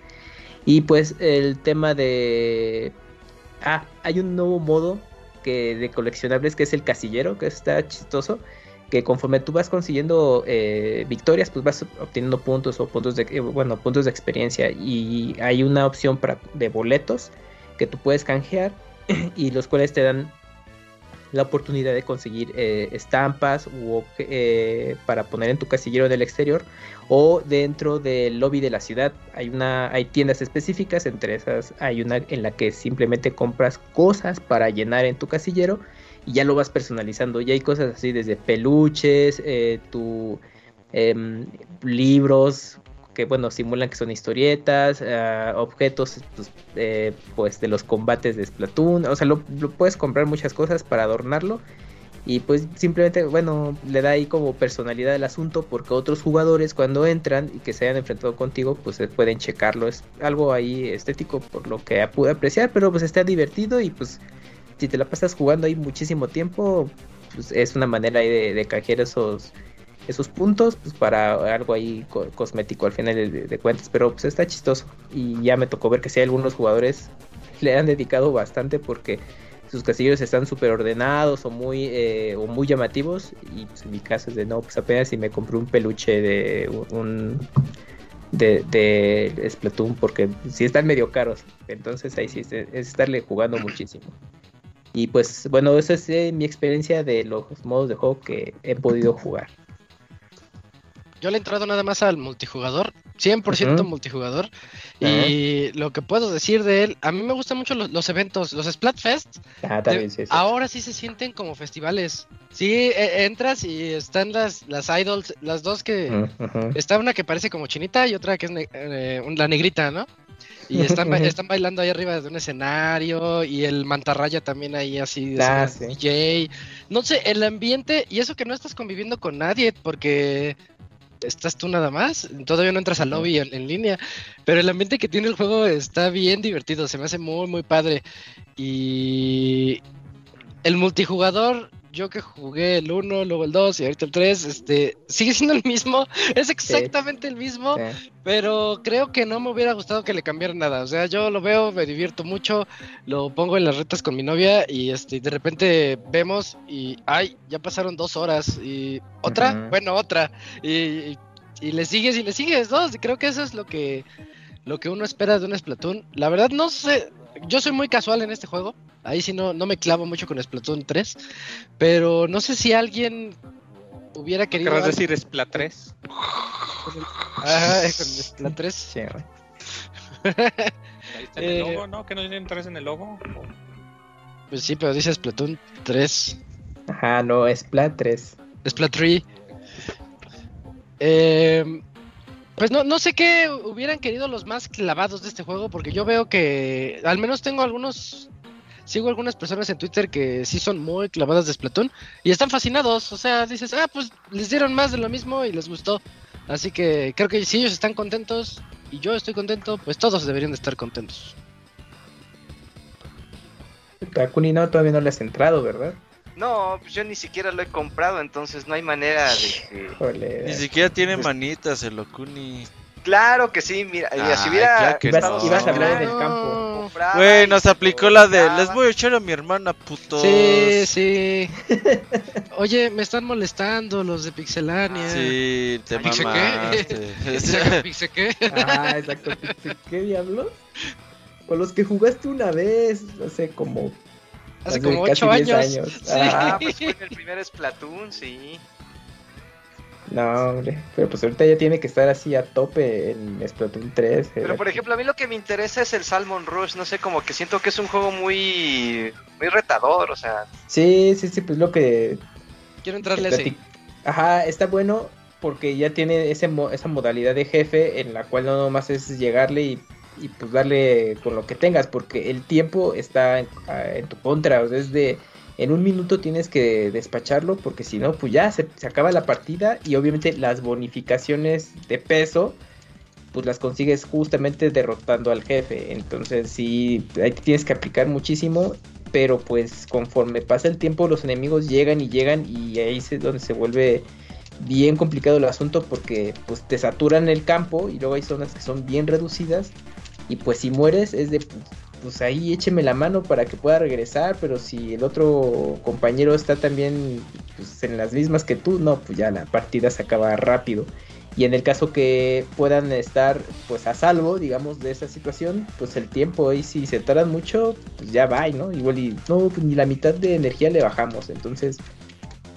Y pues el tema de... Ah, hay un nuevo modo que de coleccionables que es el casillero, que está chistoso que conforme tú vas consiguiendo eh, victorias, pues vas obteniendo puntos o puntos de, eh, bueno, puntos de experiencia. Y hay una opción para, de boletos que tú puedes canjear y los cuales te dan la oportunidad de conseguir eh, estampas para poner en tu casillero del exterior o dentro del lobby de la ciudad. Hay una hay tiendas específicas entre esas hay una en la que simplemente compras cosas para llenar en tu casillero y ya lo vas personalizando. Ya hay cosas así desde peluches, eh, em, libros que bueno simulan que son historietas, ah, objetos pues, eh, pues, de los combates de Splatoon, o sea lo, puedes comprar muchas cosas para adornarlo. Y pues simplemente bueno le da ahí como personalidad al asunto porque otros jugadores cuando entran y que se hayan enfrentado contigo pues pueden checarlo. Es algo ahí estético por lo que pude apreciar pero pues está divertido y pues si te la pasas jugando ahí muchísimo tiempo, pues es una manera ahí de, de esos esos puntos pues para algo ahí cosmético al final de, cuentas pero pues está chistoso. Y ya me tocó ver que si hay algunos jugadores le han dedicado bastante porque sus casillos están súper ordenados o muy eh, o muy llamativos y pues en mi caso es de no pues apenas si me compré un peluche de un de, de Splatoon porque si están medio caros entonces ahí sí es estarle jugando muchísimo y pues bueno, esa es eh, mi experiencia de los modos de juego que he podido jugar. Yo le he entrado nada más al multijugador, 100% multijugador. Y lo que puedo decir de él, a mí me gustan mucho los, eventos, los Splatfest. Ah, también, sí, Ahora sí se sienten como festivales. Sí, e, entras y están las, las idols, las dos que... Está una que parece como chinita y otra que es eh, la negrita, ¿no? Y están, están bailando ahí arriba de un escenario y el mantarraya también ahí así de ah, DJ. No sé, el ambiente y eso que no estás conviviendo con nadie porque estás tú nada más, todavía no entras al lobby en, línea, pero el ambiente que tiene el juego está bien divertido, se me hace muy muy padre. Y el multijugador yo que jugué el 1, luego el 2 y ahorita el 3, este, sigue siendo el mismo, es exactamente el mismo, pero creo que no me hubiera gustado que le cambiara nada. O sea, yo lo veo, me divierto mucho, lo pongo en las retas con mi novia y este, de repente vemos y, ay, ya pasaron dos horas y otra, bueno, otra, y, y, le sigues y le sigues, ¿no? Creo que eso es lo que, lo que uno espera de un Splatoon. La verdad, no sé, yo soy muy casual en este juego. Ahí sí no, no me clavo mucho con Splatoon 3. Pero no sé si alguien hubiera querido. ¿Querrás decir Splat 3? Ajá, con Splat 3. Sí, güey. Ahí está en el logo, ¿no? ¿Que no tienen 3 en el logo? Pues sí, pero dice Splatoon 3. Ajá, no, Splat 3. Splat 3. Eh, pues no, no sé qué hubieran querido los más clavados de este juego, porque yo veo que al menos tengo algunos, sigo algunas personas en Twitter que sí son muy clavadas de Splatoon y están fascinados, o sea, dices, ah, pues les dieron más de lo mismo y les gustó. Así que creo que si ellos están contentos y yo estoy contento, pues todos deberían de estar contentos. Takuni no, todavía no le has entrado, ¿verdad? No, pues yo ni siquiera lo he comprado, entonces no hay manera de que... Ni siquiera tiene manitas el Okuni. Claro que sí, mira, si hubiera ibas, a hablar en el campo. Güey, nos aplicó la de les voy a echar a mi hermana, putos. Sí, sí. Oye, me están molestando los de Pixelania. Sí, te mamaste. ¿Pixe qué? Ah, exacto. ¿Qué diablos? Con los que jugaste una vez, hace como Hace, como 8 años. Ah, pues fue en el primer Splatoon, sí. No, hombre, pero pues ahorita ya tiene que estar así a tope en Splatoon 3. Eh. Pero por ejemplo, a mí lo que me interesa es el Salmon Rush, no sé, como que siento que es un juego muy muy retador, o sea. Sí, sí, sí, pues lo que quiero entrarle así. Ajá, está bueno porque ya tiene ese esa modalidad de jefe en la cual no nomás es llegarle y y pues darle con lo que tengas, porque el tiempo está en, tu contra, o en un minuto tienes que despacharlo, porque si no, pues ya se, acaba la partida y obviamente las bonificaciones de peso pues las consigues justamente derrotando al jefe. Entonces sí, ahí tienes que aplicar muchísimo, pero pues conforme pasa el tiempo los enemigos llegan y llegan y ahí es donde se vuelve bien complicado el asunto porque pues te saturan el campo y luego hay zonas que son bien reducidas y pues si mueres es de pues ahí écheme la mano para que pueda regresar, pero si el otro compañero está también pues, en las mismas que tú, no, pues ya la partida se acaba rápido. Y en el caso que puedan estar pues a salvo, digamos, de esa situación, pues el tiempo ahí si se tardan mucho, pues ya va, ¿no? Igual y no, pues ni la mitad de energía le bajamos. Entonces,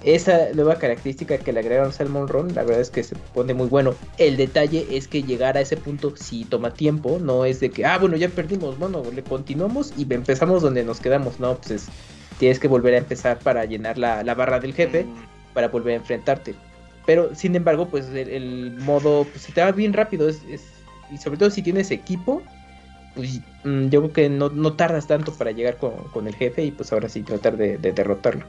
esa nueva característica que le agregaron Salmon Run, la verdad es que se pone muy bueno. El detalle es que llegar a ese punto sí toma tiempo, no es de que, ah, bueno, ya perdimos, bueno, le continuamos y empezamos donde nos quedamos, no, pues tienes que volver a empezar para llenar la, la barra del jefe mm. para volver a enfrentarte. Pero sin embargo, pues el, modo pues, se te va bien rápido. Es, y sobre todo si tienes equipo, pues mm, yo creo que no, no, tardas tanto para llegar con, el jefe y pues ahora sí tratar de, derrotarlo.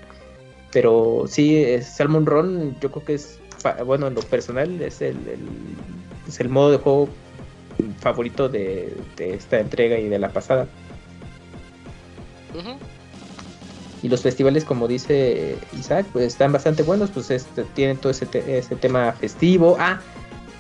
Pero sí, Salmon Run yo creo que es, bueno, en lo personal es el, el, es el modo de juego favorito de, esta entrega y de la pasada. Y los festivales, como dice Isaac, pues están bastante buenos, pues este, tienen todo ese, ese tema festivo. Ah,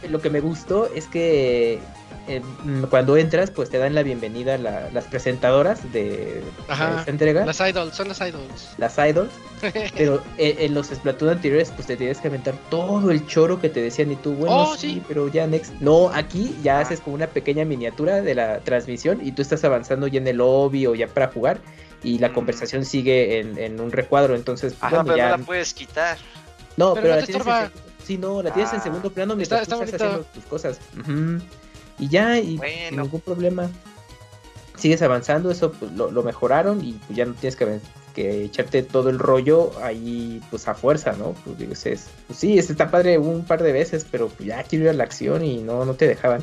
lo que me gustó es que eh, cuando entras, pues te dan la bienvenida las presentadoras de, esta entrega. Las idols, son las idols. Las idols. pero en, los Splatoon anteriores, pues te tienes que aventar todo el choro que te decían y tú, bueno, oh, sí, pero ya next. No, aquí ya haces como una pequeña miniatura de la transmisión y tú estás avanzando ya en el lobby o ya para jugar y la conversación sigue en, un recuadro, entonces Ajá, pero no la puedes quitar. No, pero, la tienes en, sí, no, la tienes en ah. segundo plano mientras estás haciendo tus cosas. Y ya, y ningún problema. Sigues avanzando, eso pues, lo, mejoraron y pues, ya no tienes que, que, echarte todo el rollo ahí pues a fuerza, ¿no? Pues, digo, es, pues sí, está padre un par de veces, pero pues ya quiero ir a la acción y no, no te dejaban.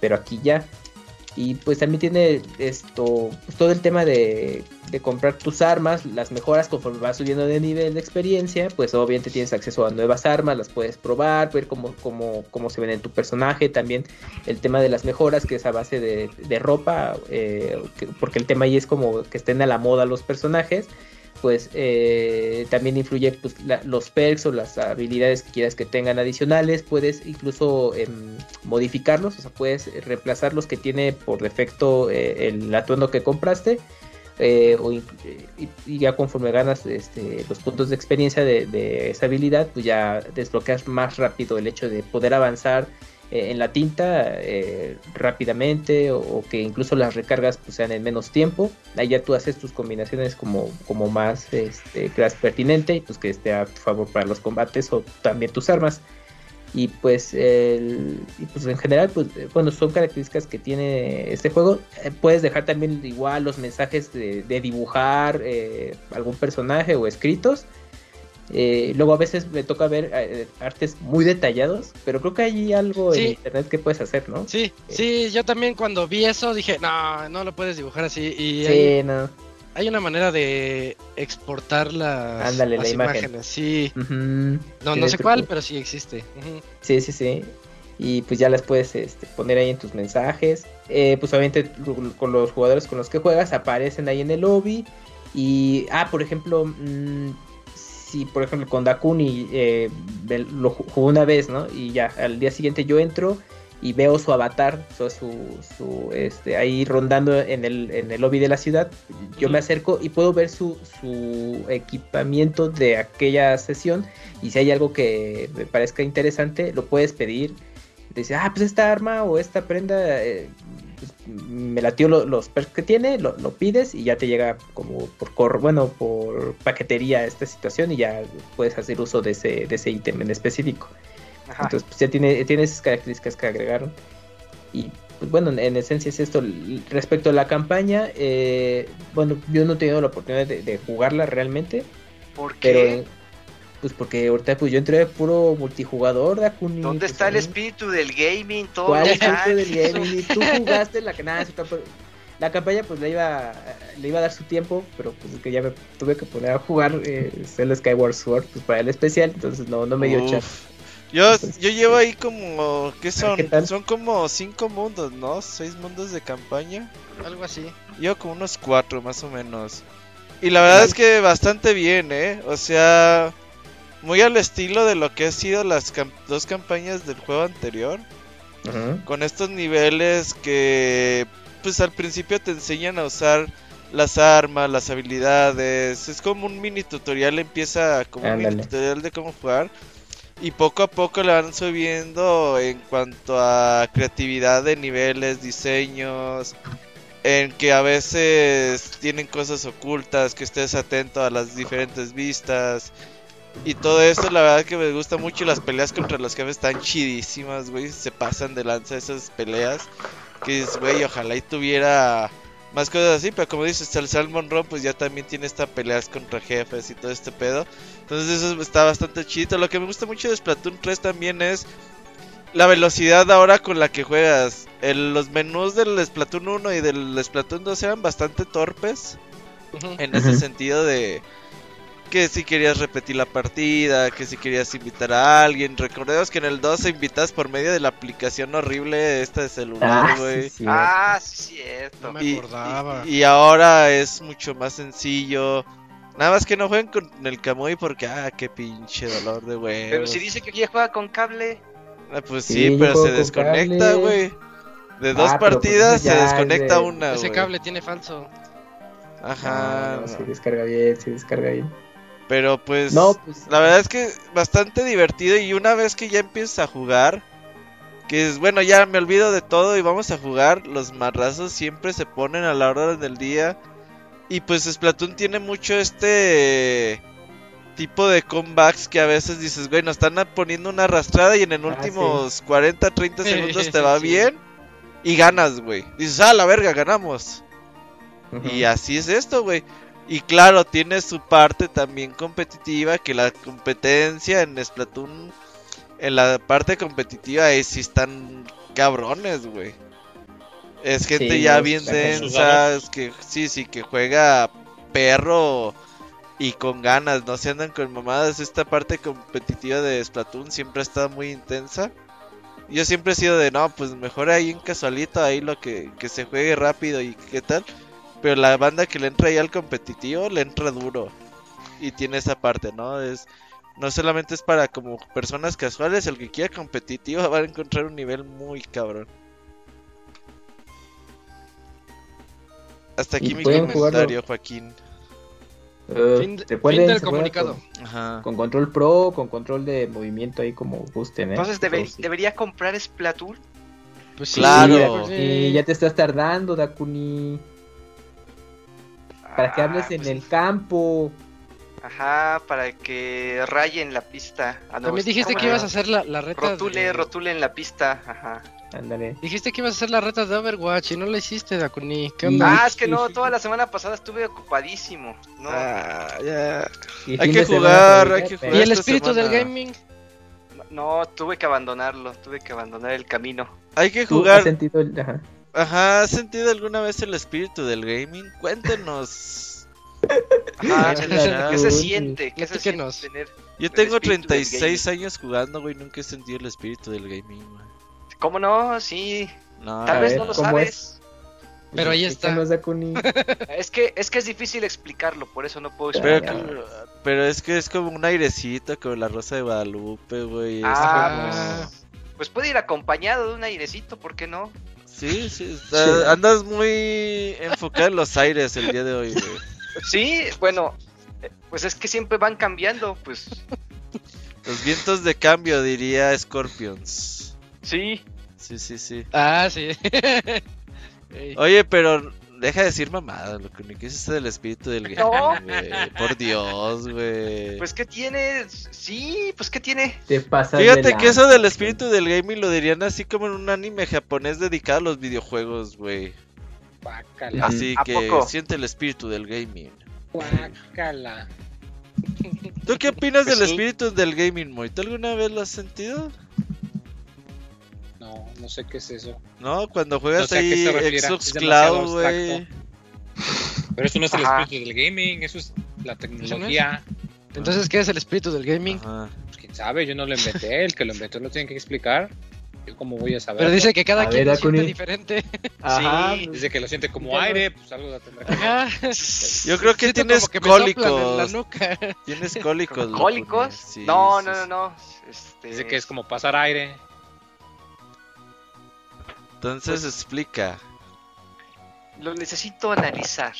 Pero aquí ya. Y pues también tiene esto, pues, todo el tema de, comprar tus armas, las mejoras conforme vas subiendo de nivel de experiencia, pues obviamente tienes acceso a nuevas armas, las puedes probar, ver cómo, cómo, cómo se ven en tu personaje, también el tema de las mejoras, que es a base de, ropa, eh, porque el tema ahí es como que estén a la moda los personajes pues eh, también influye pues, los perks o las habilidades que quieras que tengan adicionales. Puedes incluso em, modificarlos, o sea, puedes reemplazar los que tiene por defecto eh, el atuendo que compraste. Eh, y, ya conforme ganas este, los puntos de experiencia de, de, esa habilidad, pues ya desbloqueas más rápido el hecho de poder avanzar eh, en la tinta eh, rápidamente o, que incluso las recargas pues, sean en menos tiempo. Ahí ya tú haces tus combinaciones como, como más este, creas pertinente y pues que esté a tu favor para los combates o también tus armas. Y pues, el, pues en general, pues bueno, son características que tiene este juego. Eh, puedes dejar también igual los mensajes de dibujar algún personaje o escritos eh, luego a veces me toca ver eh, artes muy detallados, pero creo que hay algo en internet que puedes hacer, ¿no? Sí, eh, sí, yo también cuando vi eso dije, no, no lo puedes dibujar así. Y sí, hay, no. Hay una manera de exportar las, la imágenes, sí. No, no sé cuál, pero sí existe. Sí, sí, sí. Y pues ya las puedes este, poner ahí en tus mensajes. pues obviamente con los jugadores con los que juegas aparecen ahí en el lobby. Y, ah, por ejemplo, mmm, si por ejemplo con Dakuni eh, lo jugó una vez, ¿no? Y ya al día siguiente yo entro y veo su avatar, su, su, este, ahí rondando en el, en el lobby de la ciudad, yo me acerco y puedo ver su, su equipamiento de aquella sesión y si hay algo que me parezca interesante, lo puedes pedir. Dice, ah, pues esta arma o esta prenda eh, me latió los perks que tiene, lo, pides y ya te llega como por cor bueno, por paquetería esta situación y ya puedes hacer uso de ese, de ese ítem en específico. Entonces, pues ya tiene, tiene esas características que agregaron. Y pues, bueno, en esencia es esto. Respecto a la campaña, eh, bueno, yo no he tenido la oportunidad de, jugarla realmente. ¿Por qué? Pues porque ahorita pues yo entré puro multijugador, Dakuni. ¿Dónde pues, está el espíritu del gaming? Todo ¿Cuál espíritu del gaming? Tú jugaste la que nada, la campaña pues le iba le iba a dar su tiempo, pero pues que ya me tuve que poner a jugar eh, el Skyward Sword pues para el especial, entonces no, no me dio chance. Yo, yo llevo ahí como, ¿qué son? Son como cinco mundos, ¿no? Seis mundos de campaña. Algo así. Llevo como unos cuatro más o menos. Y la verdad es que bastante bien, ¿eh? O sea, muy al estilo de lo que han sido las dos campañas del juego anterior. Con estos niveles que, pues al principio te enseñan a usar las armas, las habilidades. Es como un mini tutorial, empieza como un mini tutorial de cómo jugar. Y poco a poco le van subiendo en cuanto a creatividad de niveles, diseños. En que a veces tienen cosas ocultas, que estés atento a las diferentes vistas. Y todo esto, la verdad que me gusta mucho. y Las peleas contra los jefes están chidísimas, güey. Se pasan de lanza esas peleas. Que es, güey, ojalá y tuviera más cosas así. Pero como dices, el Salmon Run, pues ya también tiene estas peleas contra jefes y todo este pedo. Entonces, eso está bastante chido. Lo que me gusta mucho de Splatoon 3 también es la velocidad ahora con la que juegas. El- los menús del Splatoon 1 y del Splatoon 2 eran bastante torpes. En ese sentido de que si querías repetir la partida, que si querías invitar a alguien. Recordemos que en el 2 invitas por medio de la aplicación horrible esta de celular, Ah, güey. sí, sí. Ah, sí, cierto. No me y, acordaba. y- y ahora es mucho más sencillo. Nada más que no jueguen con el Kamui porque, ah, qué pinche dolor de huevos. Pero si dice que aquí ya juega con cable. Ah, pues Sí, pero se con desconecta, cable. güey. De dos Ah, pues partidas se desconecta de- una, Ese güey. cable tiene falso. Ajá. No, no, sí descarga bien, sí descarga bien. Pero pues No, pues. la verdad es que bastante divertido y una vez que ya empiezas a jugar, que es bueno, ya me olvido de todo y vamos a jugar, los marrazos siempre se ponen a la hora del día y pues Splatoon tiene mucho este tipo de comebacks que a veces dices, güey, nos están poniendo una arrastrada y en los Ah, últimos 40, 30 Sí, segundos te va sí. bien y ganas, güey. Dices, ah, la verga, ganamos. Y así es esto, güey. Y claro, tiene su parte también competitiva, que la competencia en Splatoon, en la parte competitiva, ahí sí están cabrones, güey. Es gente Sí, ya bien densa, es que sí, sí, que juega perro y con ganas, no se andan con mamadas. Esta parte competitiva de Splatoon siempre ha estado muy intensa. Yo siempre he sido de, no, pues mejor ahí en casualito, ahí lo que, que se juegue rápido y qué tal. Pero la banda que le entra ahí al competitivo, le entra duro. Y tiene esa parte, ¿no? Es no solamente es para como personas casuales, el que quiera competitivo va a encontrar un nivel muy cabrón. Hasta aquí Y mi pueden comentario, jugarlo. Joaquín. Eh, Fin, de- recuerden, fin del comunicado. Ajá. Con, con control pro, con control de movimiento ahí como gusten, ¿eh? Entonces debe- Pero sí. debería comprar Splatoon. Pues sí, Claro. pues sí. Y ya te estás tardando, Dakuni. Para que Ah, hables en pues, el campo. Ajá, para que rayen la pista. Ah, no, También dijiste ¿cómo que ibas a hacer la, la reta. Rotule, de- rotule en la pista. Ajá. Ándale. Dijiste que ibas a hacer la reta de Overwatch y no la hiciste, Dakuni. ¿Qué onda? Ah, es que no, toda la semana pasada estuve ocupadísimo. No, Ah, ya. Hay que jugar, hay que pero- ¿Y el espíritu del gaming? no, tuve que abandonarlo, tuve que abandonar el camino. Hay que ¿Tú has jugar. sentido el- ajá. Ajá, ¿has sentido alguna vez el espíritu del gaming? Cuéntenos. Ajá, ¿qué, se siente? ¿Qué se siente tener? Yo tengo espíritu del 36 años jugando, güey, nunca he sentido el espíritu del gaming, güey. ¿Cómo no? Sí, No, tal vez ver, no lo ¿cómo sabes. Pero ahí está. Es que es que es difícil explicarlo, por eso no puedo explicarlo. pero es que es como un airecito con la rosa de Guadalupe, güey. es Ah, como- Pues puede ir acompañado de un airecito, ¿por qué no? Sí, sí, está- andas muy enfocado en los aires el día de hoy, güey. Sí, bueno, eh, pues es que siempre van cambiando, pues Los vientos de cambio, diría Scorpions. sí. Sí, sí, sí. Ah, sí. Oye, pero deja de decir mamada, lo que me es del espíritu del No. gaming, güey. Por Dios, güey. Pues qué tiene, sí, pues qué tiene. Te pasas de Fíjate que eso del espíritu del gaming lo dirían así como en un anime japonés dedicado a los videojuegos, güey. Así ¿A que poco? siente el espíritu del gaming. guácala. ¿Tú qué opinas Pues del sí. espíritu del gaming, Moy? ¿Tú alguna vez lo has sentido? No, no sé qué es eso. ¿No? Cuando juegas No sé a qué ahí se refiere, Xbox Cloud, güey. Pero eso no es el Ajá. espíritu del gaming, eso es la tecnología. Entonces, ¿qué es el espíritu del gaming? Ajá. Pues quién sabe, yo no lo inventé, el que lo inventó lo tiene que explicar. Yo cómo voy a saber. Pero dice que cada A quien ver, lo siente Akuni. diferente. Ajá. Sí. Dice que lo siente como aire, pues algo la tendrá que Ajá. Yo creo que Siento tienes que la cólicos. nuca. Tienes cólicos. ¿Cólicos? Sí, no, sí, no, no, no. Este, Dice que es como pasar aire. Entonces explica. Lo necesito analizar.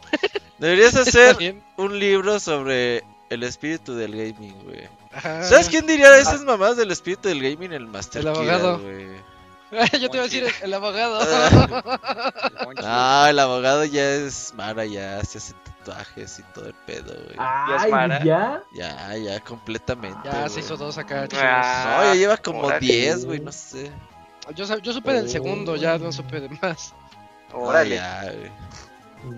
Deberías hacer un libro sobre el espíritu del gaming, güey. Ajá. ¿Sabes quién diría esas mamás del espíritu del gaming? El Master El abogado. Yo te iba a decir el, el abogado. Ah, el abogado ya es Mara, ya se hace tatuajes y todo el pedo, güey. ¿Ya es Mara? ya. Ya, ya, completamente. ya se hizo dos acá. Ah, No, ya lleva como órale. 10, güey, no sé. Yo, yo supe del segundo, ya no supe de más. Órale. Ah, ya, güey.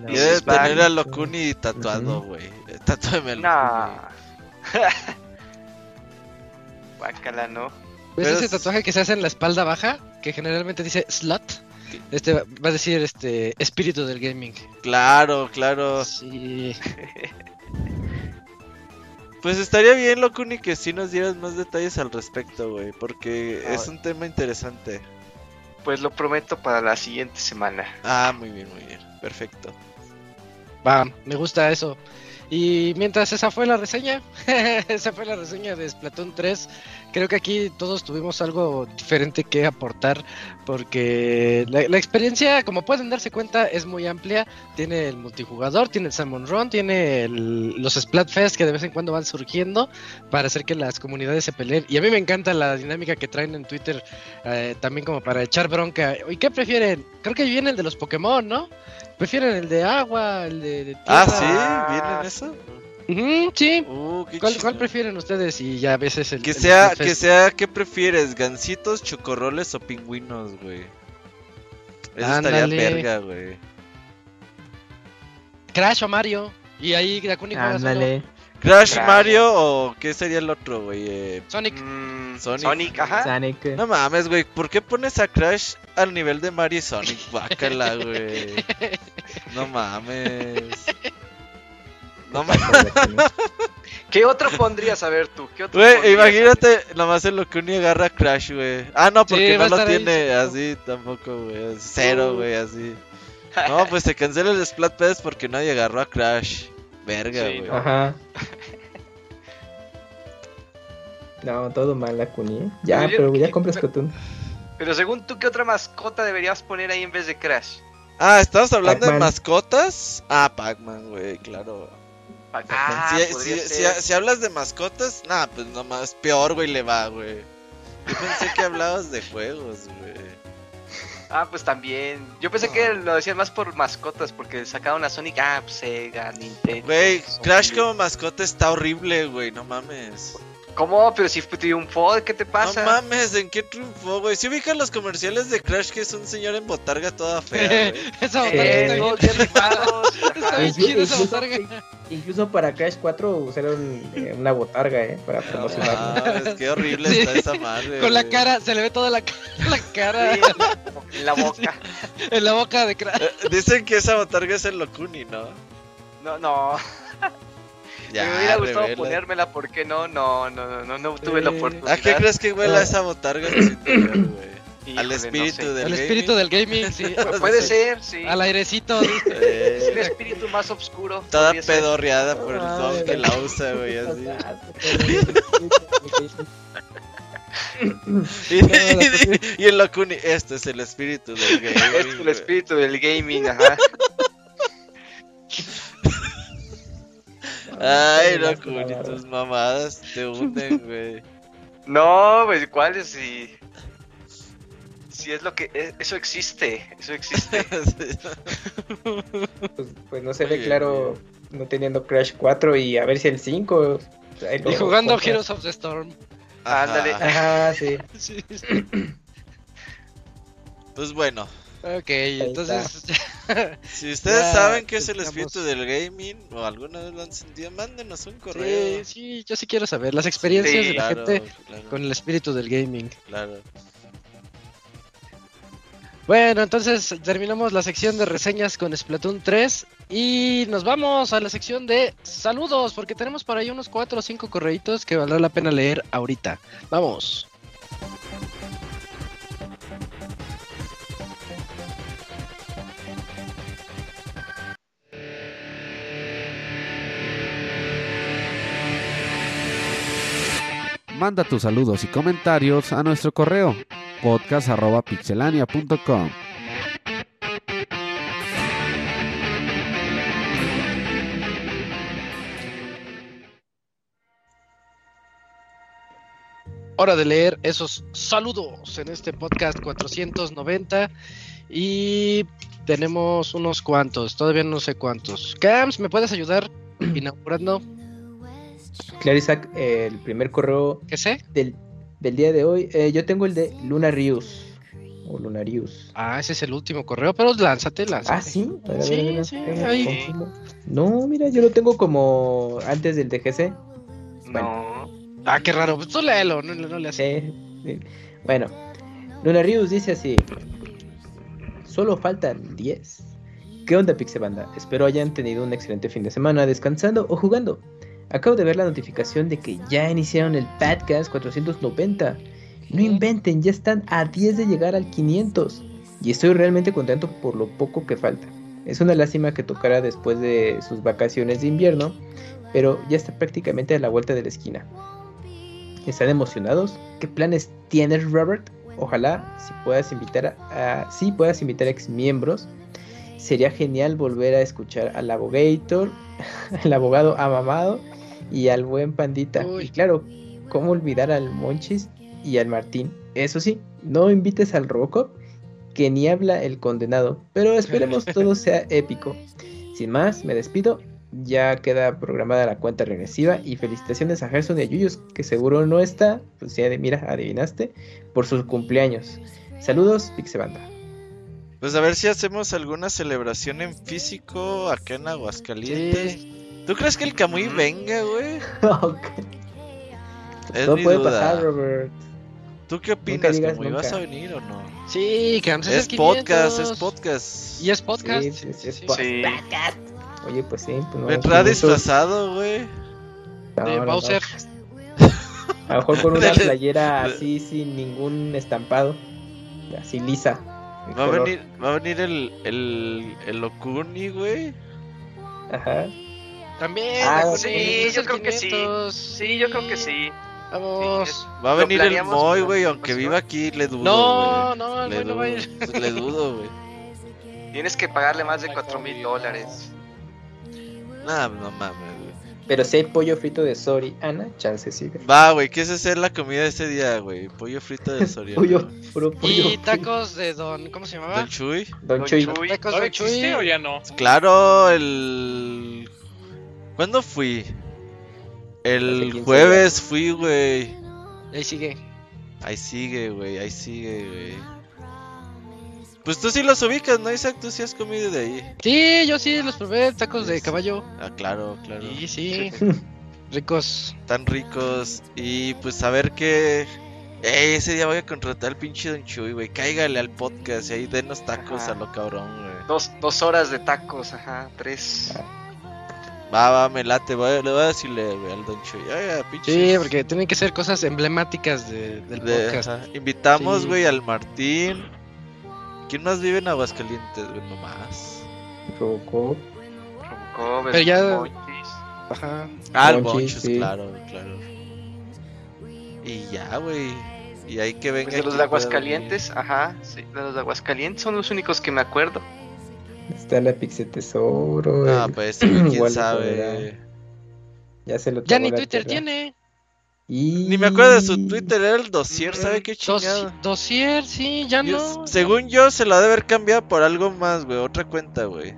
No. Y debe es Bang. tener a Locuni tatuado, güey. Tatúame a No. Guácala, ¿no? ¿Ves Pero ese es- tatuaje que se hace en la espalda baja? Que generalmente dice slot. Este va va a decir este espíritu del gaming. Claro, claro. Sí. Pues estaría bien, Locuni, que sí nos dieras más detalles al respecto, güey. Porque Ah, es un tema interesante. Pues lo prometo para la siguiente semana. Ah, muy bien, muy bien. Perfecto. Va, me gusta eso. Y mientras esa fue la reseña, esa fue la reseña de Splatoon 3. Creo que aquí todos tuvimos algo diferente que aportar porque la, la experiencia, como pueden darse cuenta, es muy amplia. Tiene el multijugador, tiene el Salmon Run, tiene el- los Splatfest que de vez en cuando van surgiendo para hacer que las comunidades se peleen. Y a mí me encanta la dinámica que traen en Twitter eh, también como para echar bronca. ¿Y qué prefieren? Creo que viene el de los Pokémon, ¿no? ¿Prefieren el de agua, el de, de Ah, sí, ¿vienen eso? Ujú, sí. Uh, qué ¿Cuál, prefieren ustedes? Y ya a veces el. Que el sea, que sea, ¿qué prefieres? ¿Gancitos, chocorroles o pingüinos, güey? Eso estaría verga, güey. Crash o Mario. Y ahí Dakuni. Ándale. ¿Crash Crash. Mario o qué sería el otro, güey? Eh, Sonic. Mm, Sonic. Sonic. ajá. Sonic. no mames, güey. ¿Por qué pones a Crash al nivel de Mario y Sonic? Bácala, güey. No mames. No mames. ¿Qué otro pondrías a ver tú? ¿Qué otro Güey, imagínate, nomás el Locuni agarra a Crash, güey. Ah, no, porque Sí, no a lo ahí, tiene sí. así tampoco, güey. Cero, Uh. güey, así. No, pues se cancela el Splatfest porque nadie agarró a Crash. Verga, Sí, güey. no. Ajá. No, todo mal la. ¿eh? Ya, Pero yo- pero ya ¿qué- compras pero- Splatoon. Pero según tú, ¿qué otra mascota deberías poner ahí en vez de Crash? Ah, ¿estamos hablando de mascotas? Ah, Pac-Man, güey, claro. Ah, si, si- ser. si- si hablas de mascotas, nah, pues nomás peor, güey, le va, güey. Yo pensé que hablabas de juegos, güey. Ah, pues también. Yo pensé que lo decían más por mascotas, porque sacaron a Sonic, ah, pues Sega, Nintendo. Güey. Crash como mascota está horrible, güey, no mames. ¿Cómo? Pero si triunfó, ¿qué te pasa? No mames, ¿en qué triunfó, güey? Si ubican los comerciales de Crash que es un señor en botarga toda fea, güey. Esa botarga Eh, está bien. Está bien chida esa incluso- botarga. Incluso para Crash 4 usaron eh, una botarga, ¿eh? Para No promocionarlo. mames, qué horrible Sí. está esa madre. Con la güey. cara, se le ve toda la, ca- la cara Sí, en la boca. en la boca de Crash. Eh, Dicen que esa botarga es el Locuni, ¿no? No, no. Ya, me hubiera gustado revela. ponérmela, ¿por qué no? No, no, no, no, no tuve la Eh, oportunidad. ¿A qué crees que huela esa botarga? Híjole, Al no espíritu sé. del El gaming. espíritu del gaming, sí. Pu- Puede ser, sí. Al airecito. un Eh, espíritu más oscuro. toda pedorreada por el Ay, don que la usa, güey, así. Y, y- y el Locuni, este es el espíritu del gaming. Es el espíritu del gaming, ajá. Ay, Locuni, tus mamadas te hunden, güey. No, pues cuál si si es lo que e- eso existe, eso existe. Pues, pues no se ve bien, claro no teniendo Crash 4 y a ver si el 5. ahí lo Y jugando. Heroes of the Storm. Ándale. Ajá, sí. Sí. Pues bueno, Ok, entonces. si ustedes Ya, saben qué es el espíritu del gaming o alguna vez lo han sentido, mándenos un correo. Sí, sí, yo sí quiero saber las experiencias Sí, de la Claro, gente claro, con el espíritu del gaming. claro. Bueno, entonces terminamos la sección de reseñas con Splatoon 3 y nos vamos a la sección de saludos porque tenemos por ahí unos 4 o 5 correitos que valdrá la pena leer ahorita. Vamos. Manda tus saludos y comentarios a nuestro correo podcast.pixelania.com. Hora de leer esos saludos en este podcast 490 y tenemos unos cuantos, todavía no sé cuántos. Cams, ¿me puedes ayudar inaugurando? Claro, Isaac, el primer correo ¿Qué sé? del, del día de hoy, eh, yo tengo el de Lunarius. O Lunarius. Ah, ese es el último correo, pero lánzate, lánzate. Ah, sí. A ver, Sí, ver, a ver, sí. No, mira, yo lo tengo como antes del DGC. No. Ah, qué raro. Pues tú léelo, no, no le haces. Bueno, Lunarius dice así: Solo faltan 10. ¿Qué onda, Pixebanda? Espero hayan tenido un excelente fin de semana descansando o jugando. Acabo de ver la notificación de que ya iniciaron el podcast 490. No inventen, ya están a 10 de llegar al 500. Y estoy realmente contento por lo poco que falta. Es una lástima que tocara después de sus vacaciones de invierno, pero ya está prácticamente a la vuelta de la esquina. ¿Están emocionados? ¿Qué planes tienes, Robert? Ojalá si puedas invitar a, a- si puedas invitar a ex miembros. Sería genial volver a escuchar al abogator, al abogado amamado y al buen pandita. Uy. Y claro, ¿cómo olvidar al Monchis y al Martín? Eso sí, no invites al Robocop, que ni habla el condenado, pero esperemos todo sea épico. Sin más, me despido. Ya queda programada la cuenta regresiva y felicitaciones a Gerson y a Yuyos, que seguro no está, pues ya de- mira, adivinaste, por sus cumpleaños. Saludos, Pixebanda. Pues a ver si hacemos alguna celebración en físico acá en Aguascalientes. ¿Tú crees que el Camuy venga, güey? Ok. Es Todo mi puede duda. pasar, Robert. ¿Tú qué opinas, Camuy? ¿Vas a venir o no? Sí, Cams, es, Es podcast, 500. es podcast. Y es podcast. Sí, sí, sí, es sí. po- Sí. podcast. Oye, pues sí, pues no. Vendrá disfrazado, güey. no, de no, no. Bowser. A lo mejor con una playera así sin ningún estampado. Así lisa. Va a venir, va a venir el, el, el Okuni, güey. Ajá. También. Ah, sí, yo creo que sí. 500. Sí, yo creo que sí. Vamos. Va a venir el Moy, güey, aunque viva aquí, le dudo. No, güey. no, el le no va a ir. dudo, Le dudo, güey. Tienes que pagarle más de 4 mil dólares. Nah, no mames, güey. Pero si hay pollo frito de Sori, Ana, chance sí. güey. Va, güey, ¿qué es hacer la comida de ese día, güey? Pollo frito de Soriana. Pollo, puro pollo. Y tacos de Don. ¿Cómo se llamaba? Don Chuy. Don Don Chuy. Chuy. Tacos ¿Todavía de Chuy. existe o ya no? Claro, el. ¿Cuándo fui? El 15 jueves fui, güey. Ahí sigue. Ahí sigue, güey, ahí sigue, güey. Pues tú sí los ubicas, ¿no, Isaac? Tú sí has comido de ahí. Sí, yo sí los probé, tacos de caballo. Ah, claro, claro. Sí, sí. Ricos. Tan ricos. Y pues a ver qué. Ey, ese día voy a contratar al pinche Don Chuy, güey. Cáigale al podcast y ahí denos tacos Ajá. a lo cabrón, güey. Dos, dos horas de tacos, ajá, tres. Va, va, me late. voy a- le voy a decirle, güey, al Don Chuy. Oiga, pinche. Sí, porque tienen que ser cosas emblemáticas de- del De- podcast. ajá. Invitamos, Sí. güey, al Martín. ¿Quién más vive en Aguascalientes, güey? Nomás. Robocop. Robocop, Pero ya- Monchis. Ajá. Ah, el Monchis, sí. claro, claro. Y ya, güey. Y hay que venga. Pues de los de Aguascalientes, ajá, sí, de los de Aguascalientes son los únicos que me acuerdo. Está la Pixie Tesoro. Ah, el- pues, quién sabe. Ya se lo Ya ni Twitter tierra. tiene. Y... Ni me acuerdo de su Twitter, era el dossier, ¿sabe qué Dos, chingado? dosier, sí, ya Yo- no. según yo, se lo ha de haber cambiado por algo más, güey, otra cuenta, güey.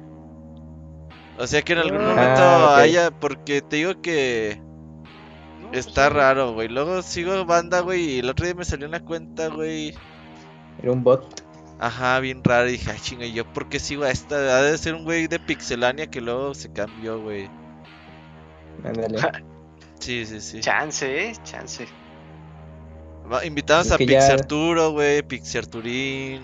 O sea que en algún Ah, momento haya, porque te digo que No, pues está sí. raro, güey. Luego sigo banda, güey, y el otro día me salió una cuenta, güey. Era un bot. Ajá, bien rara. Y dije, ah, chinga, ¿y yo por qué sigo a esta? Ha de ser un güey de Pixelania que luego se cambió, güey. Ándale. Sí, sí, sí. Chance, eh, chance. Va- Invitamos Es a que ya- Pixarturo, güey, Pixarturín.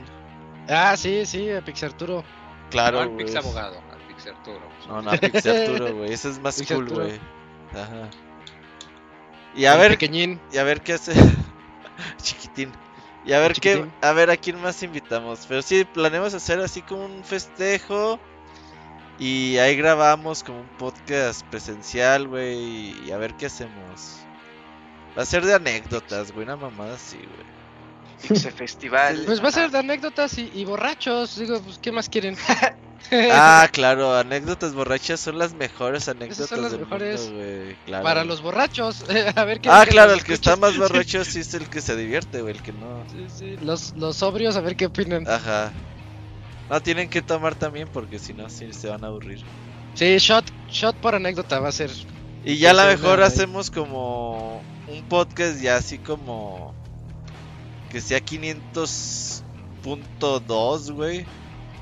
Ah, sí, sí, a Pixarturo. Claro, no al güey. Pix abogado, al Pix Arturo. No, no, a Pixarturo, güey. Ese es más Pix cool, Arturo. güey. Ajá. Y a El ver, Pequeñín. y a ver qué hace. Chiquitín. Y a ver qué, a ver a quién más invitamos. Pero sí, planeamos hacer así como un festejo. Y ahí grabamos como un podcast presencial, güey. Y a ver qué hacemos. Va a ser de anécdotas, güey. Una mamada así, güey. Festival. Pues va a ser de anécdotas y, y borrachos. Digo, pues, ¿qué más quieren? Ah, claro, anécdotas borrachas son las mejores anécdotas son las del mejores mundo, güey. Claro. Para los borrachos. a ver qué Ah, claro, el que está más borracho sí es el que se divierte, güey. El que no. Sí, sí, Los, los sobrios, a ver qué opinan. Ajá. No, tienen que tomar también porque si no, sí se van a aburrir. Sí, shot, shot por anécdota va a ser. Y ya a lo mejor hacemos como un podcast ya así como que sea 500.2, güey.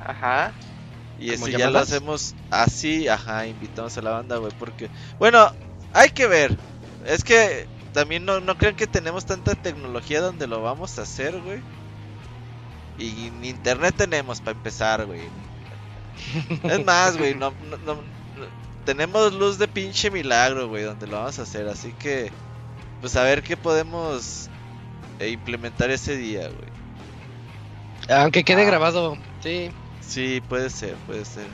Ajá. Y ¿Como ese ya lo hacemos así, ajá, invitamos a la banda, güey, porque bueno, hay que ver. Es que también no, no crean que tenemos tanta tecnología donde lo vamos a hacer, güey. Y ni internet tenemos para empezar, güey. Es más, güey, no, no- no- no- tenemos luz de pinche milagro, güey, donde lo vamos a hacer. Así que, pues a ver qué podemos eh, implementar ese día, güey. Aunque quede Ah. grabado. Sí. Sí, puede ser, puede ser.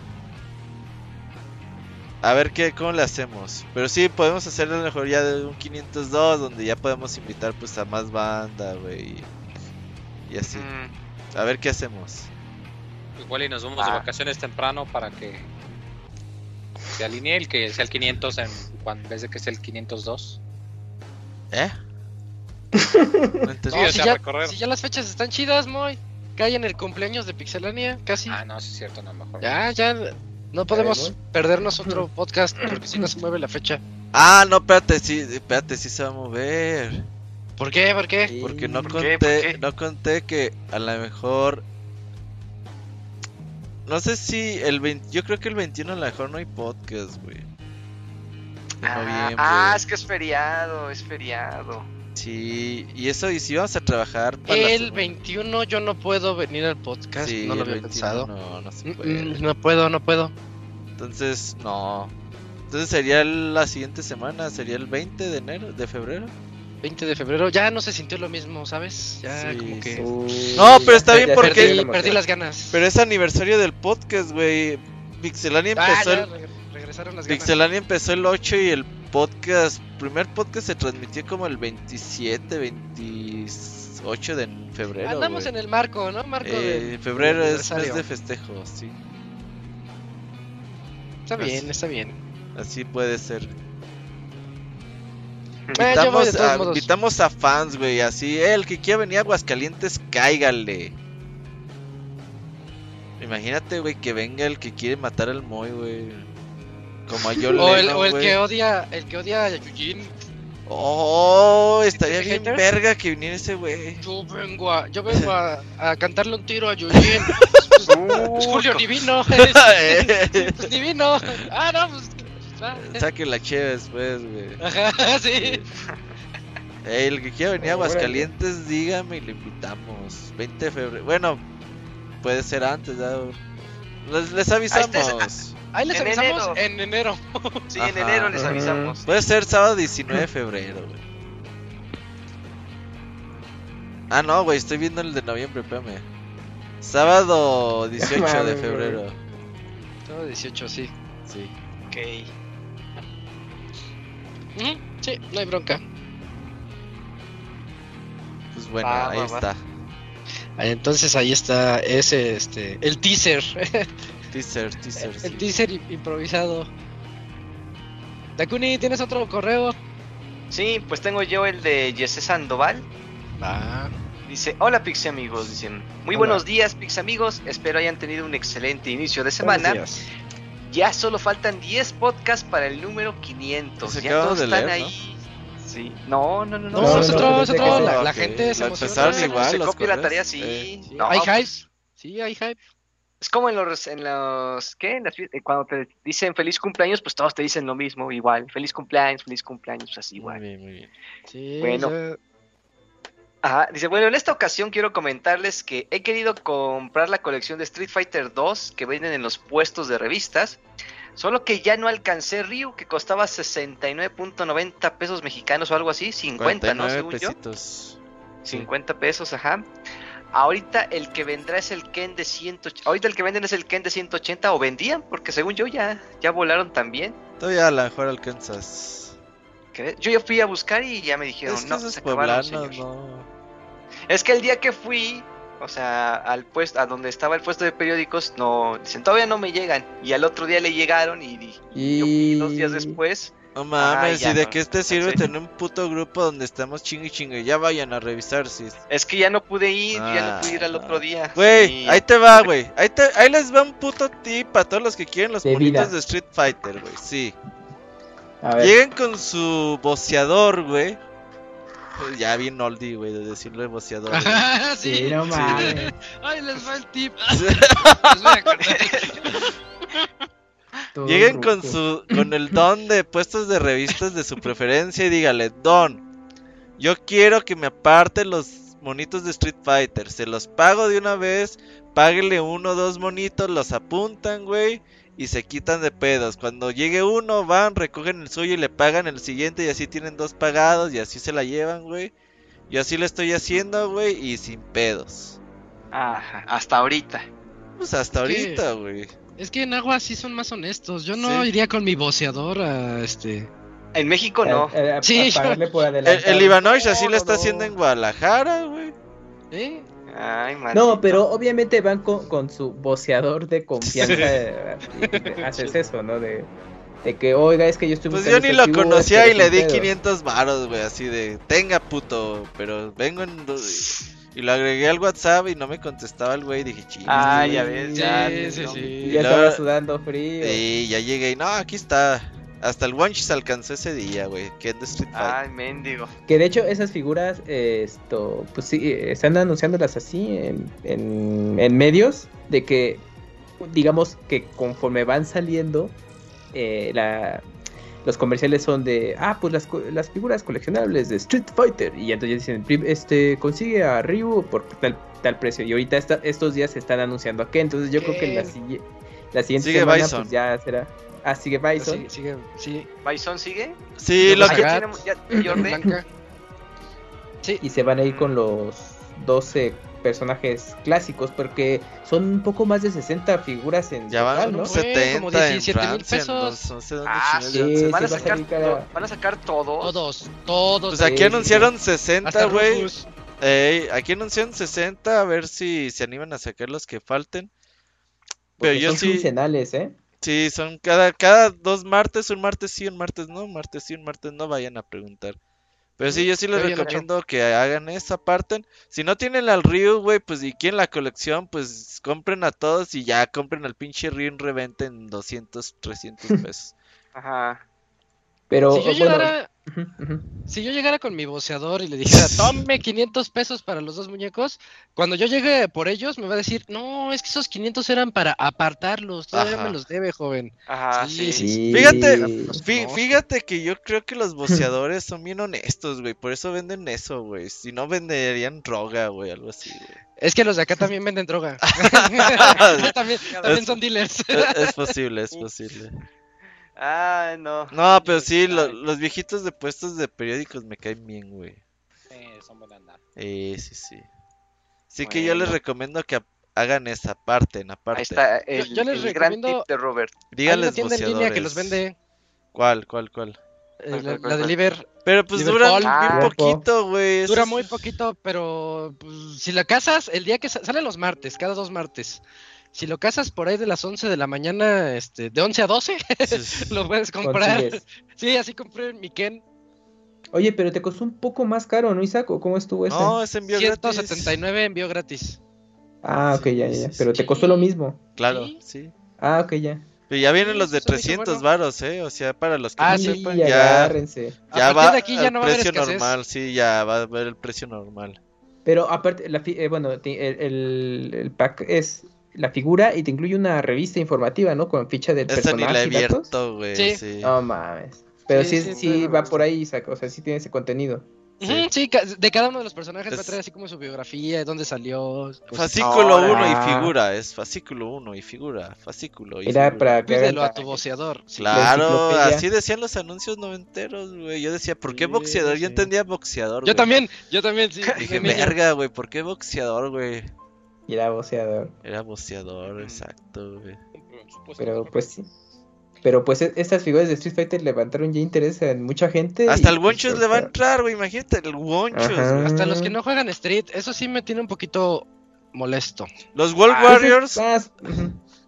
A ver qué, cómo le hacemos. Pero sí, podemos hacer a lo mejor ya de un 502, donde ya podemos invitar pues a más banda, güey. Y así. Mm, A ver qué hacemos. Igual y nos vamos de Ah. vacaciones temprano para que se alinee el que sea el 500 en, vez de que sea el 502. ¿Eh? No entendí. Sí, No, si, ya, si ya las fechas están chidas, Moy. Cae en el cumpleaños de Pixelania, casi. Ah, no, sí es cierto, no, mejor. Ya, ya. No podemos perdernos otro podcast porque si no se mueve la fecha. Ah, no, espérate, sí, espérate, sí se va a mover. ¿Por qué? ¿Por qué? Porque no ¿Por conté, qué? ¿Por qué? no conté que a lo mejor no sé si el 20, yo creo que el 21 a lo mejor no hay podcast, güey. De Ah, noviembre. ah, es que es feriado, es feriado. Sí, y eso y si vamos a trabajar para El semana. 21 yo no puedo venir al podcast. Sí, no lo había 21 pensado. No, no se Mm, puede. mm, No puedo, no puedo. Entonces, no. Entonces sería la siguiente semana, sería el 20 de enero, de febrero. 20 de febrero. Ya no se sintió lo mismo, ¿sabes? Ya Sí, como que. Uy, No, pero está ya- bien ya porque- Perdí, perdí las ganas. Pero es aniversario del podcast, güey. Pixelania Ah, empezó ya, el reg- regresaron las ganas. Pixelania empezó el 8 y el podcast, primer podcast se transmitió como el 27, 28 de febrero. Andamos en el marco, ¿no? Marco Eh, del- febrero es mes de festejo, sí. Está bien, está bien. Así puede ser. Eh, de a, invitamos a fans, güey, así. eh, el que quiera venir a Aguascalientes, cáigale. Imagínate, güey, que venga el que quiere matar al Moy, güey. Como a John O el, o el que odia, el que odia a Yujin. Oh, estaría bien hater? verga que viniera ese güey. Yo vengo a, yo vengo a, a cantarle un tiro a Yujin. Es Uh, Julio Divino. Es, pues, divino. Ah, no, pues. ah. Saque la cheve después, güey. Ajá, sí. El que quiera venir a. Aguascalientes, dígame y le invitamos. 20 de febrero. Bueno, puede ser antes, ya. Les, les avisamos. Ahí les En avisamos enero. en enero. Sí, en enero les avisamos. Puede ser sábado 19 de febrero, güey. Ah, no, güey, estoy viendo el de noviembre, espérame. Sábado 18 de güey. febrero. Todo 18, sí. Sí. Ok. Sí, no hay bronca. Pues bueno, Va, ahí va, está. Entonces ahí está ese, este, el teaser. Teaser, teaser. el sí. teaser improvisado. Dakuni, ¿tienes otro correo? Sí, pues tengo yo el de Jesse Sandoval. Va. Dice, hola Pixie amigos, dicen, muy Hola. buenos días Pixie amigos, espero hayan tenido un excelente inicio de semana. Ya solo faltan 10 podcasts para el número 500. Se ya todos están leer, ¿no? ahí. Sí. No, no, no, no. No, No, es no, otro, no, es pensé otro. que La, la gente se emociona. Se- igual, se los copia la tarea, Eh, sí. Sí, No, hay hype. Sí, hay hype. Es como en los, en los, ¿qué? En las eh, cuando te dicen feliz cumpleaños, pues todos te dicen lo mismo, igual. Feliz cumpleaños, feliz cumpleaños, pues así Muy igual. bien, muy bien. Sí, Bueno. Ajá, dice, bueno, en esta ocasión quiero comentarles que he querido comprar la colección de Street Fighter 2 que venden en los puestos de revistas, solo que ya no alcancé Ryu, que costaba 69.90 pesos mexicanos o algo así, 50, ¿no? 49 Según yo. pesitos. 50 pesos, ajá. Ahorita el que vendrá es el Ken de 180. Ahorita el que venden es el Ken de 180 o vendían, porque según yo ya, ya volaron también. Todavía a lo mejor alcanzas. ¿Qué? Yo ya fui a buscar y ya me dijeron, Es que no, se acabaron, poblanos, señor". no. Es que el día que fui, o sea, al puesto, a donde estaba el puesto de periódicos, no, dicen, todavía no me llegan. Y al otro día le llegaron y, Y... yo fui dos días después. No mames, ya ¿y de no, qué te sirve tener un puto grupo donde estamos chingue y chingue? Ya vayan a revisar si... Es que ya no pude ir, ya no pude ir al Ah, otro día. Güey, Y- ahí te va, güey. Ahí, te- ahí les va un puto tip a todos los que quieren los De monitos vida. de Street Fighter, güey. Sí. A ver, Lleguen con su boceador, güey. Pues Ya bien oldie, güey, de decirle boceador. sí. sí, no mames. Ay, les va el tip. Les voy a. Todo Lleguen con su con el don de puestos de revistas de su preferencia y dígale, "Don, yo quiero que me aparte los monitos de Street Fighter, se los pago de una vez, páguele uno o dos monitos, los apuntan, güey." Y se quitan de pedos. Cuando llegue uno, van, recogen el suyo y le pagan el siguiente. Y así tienen dos pagados. Y así se la llevan, güey. Yo así lo estoy haciendo, güey. Y sin pedos. Ajá, hasta ahorita. Pues hasta Es ahorita, güey. Es que en agua sí son más honestos. Yo no Sí. iría con mi voceador a este. En México no. A- a- a- Sí, a pagarle por El, el Ivanovich así No, lo está no, haciendo en Guadalajara, güey. ¿Eh? Ay. No, pero obviamente van con, con su voceador de confianza. eh, haces eso, ¿no? De, de que, oiga, es que yo estoy Pues yo ni lo figuras, conocía pero y le di pedos". 500 varos, güey, así de, tenga puto, pero vengo en... Y lo agregué al WhatsApp y no me contestaba el güey, dije, ching. Ah, Sí, ya ves, ya. sí, sí, no. sí. Ya luego- estaba sudando frío. Y ya llegué y no, aquí está. Hasta el Wanchis alcanzó ese día, güey, que es de Street Fighter. Ay, mendigo. Que de hecho esas figuras, eh, esto, pues sí, eh, están anunciándolas así en, en, en medios, de que, digamos que conforme van saliendo, eh, la, los comerciales son de, ah, pues las, co- las figuras coleccionables de Street Fighter, y entonces dicen, "Prim- este, consigue a Ryu por tal, tal precio, y ahorita esta- estos días se están anunciando a qué, entonces yo creo que la, la siguiente Sigue semana Bison. pues ya será, ah, sigue Bison, Sí, sigue, sí. ¿Bison sigue? Sí, lo que... Ah, ya tenemos- ya-. Sí. y se van a ir con los 12 personajes clásicos porque son un poco más de 60 figuras en Ya van total, unos ¿no? Fue 70 como en 17 mil pesos. no, no sé Ah, sí, Van a a sacar, salir cada- van a sacar todos. Todos, todos. Pues aquí Sí, anunciaron 60, Hasta güey. Ey, aquí anunciaron 60, a ver si se animan a sacar los que falten. Pero Porque yo son sí, quincenales, ¿eh? sí, son cada, cada dos martes, un martes sí, un martes no, un martes sí, un martes no, vayan a preguntar. Pero sí, yo sí les recomiendo que hagan esa parte. Si no tienen al Ryu, güey, pues y quieren la colección, pues compren a todos y ya compren al pinche Ryu en reventa en 200, 300 pesos. Ajá. Pero Si yo, bueno, llegara, si yo llegara con mi voceador y le dijera, tome 500 pesos para los dos muñecos, cuando yo llegue por ellos me va a decir, no, es que esos 500 eran para apartarlos, todavía Ajá. me los debe, joven. Ajá, Sí, sí. sí, Sí. Fíjate, Fí- fíjate que yo creo que los boceadores son bien honestos, güey. Por eso venden eso, güey. Si no venderían droga, güey, algo así, güey. Es que los de acá también venden droga. también, también son dealers. Es, es posible, es posible. Ah, no. No, pero sí, lo- los viejitos de puestos de periódicos me caen bien, güey. Sí, son buena onda. Eh, sí, sí. Así que yo les recomiendo que hagan esa parte, en aparte. Ahí está el, yo les el gran recomiendo- tip de Robert. Díganles tienda en línea que los vende, ¿Cuál, cuál, cuál? eh, ¿Cuál, la, la de. Pero pues Ah. bien poquito, güey. Dura muy poquito, pero pues, si la casas, el día que sa- sale los martes, cada dos martes. Si lo casas por ahí de las 11 de la mañana, este, de 11 a 12, sí, sí. lo puedes comprar. Consigues. Sí, así compré mi Ken. Oye, pero te costó un poco más caro, ¿no, Isaac? ¿O cómo estuvo ese? No, es envío gratis. 179 envío gratis. Ah, ok, ya, ya, ya. Pero sí. te costó lo mismo. Claro, Sí. Ah, ok, ya. Pero ya vienen los de eso se me hizo 300 bueno. varos, ¿eh? O sea, para los que Ah, no sí, sepan, ya, agárrense. A ya partir va de aquí ya al no va a haber precio escasez. normal, sí, ya va a ver el precio normal. Pero aparte, la fi- eh, bueno, el, el- el pack es la figura y te incluye una revista informativa, ¿no? Con ficha del Esa ni la he personaje abierto, güey, Sí. sí. No mames. Pero Sí, sí, sí, sí, pero- va por ahí, Isaac. O sea, sí tiene ese contenido. Sí, de cada uno de los personajes va a traer así como su biografía, dónde salió. Pues, fascículo 1 y figura, es fascículo 1 y figura, fascículo y Era para que Pídelo a tu boxeador. Claro, así decían los anuncios noventeros, güey. Yo decía, ¿por qué boxeador? Yo entendía boxeador. Yo también, yo también, sí. Dije, verga, güey, ¿por qué boxeador, güey? Era boxeador. Era boxeador, exacto, güey. Pero pues sí. Pero pues e-, estas figuras de Street Fighter levantaron ya interés en mucha gente. Hasta el Wonchos pues, le va a entrar, güey, imagínate, el Wonchos. Hasta los que no juegan Street, eso sí me tiene un poquito molesto. Los World ah, Warriors.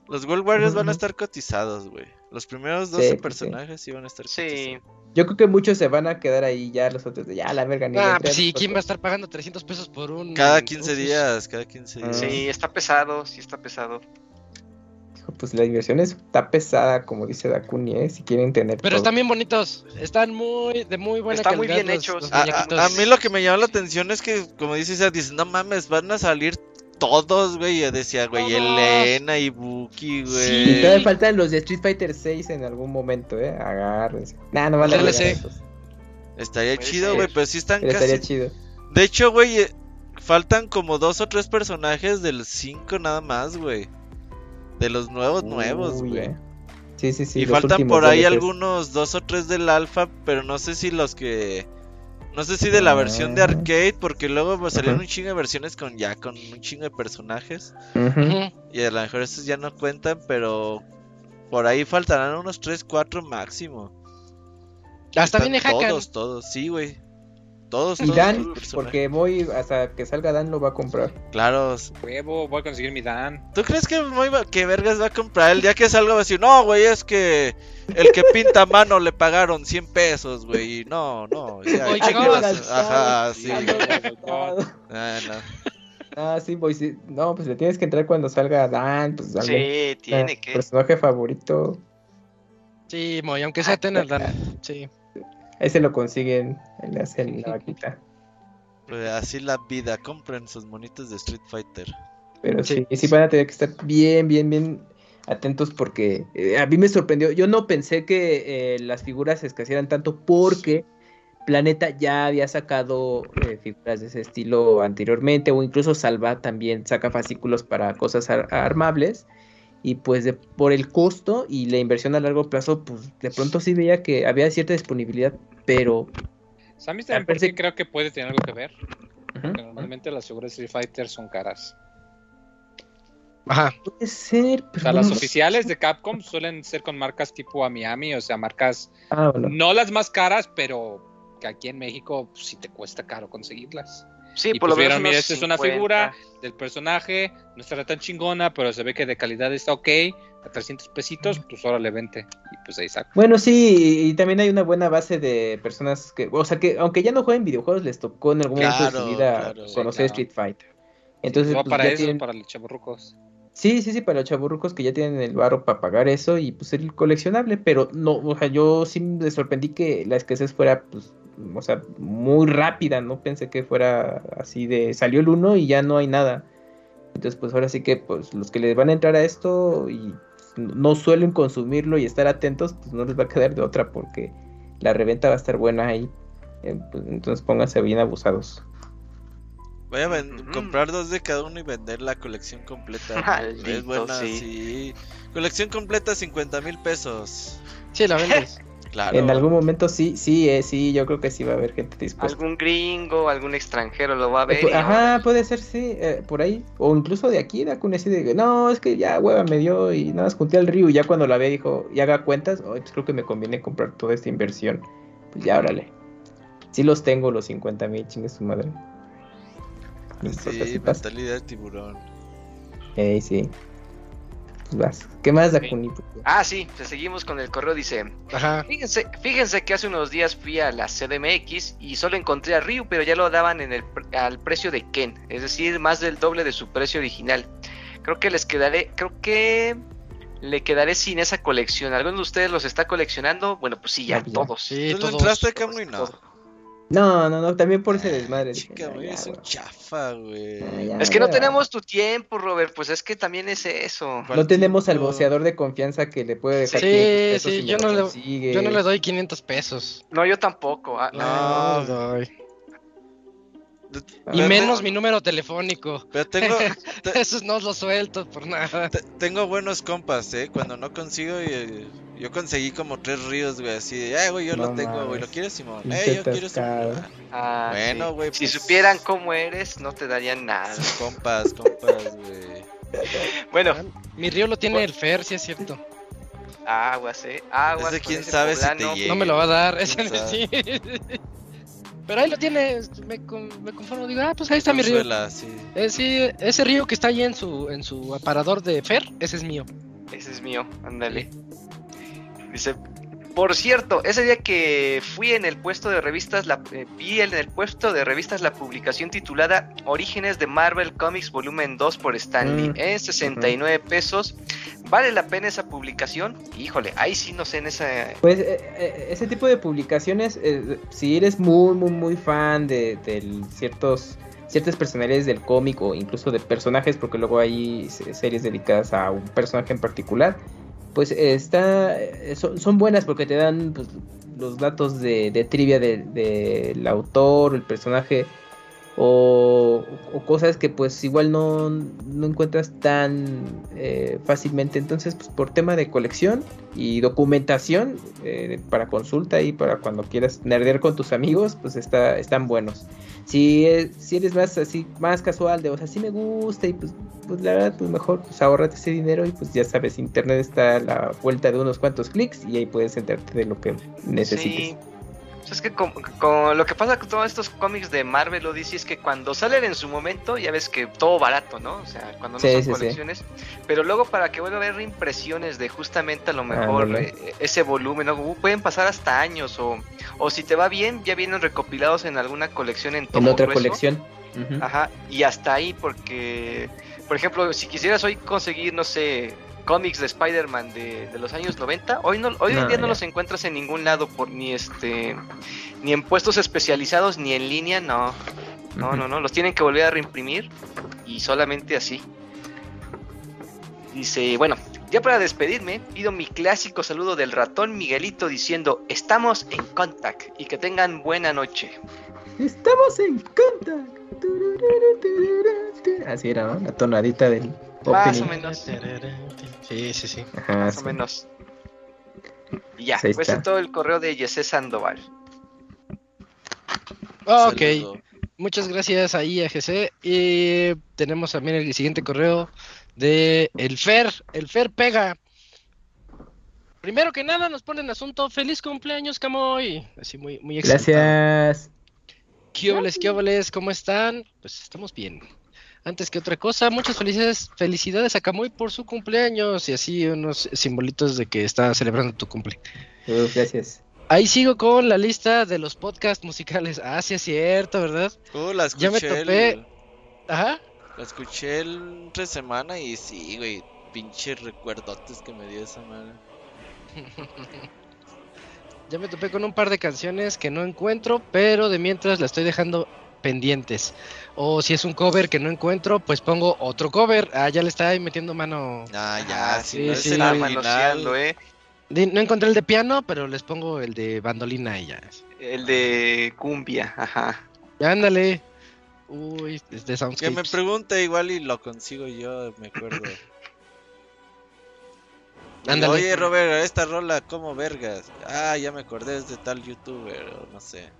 Los World Warriors van a estar cotizados, güey. Los primeros 12 personajes sí van a estar. Sí. Yo creo que muchos se van a quedar ahí ya, los otros de ya, la verga. Ni ah, pues sí, ¿quién va a estar pagando 300 pesos por un... Cada 15 días, cada 15 días. Sí, está pesado, sí está pesado pues la inversión está pesada, como dice Dakuni, ¿eh? si quieren tener. Pero están bien bonitos, están muy de muy buena están muy bien hechos. a, mí lo que me llama la atención es que, como dice dice, no mames, van a salir todos, güey. Yo decía, güey, Elena y Buki, güey. Y todavía faltan los de Street Fighter 6 en algún momento, ¿eh? Agárrense. Nah, no vale a Estaría chido, güey, pero sí están casi. Estaría chido. De hecho, güey, eh, faltan como dos o tres personajes del 5 nada más, güey. De los nuevos, nuevos, güey. Sí, sí, sí. Y faltan por ahí algunos dos o tres del alfa, pero no sé si los que. No sé si de la versión de ah. arcade, porque luego pues, salieron un chingo de versiones con ya con un chingo de personajes. Y a lo mejor estos ya no cuentan, pero por ahí faltarán unos 3, 4 máximo. Hasta viene Hakan. Todos, todos, sí, güey. Todos, y Dan, porque voy hasta que salga Dan lo va a comprar. Claro. Huevo, voy a conseguir mi Dan. ¿Tú crees que muy que Vergas va a comprar? El día que salga va a decir, no, güey, es que el que pinta mano le pagaron 100 pesos, güey. No, no. Ya, Ajá, sí. Ah, no. Ah, sí, voy, sí. No, pues le tienes que entrar cuando salga Dan. Pues, sí, tiene que. Personaje favorito. Sí, muy, aunque sea tener Dan. Sí. Ahí se lo consiguen, le hacen la vaquita. Pues así la vida, compren sus monitos de Street Fighter. Pero sí, sí, van a tener que estar bien, bien, bien atentos porque eh, a mí me sorprendió. Yo no pensé que eh, las figuras se escasearan tanto porque Planeta ya había sacado eh, figuras de ese estilo anteriormente o incluso Salva también saca fascículos para cosas armables y pues de, por el costo y la inversión a largo plazo, pues de pronto sí veía que había cierta disponibilidad, pero... ¿Sabes también creo que puede tener algo que ver? normalmente las figuras Street Fighter son caras. Ajá. Puede ser. o sea, las oficiales de Capcom suelen ser con marcas tipo a Miami, o sea, marcas ah, no las más caras, pero que aquí en México pues, sí te cuesta caro conseguirlas. Sí, por lo pues menos. Mira, esta es una figura del personaje, no estará tan chingona, pero se ve que de calidad está ok. A 300 pesitos, pues ahora le vente. Y pues ahí saca. Bueno, sí, y también hay una buena base de personas que, o sea, que aunque ya no jueguen videojuegos, les tocó en algún momento de su vida conocer Street Fighter. Entonces, pues, para eso, para los chaburrucos. Sí, sí, sí, para los chaburrucos que ya tienen el barro para pagar eso y pues el coleccionable, pero no, o sea, yo sí me sorprendí que la escasez fuera pues o sea, muy rápida, no pensé que fuera así de salió el uno y ya no hay nada. Entonces, pues ahora sí que pues los que les van a entrar a esto y no suelen consumirlo y estar atentos, pues no les va a quedar de otra porque la reventa va a estar buena ahí. Pues, entonces pónganse bien abusados. Voy a comprar dos de cada uno y vender la colección completa. es buena, sí. Colección completa 50 mil pesos. Sí, la vendes. En algún momento sí, sí, eh, sí, yo creo que sí va a haber gente dispuesta. Algún gringo, algún extranjero lo va a ver. Ajá, puede ser, sí, eh, por ahí. O incluso de aquí, de así de, no, es que ya hueva me dio y nada más junté al río y ya cuando la ve dijo, y haga cuentas, oh, pues creo que me conviene comprar toda esta inversión. Pues ya, órale. Sí los tengo los 50 mil, chingue su madre. Sí, mentalidad de tiburón. Ey, sí. ¿Qué más, Dakuni? Ah, sí, pues seguimos con el correo. Dice: Fíjense, fíjense que hace unos días fui a la CDMX y solo encontré a Ryu, pero ya lo daban en el, al precio de Ken, es decir, más del doble de su precio original. Creo que les quedaré, creo que le quedaré sin esa colección. ¿Alguno de ustedes los está coleccionando? Bueno, pues sí, ya, todos. Sí, ¿Tú todos, entraste, no, no, no, también por ese desmadre. Chica, güey, es un chafa, güey. Es que no tenemos tu tiempo, Robert, pues es que también es eso. No tenemos al boceador de confianza que le puede dejar Sí, sí, yo no, le, yo no le doy 500 pesos. No, yo tampoco. Ah, no, doy. Y menos mi número telefónico. Pero tengo. Esos no los suelto por nada. tengo buenos compas, ¿eh? Cuando no consigo, eh, yo conseguí como tres ríos, güey. Así de, ay, güey, yo lo tengo, güey. ¿Lo quieres, Simón? Eh, yo quiero Simón. Ah, bueno, güey. Si pues supieran cómo eres, no te darían nada. Compas, compas, güey. bueno. Mi río lo tiene el Fer, si es cierto. Aguas, eh. Aguas. Ese quién sabe si te llega, No me lo va a dar. Ese sí. Pero ahí lo tiene, me, me conformo, digo, ah, pues ahí está mi río. Sí. Eh, sí, ese río que está ahí en su, en su aparador de Fer, ese es mío. Ese es mío, ándale. Dice, por cierto, ese día que fui en el puesto de revistas, la, eh, vi en el puesto de revistas la publicación titulada Orígenes de Marvel Comics Volumen 2 por Stanley mm, en 69 pesos. ¿Vale la pena esa publicación? Híjole, ahí sí no sé en esa... Pues eh, eh, ese tipo de publicaciones, si eres muy, muy, muy fan de, de ciertos ciertas personalidades del cómic o incluso de personajes, porque luego hay series dedicadas a un personaje en particular, pues está eh, son, buenas porque te dan pues, los datos de, trivia del autor, el personaje o, cosas que pues igual no, no encuentras tan eh, fácilmente. Entonces, pues por tema de colección y documentación eh, para consulta y para cuando quieras nerdear con tus amigos, pues está, están buenos. Si, si eres más así, más casual de, o sea, sí me gusta y pues, pues la verdad, pues mejor pues ahorrate ese dinero y pues ya sabes, internet está a la vuelta de unos cuantos clics y ahí puedes enterarte de lo que necesites. Es que con, lo que pasa con todos estos cómics de Marvel o DC es que cuando salen en su momento, ya ves que todo barato, ¿no? O sea, cuando no son colecciones. Pero luego para que vuelva a haber reimpresiones de justamente a lo mejor eh, ese volumen, ¿no? pueden pasar hasta años o, o si te va bien, ya vienen recopilados en alguna colección en En otra colección. Ajá, y hasta ahí porque, por ejemplo, si quisieras hoy conseguir, no sé, cómics de Spider-Man de, los años 90, hoy no hoy en día no los encuentras en ningún lado por ni este ni en puestos especializados ni en línea, no. No, no, no, los tienen que volver a reimprimir y solamente así. Dice, bueno, ya para despedirme, pido mi clásico saludo del ratón Miguelito diciendo, estamos en contact y que tengan buena noche. Estamos en contact. Así era, ¿no? La tonadita del más o menos. Sí, sí, sí. Más o menos. Y ya, pues es todo el correo de Jesse Sandoval. Ok, muchas gracias ahí a GC. Y tenemos también el siguiente correo de el Fer. El Fer pega. Primero que nada nos pone en asunto feliz cumpleaños Camoy. Así muy, muy Gracias. ¿Qué qué ¿Cómo están? Pues estamos bien antes que otra cosa, muchas felicidades, felicidades a Camuy por su cumpleaños y así unos simbolitos de que está celebrando tu cumple. gracias. Ahí sigo con la lista de los podcasts musicales. Ah, sí es cierto, ¿verdad? Uh, la escuché. Ya me topé. Ajá. La escuché el tres semana y sí, güey. Pinches recuerdotes que me dio esa madre. ya me topé con un par de canciones que no encuentro, pero de mientras la estoy dejando pendientes. O si es un cover que no encuentro, pues pongo otro cover. Ah, ya le está ahí metiendo mano. Ah, ya, ah, sí, sí, sí, eh. No encontré el de piano, pero les pongo el de bandolina y ya. El de cumbia, ajá. Ándale. Uy, es de Que me pregunte igual y lo consigo yo, me acuerdo. Ándale. Oye, Robert, esta rola, ¿cómo vergas? Ah, ya me acordé, es de tal youtuber, o no sé.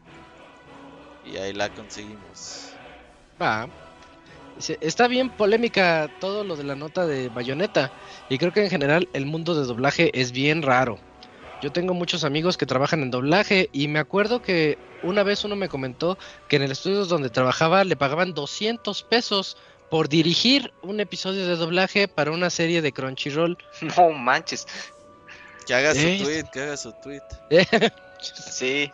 Y ahí la conseguimos. Va. Está bien polémica todo lo de la nota de Bayonetta. Y creo que en general el mundo de doblaje es bien raro. Yo tengo muchos amigos que trabajan en doblaje y me acuerdo que una vez uno me comentó que en el estudio donde trabajaba le pagaban 200 pesos por dirigir un episodio de doblaje para una serie de Crunchyroll. No manches. Que haga su ¿Eh? tweet, que haga su tweet. sí.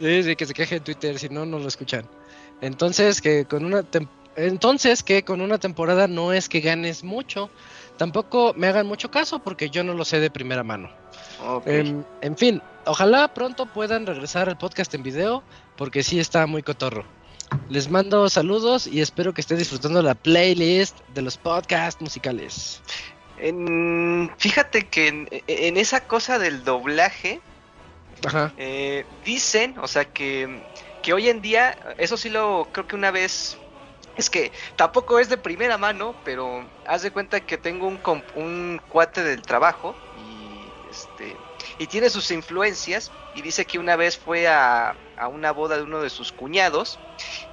Sí, que se queje en Twitter, si no, no lo escuchan. Entonces, que con una entonces que con una temporada no es que ganes mucho. Tampoco me hagan mucho caso porque yo no lo sé de primera mano. Em, en fin, ojalá pronto puedan regresar al podcast en video porque sí está muy cotorro. Les mando saludos y espero que estén disfrutando la playlist de los podcasts musicales. fíjate que en, esa cosa del doblaje, Ajá. Eh, dicen, o sea, que, que hoy en día, eso sí lo creo que una vez es que tampoco es de primera mano, pero haz de cuenta que tengo un, un cuate del trabajo y este y tiene sus influencias y dice que una vez fue a, a, una boda de uno de sus cuñados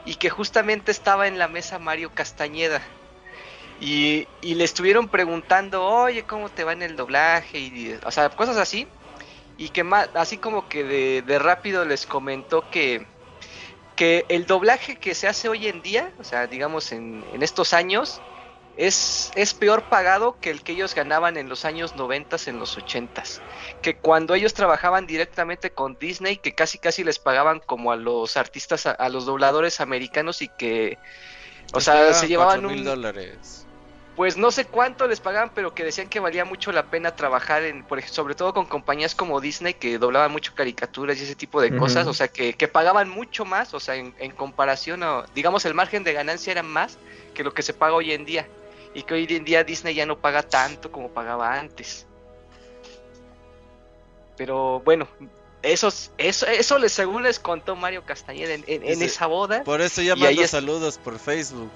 y que justamente estaba en la mesa Mario Castañeda y, y le estuvieron preguntando, oye, ¿cómo te va en el doblaje? Y, o sea, cosas así y que más, así como que de, de rápido les comentó que que el doblaje que se hace hoy en día, o sea, digamos en, en estos años, es, es, peor pagado que el que ellos ganaban en los años 90, en los 80. Que cuando ellos trabajaban directamente con Disney, que casi casi les pagaban como a los artistas, a, a los dobladores americanos y que, o sea, se llevaban un... dólares pues no sé cuánto les pagaban, pero que decían que valía mucho la pena trabajar en, por ejemplo, sobre todo con compañías como Disney que doblaban mucho caricaturas y ese tipo de uh -huh. cosas, o sea, que, que, pagaban mucho más, o sea, en, en, comparación a, digamos, el margen de ganancia era más que lo que se paga hoy en día, y que hoy en día Disney ya no paga tanto como pagaba antes. Pero bueno, eso, eso, eso les, según les contó Mario Castañeda en, en, en esa boda. Por eso ya mando saludos por Facebook.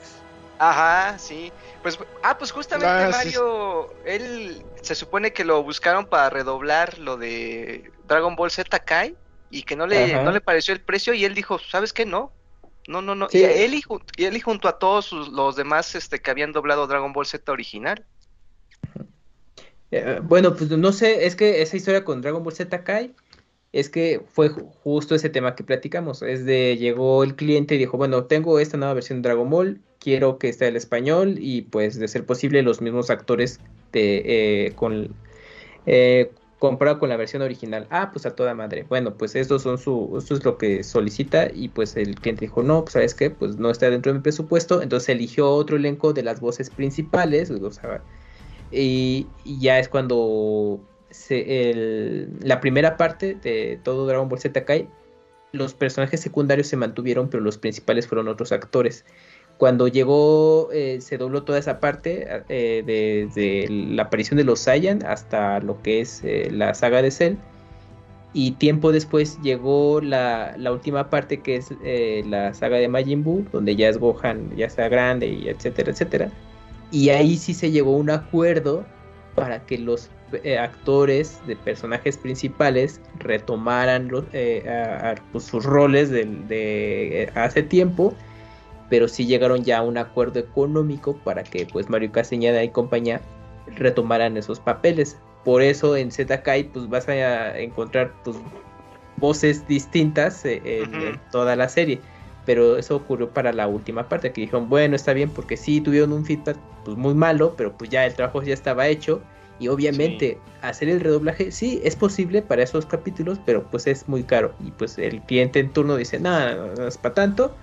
Ajá, sí. Pues, ah, pues justamente ah, Mario, sí. él se supone que lo buscaron para redoblar lo de Dragon Ball Z Kai y que no le, no le pareció el precio y él dijo, ¿sabes qué? No. No, no, no. Sí. Y él, y, y, él y junto a todos sus, los demás este, que habían doblado Dragon Ball Z original. Eh, bueno, pues no sé, es que esa historia con Dragon Ball Z Kai es que fue justo ese tema que platicamos. Es de llegó el cliente y dijo, bueno, tengo esta nueva versión de Dragon Ball, quiero que esté el español y pues de ser posible los mismos actores de, eh, con eh, comparado con la versión original. Ah, pues a toda madre. Bueno, pues esto son su, esto es lo que solicita y pues el cliente dijo, no, pues sabes qué, pues no está dentro de mi presupuesto, entonces eligió otro elenco de las voces principales, y, ya es cuando se, la primera parte de todo Dragon Ball Z Kai, los personajes secundarios se mantuvieron, pero los principales fueron otros actores. Cuando llegó, eh, se dobló toda esa parte, eh, desde la aparición de los Saiyan hasta lo que es eh, la saga de Cell. Y tiempo después llegó la, la última parte que es la saga de Majin Buu, donde ya es Gohan, ya sea grande, y etcétera, etcétera. Y ahí sí se llegó a un acuerdo para que los actores de personajes principales retomaran los, pues, sus roles de, hace tiempo, pero sí llegaron ya a un acuerdo económico para que pues Mario Castañeda y compañía retomaran esos papeles. Por eso en ZKai pues vas a encontrar pues voces distintas en, -huh. en toda la serie pero eso ocurrió para la última parte, que dijeron, bueno, está bien, porque sí tuvieron un feedback pues muy malo, pero pues ya el trabajo ya estaba hecho, y obviamente sí. hacer el redoblaje, sí, es posible para esos capítulos, pero pues es muy caro, y pues el cliente en turno dice, nada, no, no es para tanto,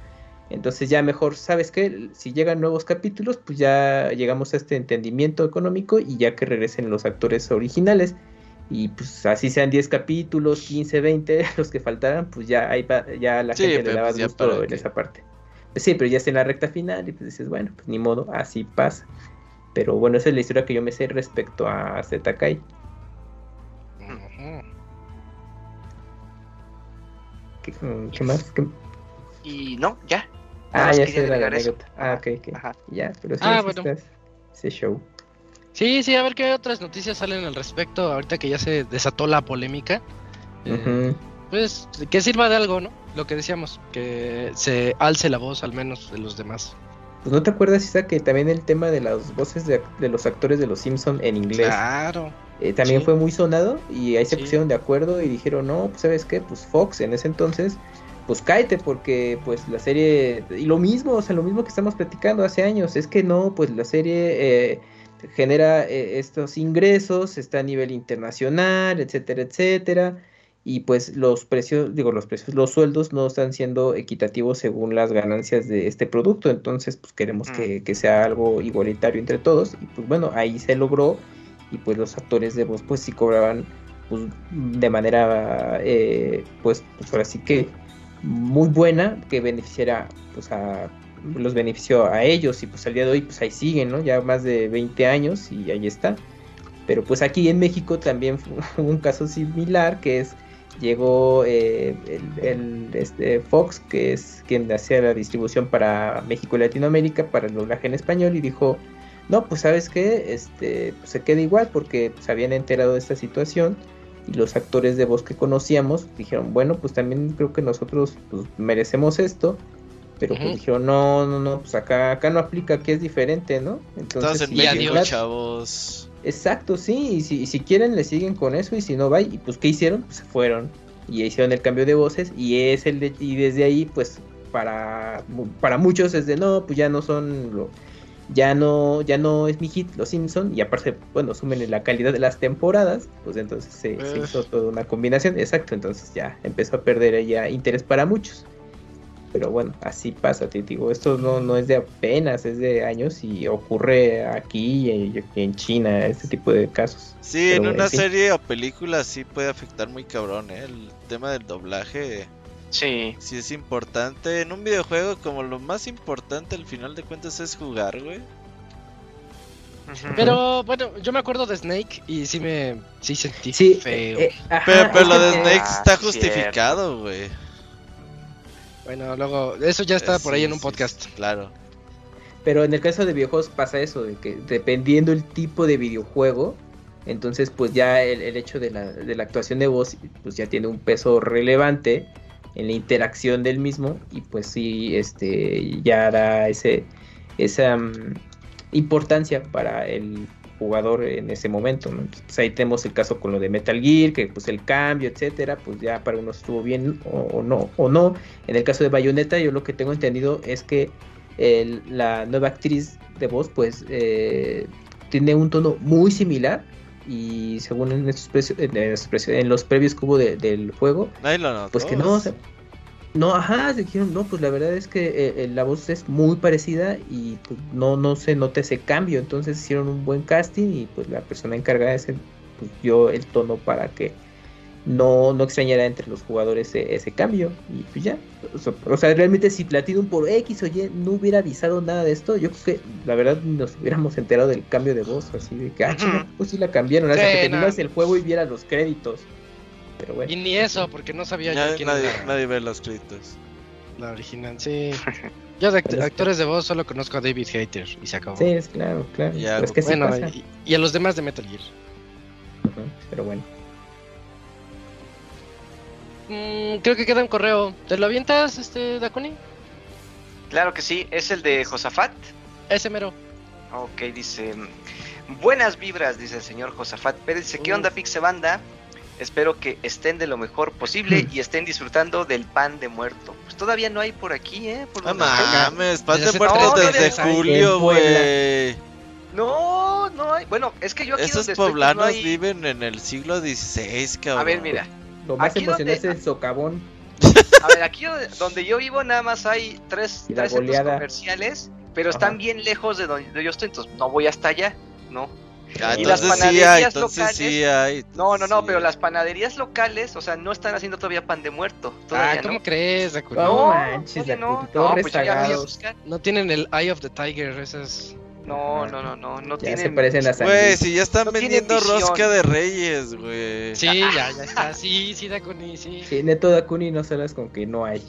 entonces ya mejor, ¿sabes qué? Si llegan nuevos capítulos, pues ya llegamos a este entendimiento económico y ya que regresen los actores originales, y pues así sean 10 capítulos, 15, 20, los que faltaran, pues ya ahí va, ya la sí, gente le daba pues gusto en que... esa parte. Pues sí, pero ya está en la recta final y pues dices, bueno, pues ni modo, así pasa. Pero bueno, esa es la historia que yo me sé respecto a Zetakai. Uh -huh. ¿Qué, ¿Qué, más? ¿Qué... Y no, ya. Ah, ya sé la anécdota. Ah, ok, ok. Ajá. Ya, pero sí, ah, bueno. ese show. Sí, sí, a ver qué otras noticias salen al respecto ahorita que ya se desató la polémica. Uh -huh. eh, pues que sirva de algo, ¿no? Lo que decíamos, que se alce la voz al menos de los demás. Pues no te acuerdas, Isa, que también el tema de las voces de, de los actores de los Simpson en inglés. Claro. Eh, también sí. fue muy sonado y ahí se sí. pusieron de acuerdo y dijeron, no, pues sabes qué, pues Fox en ese entonces, pues cáete porque pues la serie, y lo mismo, o sea, lo mismo que estamos platicando hace años, es que no, pues la serie... Eh, genera eh, estos ingresos, está a nivel internacional, etcétera, etcétera. Y pues los precios, digo, los precios, los sueldos no están siendo equitativos según las ganancias de este producto. Entonces, pues queremos mm. que, que, sea algo igualitario entre todos. Y pues bueno, ahí se logró. Y pues los actores de voz, pues sí cobraban pues, de manera, eh, pues, pues ahora sí que muy buena, que beneficiara pues a los benefició a ellos y pues al día de hoy pues ahí siguen, ¿no? Ya más de 20 años y ahí está. Pero pues aquí en México también fue un caso similar que es llegó eh, el, este Fox, que es quien hacía la distribución para México y Latinoamérica, para el doblaje en español, y dijo, no, pues sabes que este, pues, se queda igual porque se habían enterado de esta situación y los actores de voz que conocíamos dijeron, bueno, pues también creo que nosotros pues, merecemos esto. Pero pues dijeron, no, no, no, pues acá, acá no aplica, que es diferente, ¿no? Entonces, y adiós, chavos. Exacto, sí, y si, si, quieren le siguen con eso y si no va, y pues ¿qué hicieron? Pues se fueron y hicieron el cambio de voces y es el de, y desde ahí pues para, para muchos es de no, pues ya no son lo, ya no, ya no es mi hit Los Simpson y aparte, bueno, sumen la calidad de las temporadas, pues entonces se, hizo toda una combinación, exacto, entonces ya empezó a perder ya interés para muchos. Pero bueno, así pasa, te digo, esto no, no es de apenas, es de años y ocurre aquí y en China, este tipo de casos. Sí, en una serie o película sí puede afectar muy cabrón, ¿eh? el tema del doblaje Sí. Sí es importante. En un videojuego como lo más importante al final de cuentas es jugar, güey. Pero bueno, yo me acuerdo de Snake y sí me sí sentí feo. Eh, eh, pero, lo de Snake está ah, justificado, güey. Bueno, luego eso ya está por ahí en un podcast. claro. Pero en el caso de videojuegos pasa eso, de que dependiendo el tipo de videojuego, entonces pues ya el, el hecho de la, de la actuación de voz pues ya tiene un peso relevante en la interacción del mismo y pues sí, este, ya da ese, esa mm, importancia para el jugador en ese momento, Entonces ahí tenemos el caso con lo de Metal Gear, que pues el cambio, etcétera, pues ya para unos estuvo bien o, no, o no. En el caso de Bayonetta, yo lo que tengo entendido es que la nueva actriz de voz, pues eh, tiene un tono muy similar y según en, estos en, los previos que hubo del juego, pues que no, no, ajá, dijeron, no, pues la verdad es que eh, eh, la voz es muy parecida y pues, no, no se nota ese cambio, entonces hicieron un buen casting y pues la persona encargada ese, pues, dio el tono para que no, no extrañara entre los jugadores ese, cambio y pues ya, o sea, realmente si Platinum por X o Y no hubiera avisado nada de esto, yo creo que la verdad nos hubiéramos enterado del cambio de voz, así de que, ah, pues sí la cambiaron, hasta que terminas el juego y viera los créditos. Pero bueno. Y ni eso, porque no sabía ya, quién nadie, nadie ve los créditos. La original, sí. Yo de actores de voz solo conozco a David Hater y se acabó. Sí, es claro, claro. es que bueno, y, a los demás de Metal Gear. pero bueno. Mm, creo que queda un correo. ¿Te lo avientas, este, Dakuni? Claro que sí, es el de Josafat. Ese mero. Ok, dice. Buenas vibras, dice el señor Josafat. Pero dice, ¿qué onda, Pixe Banda? Espero que estén de lo mejor posible y estén disfrutando del pan de muerto. Pues todavía no hay por aquí, ¿eh? no mames, pan de muerto desde julio, güey. No, no hay. Bueno, es que yo aquí Esos poblanos viven en el siglo XVI, cabrón. A ver, mira, lo más emocionante es el socavón. A ver, aquí donde yo vivo nada más hay tres, tres centros comerciales, pero están bien lejos de donde yo estoy, entonces no voy hasta allá, ¿no? Ah, y las panaderías locales. Sí hay, no, no, no, pero las panaderías locales, o sea, no están haciendo todavía pan de muerto. ah, ¿cómo crees, No, manches, no, no, pues no tienen el Eye of the Tiger, esas. No, no, no, no, no ya tienen. Se parecen las Güey, si ya están vendiendo rosca de reyes, güey. Sí, ya, ya está. Sí, sí, Dakuni, sí. Sí, neto Dakuni, no sabes con que no hay.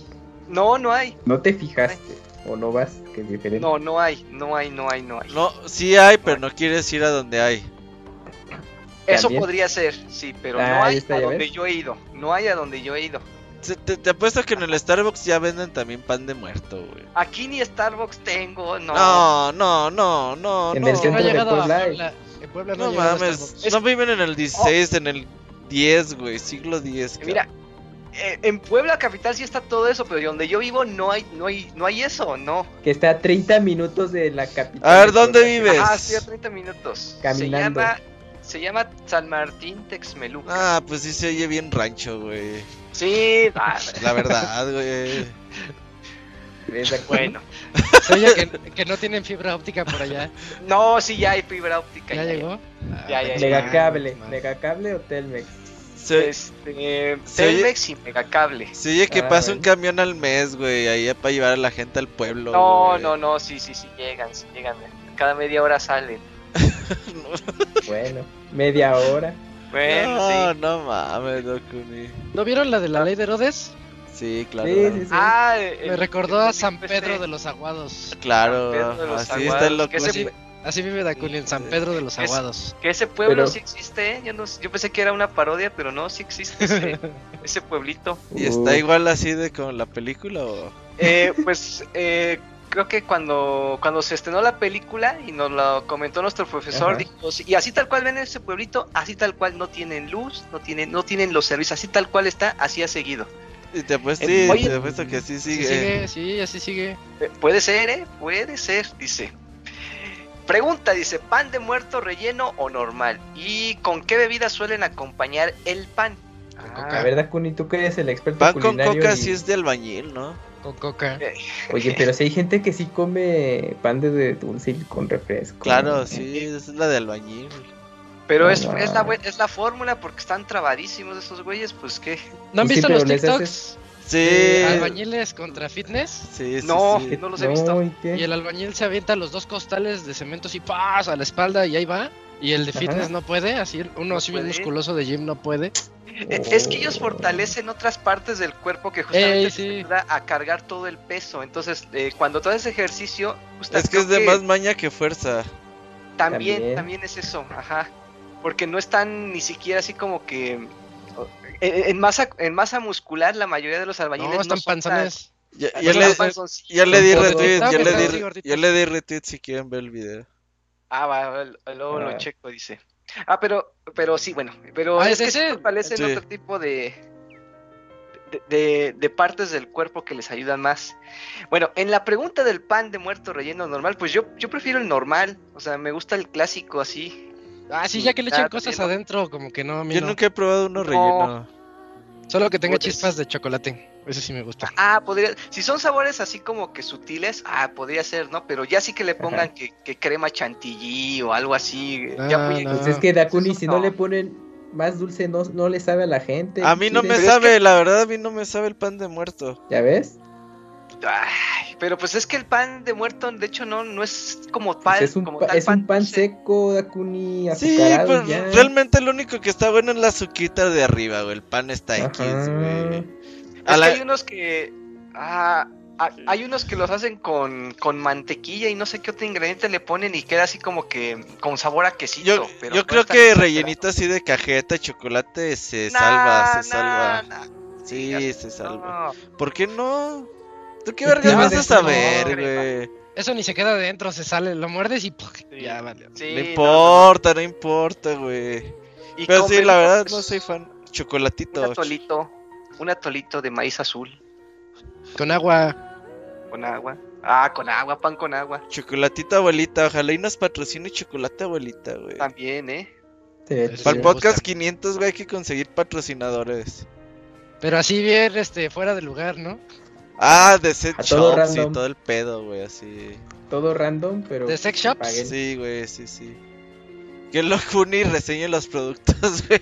No, no hay. No te fijaste. O no vas, que es diferente. No, no hay, no hay, no hay, no hay. No, sí hay, pero no quieres ir a donde hay. Eso podría ser, sí, pero ah, no hay a donde yo he ido. No hay a donde yo he ido. Te, apuesto que en el Starbucks ya venden también pan de muerto, güey. Aquí ni Starbucks tengo, no. No, no, no, no. En el centro de Puebla. Puebla no, mames, no viven en el 16, en el 10, güey, siglo 10. Mira, eh, en Puebla capital sí está todo eso, pero donde yo vivo no hay, no hay, no hay eso, no. Que está a 30 minutos de la capital. A ver, ¿dónde vives? Ah, sí, a 30 minutos. Caminando. Se llama, se llama San Martín Texmeluca. Ah, pues sí se oye bien rancho, güey. Sí, la verdad, güey. Bueno. Se oye que, que, no tienen fibra óptica por allá. No, sí, ya hay fibra óptica. ¿Ya, llegó? Ya, ya, Megacable. ¿Megacable o Telmex? este, Telmex y Megacable. Sí, oye, que pasa un camión al mes, güey, ahí para llevar a la gente al pueblo. No, no, no, sí, sí, sí, llegan, sí, llegan. Cada media hora salen. bueno, media hora. Bueno, no, sí. no mames, Dokuni. ¿No vieron la de la ley de Herodes? Sí, claro. Sí, sí, sí. Ah, el- Me recordó el- a San Pedro de los Aguados. Claro, San Pedro de los así está Aguados, el ese fue- Así vive Dakuni en San Pedro de los Es- Aguados. Que ese pueblo Pero- sí existe, ¿eh? Yo, no, yo pensé que era una parodia, pero no, sí existe ese, ese pueblito. ¿Y está Uh, igual así de con la película o...? Eh, pues eh, creo que cuando, cuando se estrenó la película y nos lo comentó nuestro profesor, Ajá. dijo, "Sí, y así tal cual ven ese pueblito, así tal cual no tienen luz, no tienen, no tienen los servicios, así tal cual está, así ha seguido. Y te apuesto, Eh, sí, oye, te apuesto que sí Sí, sigue. sigue, sí, así sigue. Eh, puede ser, ¿eh? Puede ser, dice. Pregunta, dice, ¿pan de muerto relleno o normal? ¿Y con qué bebidas suelen acompañar el pan? Con Ah. A ver, Dakuni, tú que eres el experto Pan con culinario coca y- sí es de albañil, ¿no? Con coca. eh, Oye, pero si hay gente que sí come pan de- dulce con refresco. Claro, ¿no? sí, es la de albañil. Pero No, es, no. es la, es la fórmula porque están trabadísimos esos güeyes, pues qué. ¿No han Sí, visto los TikToks? haces- Sí. de albañiles contra fitness. Sí, sí, No. sí. no los he visto. ¿y? Y el albañil se avienta los dos costales de cemento y ¡paz! a la espalda y ahí va. Y el de Ajá. fitness no puede, así uno No así bien musculoso de gym no puede. Eh, Es que ellos fortalecen otras partes del cuerpo que justamente Ey, te ayuda a cargar todo el peso. Entonces, eh, cuando tú haces ejercicio, justa- Es que es de más maña que fuerza. También, También. también es eso, ajá. Porque no están ni siquiera así como que eh, en masa en masa muscular la mayoría de los albañiles No, están son tan- panzones. Ya, no ya son le, tan ya le di retweet, ya le di, ya le di retweet si quieren ver el video. Ah, va, luego lo Ah. checo, dice. Ah, pero pero sí, bueno, pero Ah, es ¿es que Sí. otro tipo de de, de- partes del cuerpo que les ayudan más. Bueno, en la pregunta del pan de muerto relleno normal, pues yo, yo prefiero el normal. O sea, me gusta el clásico así. Ah, sí, ya que le echan Ah, cosas relleno. adentro, como que no, a mí Yo no. nunca he probado uno No. relleno. Solo que tenga chispas de chocolate. Eso sí me gusta. Ah, podría. Si son sabores así como que sutiles, ah, podría ser, ¿no? Pero ya sí que le pongan que, que crema chantilly o algo así. ya Ah, muy- no. Pues es que Dakuni, si no no. le ponen más dulce, no, no le sabe a la gente. A mí no me sabe, la verdad a mí no me sabe el pan de muerto. ¿Ya ves? Ay, pero pues es que el pan de muerto, de hecho, no, no es como Pues pan. es un, como pa- tal es un pan seco, Dakuni, Sí, ya. realmente lo único que está bueno es la azuquita de arriba, güey. El pan está X, Ajá. güey. Es que hay unos que. Ah, hay unos que los hacen con, con mantequilla y no sé qué otro ingrediente le ponen y queda así como que con sabor a quesito. Yo, pero yo no creo que rellenito así de cajeta, chocolate, se Nah, salva, se nah, salva. nah. Sí, se salva. no. ¿Por qué no? ¿Tú qué ¿Qué vergas vas a saber, güey? Eso ni se queda adentro, se sale, lo muerdes y. Sí. ya vale. Sí, No no, importa, no importa, güey. Y Pero sí, la verdad no soy fan. Un Chocolatito. atolito, un atolito de maíz azul Con agua. con agua. Ah, con agua, pan con agua. Chocolatito abuelita, ojalá y nos patrocine chocolate abuelita, güey. También, ¿eh? Sí, Para el podcast gusta. 500, güey, hay que conseguir patrocinadores. Pero así bien, este, fuera de lugar, ¿no? Ah, de shops y random. todo el pedo, güey, así. Todo random, pero. ¿De sex shops? Sí, güey, sí, sí. Que lo Juni reseñe los productos, güey.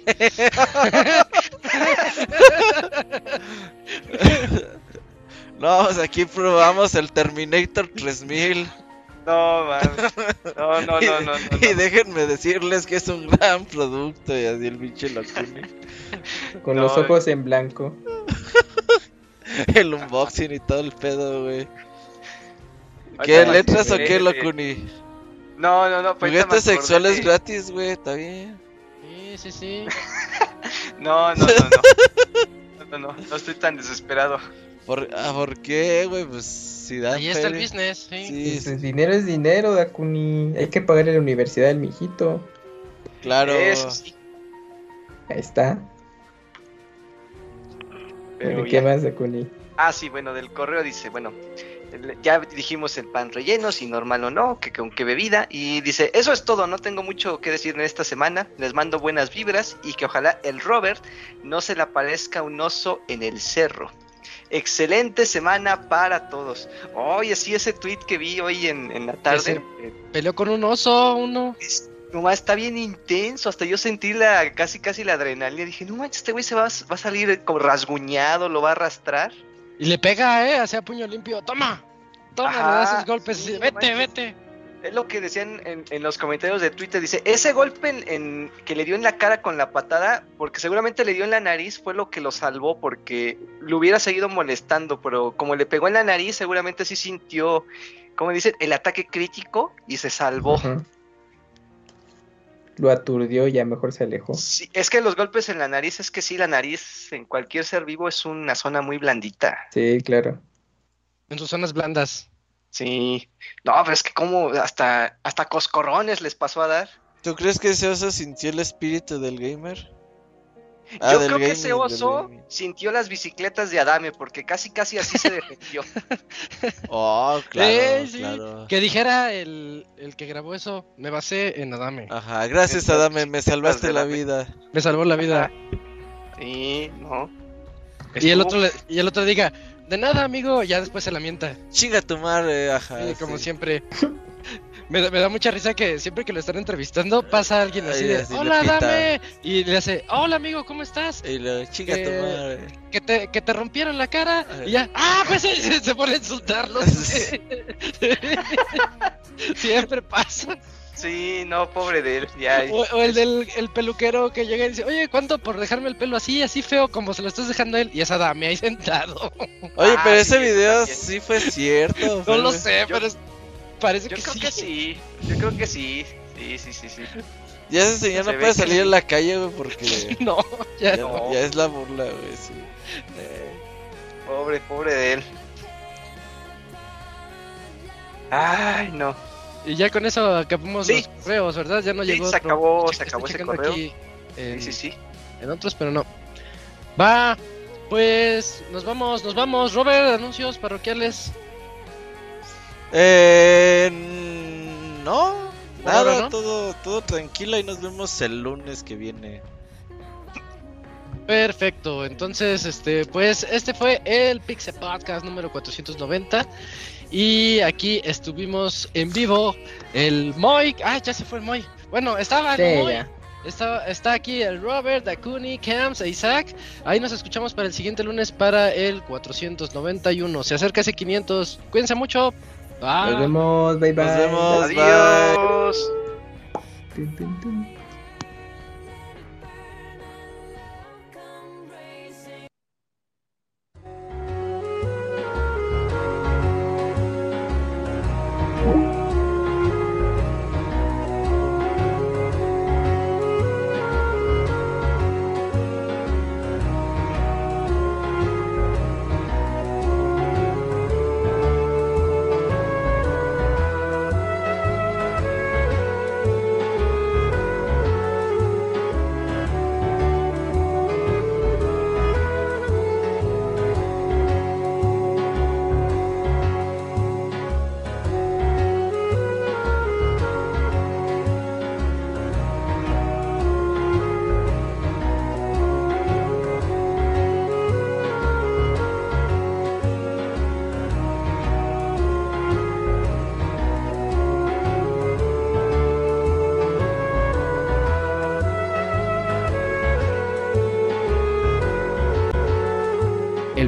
no, pues aquí probamos el Terminator 3000. No, mames. No, no, no, no. no, Y no. déjenme decirles que es un gran producto. Y así el pinche Locuni. Con No, los ojos en blanco. El unboxing y todo el pedo, güey. ¿Qué letras o qué, Locuni? No, no, no. pues Juguetes sexuales gratis, güey, está bien. Sí, sí, sí. No, no, no, no. No, no, no, no estoy tan desesperado. ¿Por, ah, ¿por qué, güey? Pues si dan Ahí está el business, sí. Sí, Pues, sí, el dinero es dinero, Dakuni. Hay que pagarle la universidad del mijito. claro. Eso sí. Ahí está. Pero ¿De ya. qué más, Dakuni? Ah, sí, bueno, del correo dice, bueno, ya dijimos el pan relleno, si normal o no, que con qué bebida, y dice, eso es todo, no tengo mucho que decir en esta semana, les mando buenas vibras y que ojalá el Robert no se le aparezca un oso en el cerro. Excelente semana para todos. Oye, sí, ese tweet que vi hoy en, en la tarde, eh, Peleó con un oso, uno. es- nomás está bien intenso, hasta yo sentí la, casi casi la adrenalina, dije, no manches, este güey se va, va a salir como rasguñado, lo va a arrastrar. Y le pega, eh, hacia puño limpio. ¡Toma! ¡Toma! Ajá, le da sus golpes sí, así. no Vete, manches. vete. es lo que decían en, los comentarios de Twitter. Dice, ese golpe en, que le dio en la cara con la patada, porque seguramente le dio en la nariz, fue lo que lo salvó, porque lo hubiera seguido molestando, pero como le pegó en la nariz, seguramente sí sintió, como dicen, el ataque crítico y se salvó. Lo aturdió y ya mejor se alejó. Sí, es que los golpes en la nariz, es que sí, la nariz en cualquier ser vivo es una zona muy blandita. Sí, claro. En sus zonas blandas. Sí. No, pero es que como hasta, hasta coscorrones les pasó a dar. ¿Tú crees que ese oso sintió el espíritu del gamer? Ah, Yo creo que ese oso sintió las bicicletas de Adame, porque casi casi así se defendió. oh, claro, Que dijera el, el, que grabó eso, me basé en Adame. Ajá, gracias Adame, me salvaste la vida. Me salvó la vida. Sí, no. Y el otro y el otro diga, de nada, amigo, ya después se lamenta. Chinga tu madre, ajá. como siempre. me, da mucha risa que siempre que lo están entrevistando pasa alguien así de, hola, dame. Y le hace, hola, amigo, ¿cómo estás? Y le chinga tu madre. Que te, que te rompieron la cara. Y ya, ah, pues se, se pone a insultarlo. siempre pasa. Sí, no, pobre de él. Ya, o, el del el peluquero que llega y dice, oye, ¿cuánto por dejarme el pelo así, así feo como se lo estás dejando a él? Y esa dame ahí sentado. Oye, pero ese video sí fue cierto. no lo sé, pero parece que creo que sí. Yo creo que sí. Sí, sí, sí, sí. Ya ese señor no, puede salir en la calle, güey, porque... no, ya, no. Ya es la burla, güey, sí. pobre, pobre de él. Ay, no. Y ya con eso acabamos los correos, ¿verdad? Ya no sí, llegó. Se acabó, se acabó ese correo. Aquí en, sí, sí, sí. En otros, pero no. Va, pues nos vamos, nos vamos. Robert, anuncios parroquiales. Eh, no, nada, todo, todo tranquilo y nos vemos el lunes que viene. Perfecto, entonces, este, pues este fue el Pixel Podcast número 490. Y aquí estuvimos en vivo el Moy. Ah, ya se fue el Moy. Bueno, estaba el Moy. Está, está aquí el Robert, Dakuni, Camps e Isaac. Ahí nos escuchamos para el siguiente lunes para el 491. Se acerca ese 500. Cuídense mucho. Bye. Nos vemos. Bye bye. Nos vemos. Adiós.